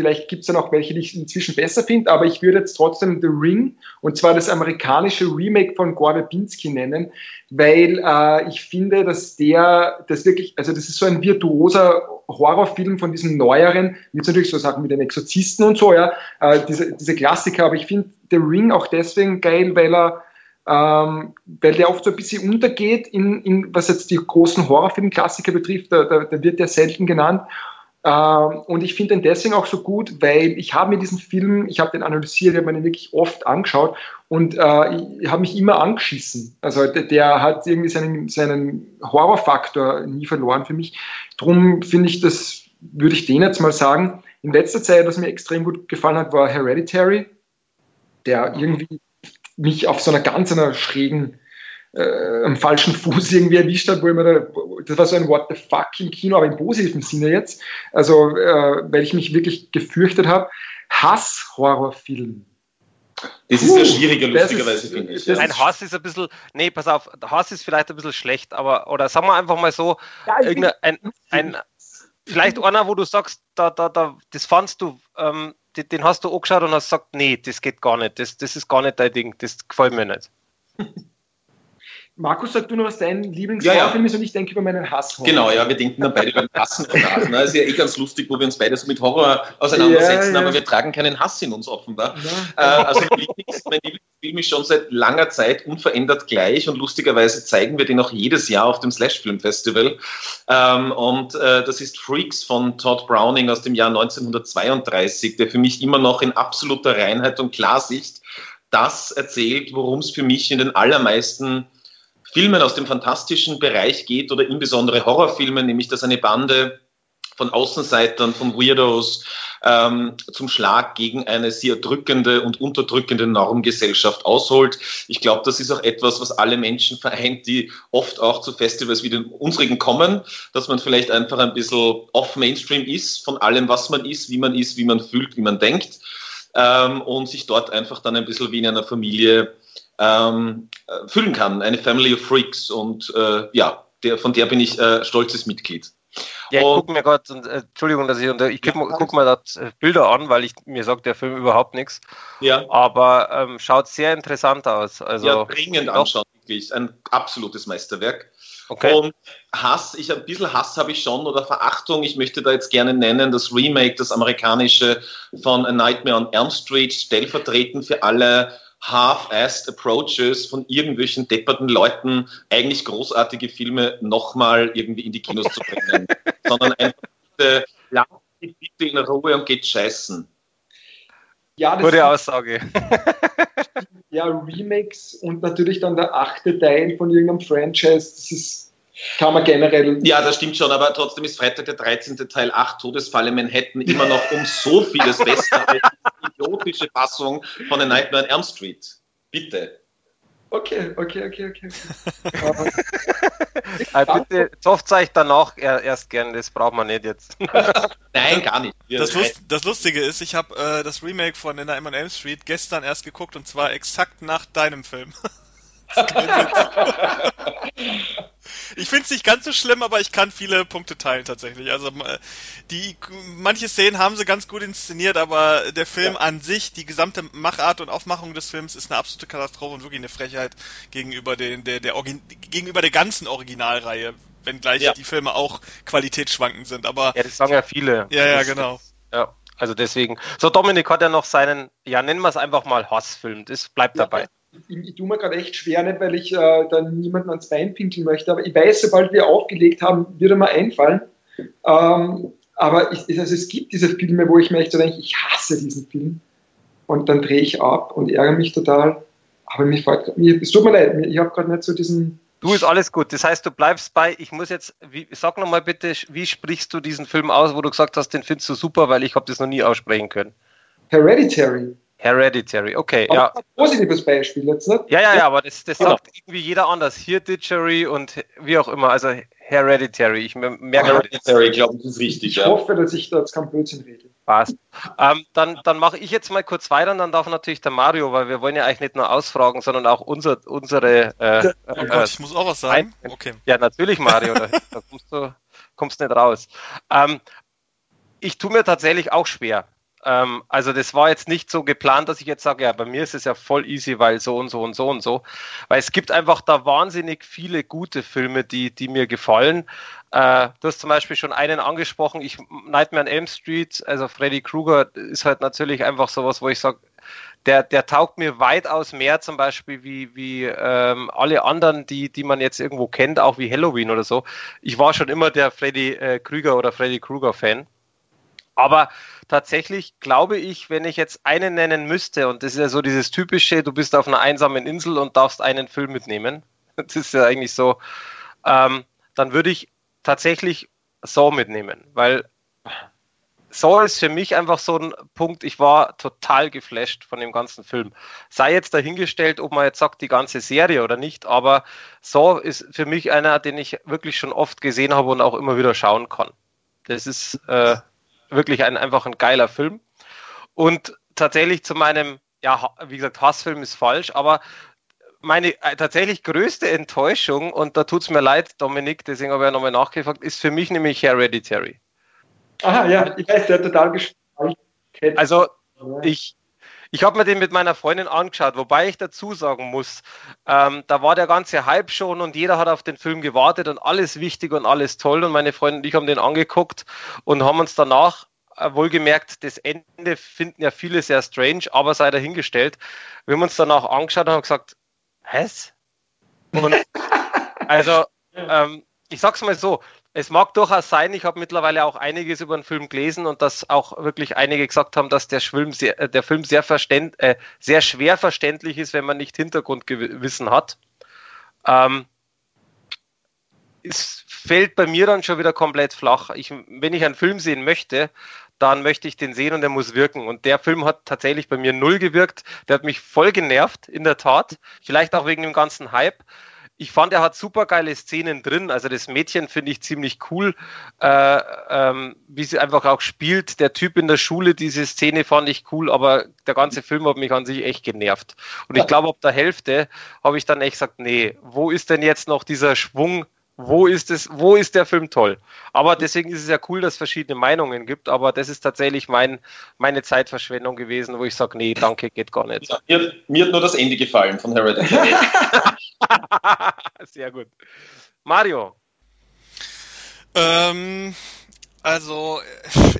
Vielleicht gibt es dann auch welche, die ich inzwischen besser finde, aber ich würde jetzt trotzdem The Ring und zwar das amerikanische Remake von Gore Verbinski nennen, weil äh, ich finde, dass der, das wirklich, also das ist so ein virtuoser Horrorfilm von diesen neueren, jetzt natürlich so Sachen wie den Exorzisten und so, ja, äh, diese, diese Klassiker, aber ich finde The Ring auch deswegen geil, weil er ähm, weil der oft so ein bisschen untergeht, in, in was jetzt die großen Horrorfilm-Klassiker betrifft, da, da, da wird der selten genannt. Ähm, und ich finde den deswegen auch so gut, weil ich habe mir diesen Film, ich habe den analysiert, ich habe mir den wirklich oft angeschaut und äh, habe mich immer angeschissen. Also der, der, hat irgendwie seinen, seinen Horrorfaktor nie verloren für mich. Drum finde ich das, würde ich den jetzt mal sagen. In letzter Zeit, was mir extrem gut gefallen hat, war Hereditary, der irgendwie mich auf so einer ganz einer schrägen äh, am falschen Fuß irgendwie erwischt hat, wo ich mir da, das war so ein What the fuck im Kino, aber im positiven Sinne jetzt, also äh, weil ich mich wirklich gefürchtet habe. Hass-Horrorfilm. Das ist ja schwieriger, lustigerweise, finde ich. Ja. Ein Hass ist ein bisschen, nee, pass auf, Hass ist vielleicht ein bisschen schlecht, aber, oder sagen wir einfach mal so, ja, ein, ein, vielleicht einer, wo du sagst, da, da, da, das fandst du, ähm, den, den hast du angeschaut und hast gesagt, nee, das geht gar nicht, das, das ist gar nicht dein Ding, das gefällt mir nicht. Markus, sag du noch, was dein Lieblingshorrorfilm ja, ja. ist und ich denke über meinen Hass. Genau, ja, wir denken dann beide über den Hass nach. Ne? ist ja eh ganz lustig, wo wir uns beide so mit Horror auseinandersetzen, ja, aber wir tragen keinen Hass in uns offenbar. Äh, also mein, Lieblings, mein Lieblingsfilm ist schon seit langer Zeit unverändert gleich und lustigerweise zeigen wir den auch jedes Jahr auf dem Slash Film Festival. Ähm, und äh, das ist Freaks von Todd Browning aus dem Jahr 1932, der für mich immer noch in absoluter Reinheit und Klarsicht das erzählt, worum es für mich in den allermeisten Filmen aus dem fantastischen Bereich geht oder insbesondere Horrorfilmen, nämlich dass eine Bande von Außenseitern, von Weirdos ähm, zum Schlag gegen eine sehr drückende und unterdrückende Normgesellschaft ausholt. Ich glaube, das ist auch etwas, was alle Menschen vereint, die oft auch zu Festivals wie den unsrigen kommen, dass man vielleicht einfach ein bisschen off-Mainstream ist von allem, was man ist, wie man ist, wie man fühlt, wie man denkt ähm, und sich dort einfach dann ein bisschen wie in einer Familie ähm, äh, füllen kann. Eine Family of Freaks und äh, ja, der, von der bin ich äh, stolzes Mitglied. Ja, ich gucke mir gerade, äh, Entschuldigung, dass ich, ich gucke ja, guck mir da äh, Bilder an, weil ich mir sagt der Film überhaupt nichts. Ja. Aber ähm, schaut sehr interessant aus. Also, ja, dringend anschauen, wirklich. Ein absolutes Meisterwerk. Okay. Und Hass, ich ein bisschen Hass habe ich schon oder Verachtung. Ich möchte da jetzt gerne nennen, das Remake, das amerikanische von A Nightmare on Elm Street, stellvertretend für alle half-assed Approaches von irgendwelchen depperten Leuten, eigentlich großartige Filme nochmal irgendwie in die Kinos zu bringen, sondern einfach bitte, lasst die bitte in Ruhe und geht scheißen. Ja, das Gute Aussage. ja, Remakes und natürlich dann der achte Teil von irgendeinem Franchise, das ist kann man generell. Ja, das stimmt schon, aber trotzdem ist Freitag der 13. Teil 8 Todesfalle Manhattan immer noch um so vieles besser als die idiotische Fassung von A Nightmare on Elm Street. Bitte. Okay, okay, okay, okay. also bitte, Softzeich danach erst gern, das braucht man nicht jetzt. Nein, gar nicht. Das, Lust, das, Lustige ist, ich habe äh, das Remake von A Nightmare on Elm Street gestern erst geguckt und zwar exakt nach deinem Film. ich finde es nicht ganz so schlimm, aber ich kann viele Punkte teilen tatsächlich. Also die manche Szenen haben sie ganz gut inszeniert, aber der Film ja. an sich, die gesamte Machart und Aufmachung des Films ist eine absolute Katastrophe und wirklich eine Frechheit gegenüber den der der Origin gegenüber der ganzen Originalreihe, wenngleich ja. die Filme auch qualitätsschwankend sind. Aber ja, das sagen ja viele. Ja, ja, genau. Ja. Also deswegen. So, Dominik hat ja noch seinen, ja, nennen wir es einfach mal Hassfilm. Das bleibt dabei ich, tue mir gerade echt schwer, nicht weil ich äh, dann niemanden ans Bein pinkeln möchte, aber ich weiß, sobald wir aufgelegt haben, wird er mir einfallen. Ähm, aber ich, also es gibt diese Filme, wo ich mir echt so denke, ich hasse diesen Film. Und dann drehe ich ab und ärgere mich total. Aber mir fällt, mir, es tut mir leid, ich habe gerade nicht so diesen. Du ist alles gut. Das heißt, du bleibst bei, ich muss jetzt, wie, sag nochmal bitte, wie sprichst du diesen Film aus, wo du gesagt hast, den findest du super, weil ich habe das noch nie aussprechen können. Hereditary. Hereditary, okay, aber ja. Ein positives Beispiel jetzt, ne? Ja, ja, ja, aber das, das genau. sagt irgendwie jeder anders. Hereditary und wie auch immer, also Hereditary. Ich merke Hereditary, ich glaube, das ist richtig. Ich ja. hoffe, dass ich da jetzt kein Blödsinn rede. Passt. Ähm, dann dann mache ich jetzt mal kurz weiter und dann darf natürlich der Mario, weil wir wollen ja eigentlich nicht nur ausfragen, sondern auch unser, unsere. Äh, oh Gott, äh, ich muss auch was sagen. Okay. Ja, natürlich, Mario, da, da kommst du kommst nicht raus. Ähm, ich tue mir tatsächlich auch schwer. Ähm, also das war jetzt nicht so geplant, dass ich jetzt sage, ja, bei mir ist es ja voll easy, weil so und so und so und so. Weil es gibt einfach da wahnsinnig viele gute Filme, die, die mir gefallen. Äh, du hast zum Beispiel schon einen angesprochen, ich Nightmare on Elm Street, also Freddy Krueger ist halt natürlich einfach sowas, wo ich sage, der, der taugt mir weitaus mehr zum Beispiel wie, wie ähm, alle anderen, die, die man jetzt irgendwo kennt, auch wie Halloween oder so. Ich war schon immer der Freddy äh, Krüger oder Freddy Krueger Fan. Aber tatsächlich glaube ich, wenn ich jetzt einen nennen müsste, und das ist ja so dieses typische, du bist auf einer einsamen Insel und darfst einen Film mitnehmen. Das ist ja eigentlich so, ähm, dann würde ich tatsächlich Saw mitnehmen, weil Saw ist für mich einfach so ein Punkt, ich war total geflasht von dem ganzen Film. Sei jetzt dahingestellt, ob man jetzt sagt, die ganze Serie oder nicht, aber Saw ist für mich einer, den ich wirklich schon oft gesehen habe und auch immer wieder schauen kann. Das ist äh, wirklich ein, einfach ein geiler Film. Und tatsächlich zu meinem, ja, wie gesagt, Hassfilm ist falsch, aber meine äh, tatsächlich größte Enttäuschung, und da tut es mir leid, Dominik, deswegen habe ich ja nochmal nachgefragt, ist für mich nämlich Hereditary. Aha, ja, ich weiß, der total gespannt. Also, ich, Ich habe mir den mit meiner Freundin angeschaut, wobei ich dazu sagen muss, ähm, da war der ganze Hype schon und jeder hat auf den Film gewartet und alles wichtig und alles toll. Und meine Freundin und ich haben den angeguckt und haben uns danach äh, wohlgemerkt, das Ende finden ja viele sehr strange, aber sei dahingestellt. Wir haben uns danach angeschaut und haben gesagt, was? Und also, ähm, ich sag's mal so, es mag durchaus sein, ich habe mittlerweile auch einiges über den Film gelesen und dass auch wirklich einige gesagt haben, dass der Film sehr, äh, der Film sehr, verständ, äh, sehr schwer verständlich ist, wenn man nicht Hintergrundwissen hat. Ähm, es fällt bei mir dann schon wieder komplett flach. Ich, wenn ich einen Film sehen möchte, dann möchte ich den sehen und der muss wirken. Und der Film hat tatsächlich bei mir null gewirkt. Der hat mich voll genervt, in der Tat. Vielleicht auch wegen dem ganzen Hype. Ich fand, er hat super geile Szenen drin. Also das Mädchen finde ich ziemlich cool, äh, ähm, wie sie einfach auch spielt. Der Typ in der Schule, diese Szene fand ich cool, aber der ganze Film hat mich an sich echt genervt. Und ich glaube, ab der Hälfte habe ich dann echt gesagt, nee, wo ist denn jetzt noch dieser Schwung? Wo ist es, wo ist der Film toll? Aber deswegen ist es ja cool, dass es verschiedene Meinungen gibt, aber das ist tatsächlich mein, meine Zeitverschwendung gewesen, wo ich sage, nee, danke, geht gar nicht. Ja, mir, mir, hat nur das Ende gefallen von Hereditary. Sehr gut. Mario. Ähm, also,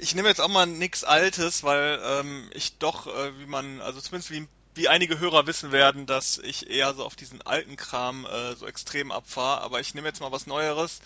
ich nehme jetzt auch mal nichts Altes, weil ähm, ich doch, äh, wie man, also zumindest wie wie einige Hörer wissen werden, dass ich eher so auf diesen alten Kram äh, so extrem abfahre, aber ich nehme jetzt mal was Neueres,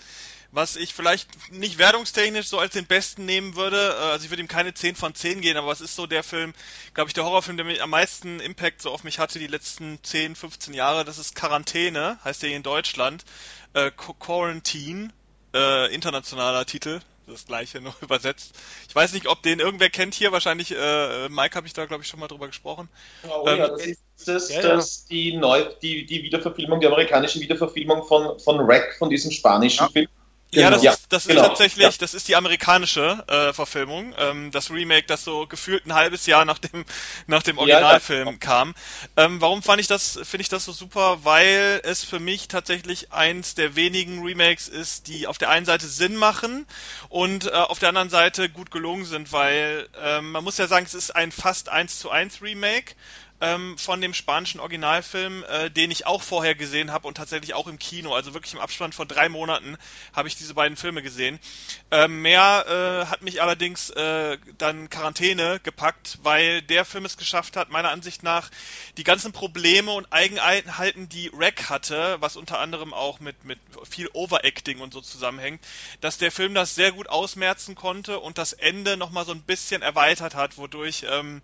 was ich vielleicht nicht wertungstechnisch so als den besten nehmen würde. Äh, also ich würde ihm keine 10 von 10 gehen, aber es ist so der Film, glaube ich, der Horrorfilm, der am meisten Impact so auf mich hatte die letzten 10, 15 Jahre. Das ist Quarantäne, heißt der hier in Deutschland. Äh, Quarantine, äh, internationaler Titel, das gleiche nur übersetzt. Ich weiß nicht, ob den irgendwer kennt hier. Wahrscheinlich, äh, Mike habe ich da, glaube ich, schon mal drüber gesprochen. Oh, ähm, ja, das ist das, ja, das die, neu, die, die Wiederverfilmung, die amerikanische Wiederverfilmung von, von Rack, von diesem spanischen ja. Film. Ja, das, ja, ist, das genau. ist tatsächlich, ja. das ist die amerikanische äh, Verfilmung, ähm, das Remake, das so gefühlt ein halbes Jahr nach dem nach dem Originalfilm ja, kam. Ähm, warum fand ich das, finde ich das so super? Weil es für mich tatsächlich eins der wenigen Remakes ist, die auf der einen Seite Sinn machen und äh, auf der anderen Seite gut gelungen sind, weil ähm, man muss ja sagen, es ist ein fast eins zu eins Remake ähm, von dem spanischen Originalfilm, äh, den ich auch vorher gesehen habe und tatsächlich auch im Kino. Also wirklich im Abstand von drei Monaten habe ich diese beiden Filme gesehen. Äh, mehr äh, hat mich allerdings äh, dann Quarantäne gepackt, weil der Film es geschafft hat, meiner Ansicht nach, die ganzen Probleme und Eigenheiten, die Rack hatte, was unter anderem auch mit, mit viel Overacting und so zusammenhängt, dass der Film das sehr gut ausmerzen konnte und das Ende nochmal so ein bisschen erweitert hat, wodurch ähm,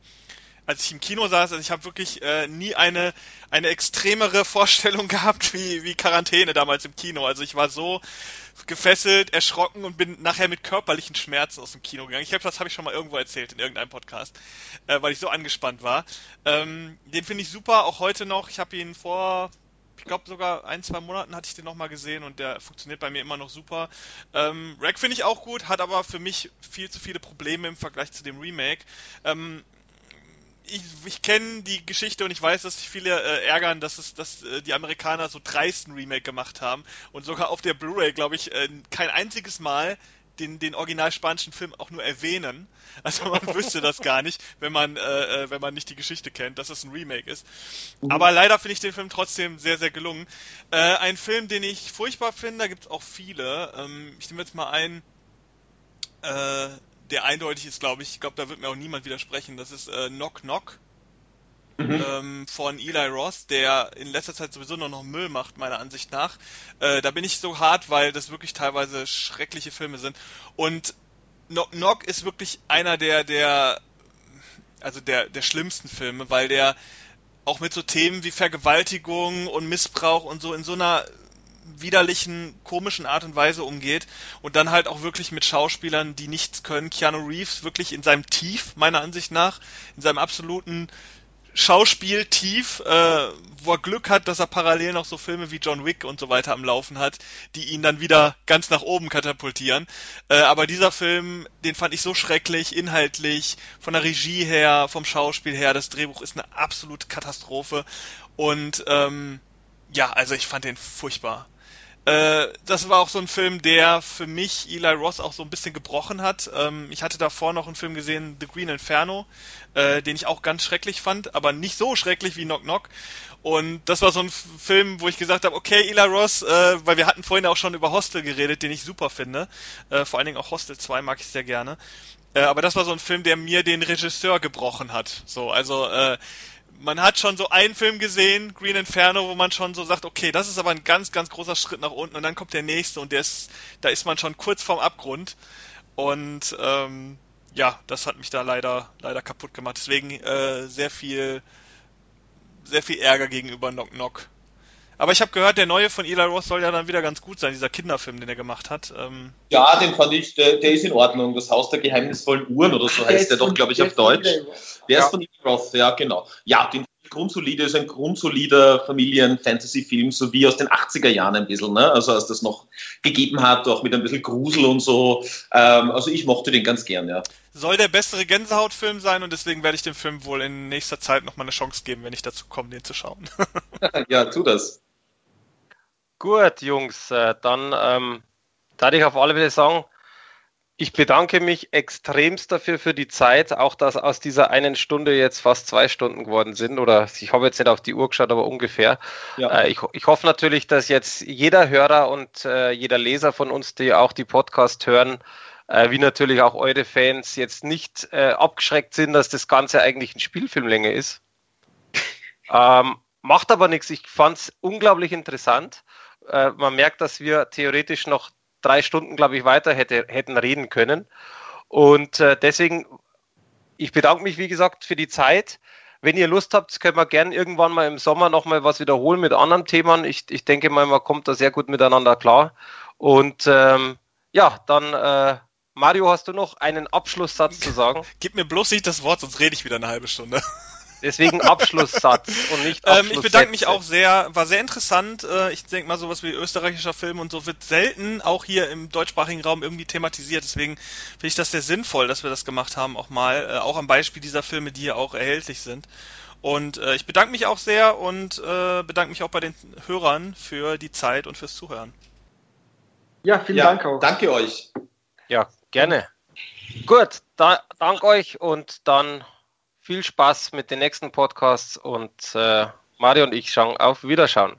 als ich im Kino saß, also ich habe wirklich äh, nie eine eine extremere Vorstellung gehabt wie wie Quarantäne damals im Kino. Also ich war so gefesselt, erschrocken und bin nachher mit körperlichen Schmerzen aus dem Kino gegangen. Ich glaube, das habe ich schon mal irgendwo erzählt in irgendeinem Podcast, äh, weil ich so angespannt war. Ähm, den finde ich super, auch heute noch. Ich habe ihn vor ich glaube sogar ein, zwei Monaten hatte ich den nochmal gesehen und der funktioniert bei mir immer noch super. Ähm, Rack finde ich auch gut, hat aber für mich viel zu viele Probleme im Vergleich zu dem Remake. Ähm, ich, ich kenne die Geschichte und ich weiß, dass sich viele äh, ärgern, dass es, dass äh, die Amerikaner so dreisten Remake gemacht haben und sogar auf der Blu-ray, glaube ich, äh, kein einziges Mal den, den original spanischen Film auch nur erwähnen. Also man wüsste das gar nicht, wenn man, äh, äh, wenn man nicht die Geschichte kennt, dass es ein Remake ist. Mhm. Aber leider finde ich den Film trotzdem sehr, sehr gelungen. Äh, ein Film, den ich furchtbar finde, da gibt es auch viele. Ähm, ich nehme jetzt mal einen, äh, der eindeutig ist, glaube ich. Ich glaube, da wird mir auch niemand widersprechen. Das ist äh, Knock Knock mhm. ähm, von Eli Ross, der in letzter Zeit sowieso nur noch Müll macht, meiner Ansicht nach. Äh, da bin ich so hart, weil das wirklich teilweise schreckliche Filme sind. Und Knock Knock ist wirklich einer der, der, also der, der schlimmsten Filme, weil der auch mit so Themen wie Vergewaltigung und Missbrauch und so in so einer widerlichen, komischen Art und Weise umgeht und dann halt auch wirklich mit Schauspielern, die nichts können. Keanu Reeves wirklich in seinem Tief, meiner Ansicht nach, in seinem absoluten Schauspiel tief, äh, wo er Glück hat, dass er parallel noch so Filme wie John Wick und so weiter am Laufen hat, die ihn dann wieder ganz nach oben katapultieren. Äh, aber dieser Film, den fand ich so schrecklich, inhaltlich, von der Regie her, vom Schauspiel her, das Drehbuch ist eine absolute Katastrophe. Und ähm, ja, also ich fand den furchtbar. Äh, das war auch so ein Film, der für mich Eli Ross auch so ein bisschen gebrochen hat. Ähm, ich hatte davor noch einen Film gesehen, The Green Inferno, äh, den ich auch ganz schrecklich fand, aber nicht so schrecklich wie Knock Knock. Und das war so ein Film, wo ich gesagt habe, okay, Eli Ross, äh, weil wir hatten vorhin auch schon über Hostel geredet, den ich super finde. Vor allen Dingen auch Hostel 2 mag ich sehr gerne. Aber das war so ein Film, der mir den Regisseur gebrochen hat. So, also man hat schon so einen Film gesehen, Green Inferno, wo man schon so sagt, okay, das ist aber ein ganz, ganz großer Schritt nach unten und dann kommt der nächste und der ist, da ist man schon kurz vorm Abgrund. Und ähm, ja, das hat mich da leider, leider kaputt gemacht. Deswegen äh, sehr viel, sehr viel Ärger gegenüber Knock Knock. Aber ich habe gehört, der neue von Eli Roth soll ja dann wieder ganz gut sein, dieser Kinderfilm, den er gemacht hat. Ähm ja, den fand ich, der, der, ist in Ordnung. Das Haus der geheimnisvollen Uhren oder so heißt der, der doch, glaube ich, auf Deutsch. Der ist von Eli Roth, ja, genau. Ja, den grundsolide, ist ein grundsolider Familien-Fantasy-Film, so wie aus den 80er Jahren ein bisschen, ne? also als das noch gegeben hat, auch mit ein bisschen Grusel und so. Ähm, also ich mochte den ganz gern, ja. Soll der bessere Gänsehautfilm sein und deswegen werde ich dem Film wohl in nächster Zeit nochmal eine Chance geben, wenn ich dazu komme, den zu schauen. ja, tu das. Gut, Jungs, äh, dann ähm, darf ich auf alle Fälle sagen, ich bedanke mich extremst dafür für die Zeit, auch dass aus dieser einen Stunde jetzt fast zwei Stunden geworden sind. Oder ich habe jetzt nicht auf die Uhr geschaut, aber ungefähr. Ja. Äh, ich, ich, hoffe natürlich, dass jetzt jeder Hörer und äh, jeder Leser von uns, die auch die Podcast hören, äh, wie natürlich auch eure Fans, jetzt nicht äh, abgeschreckt sind, dass das Ganze eigentlich ein Spielfilmlänge ist. ähm, macht aber nichts. Ich fand es unglaublich interessant. Äh, man merkt, dass wir theoretisch noch drei Stunden, glaube ich, weiter hätte, hätten reden können. Und äh, deswegen, ich bedanke mich, wie gesagt, für die Zeit. Wenn ihr Lust habt, können wir gerne irgendwann mal im Sommer nochmal was wiederholen mit anderen Themen. Ich, ich denke mal, man kommt da sehr gut miteinander klar. Und ähm, ja, dann, äh, Mario, hast du noch einen Abschlusssatz zu sagen? Gib mir bloß nicht das Wort, sonst rede ich wieder eine halbe Stunde. Deswegen Abschlusssatz und nicht ähm, Ich bedanke mich auch sehr, war sehr interessant. Äh, ich denke mal, sowas wie österreichischer Film und so wird selten auch hier im deutschsprachigen Raum irgendwie thematisiert. Deswegen finde ich das sehr sinnvoll, dass wir das gemacht haben, auch mal. Äh, auch am Beispiel dieser Filme, die hier auch erhältlich sind. Und äh, ich bedanke mich auch sehr und äh, bedanke mich auch bei den Hörern für die Zeit und fürs Zuhören. Ja, vielen ja, Dank auch. Danke euch. Ja, gerne. Gut, da, dank euch und dann viel Spaß mit den nächsten Podcasts und äh, Mario und ich schauen auf Wiederschauen.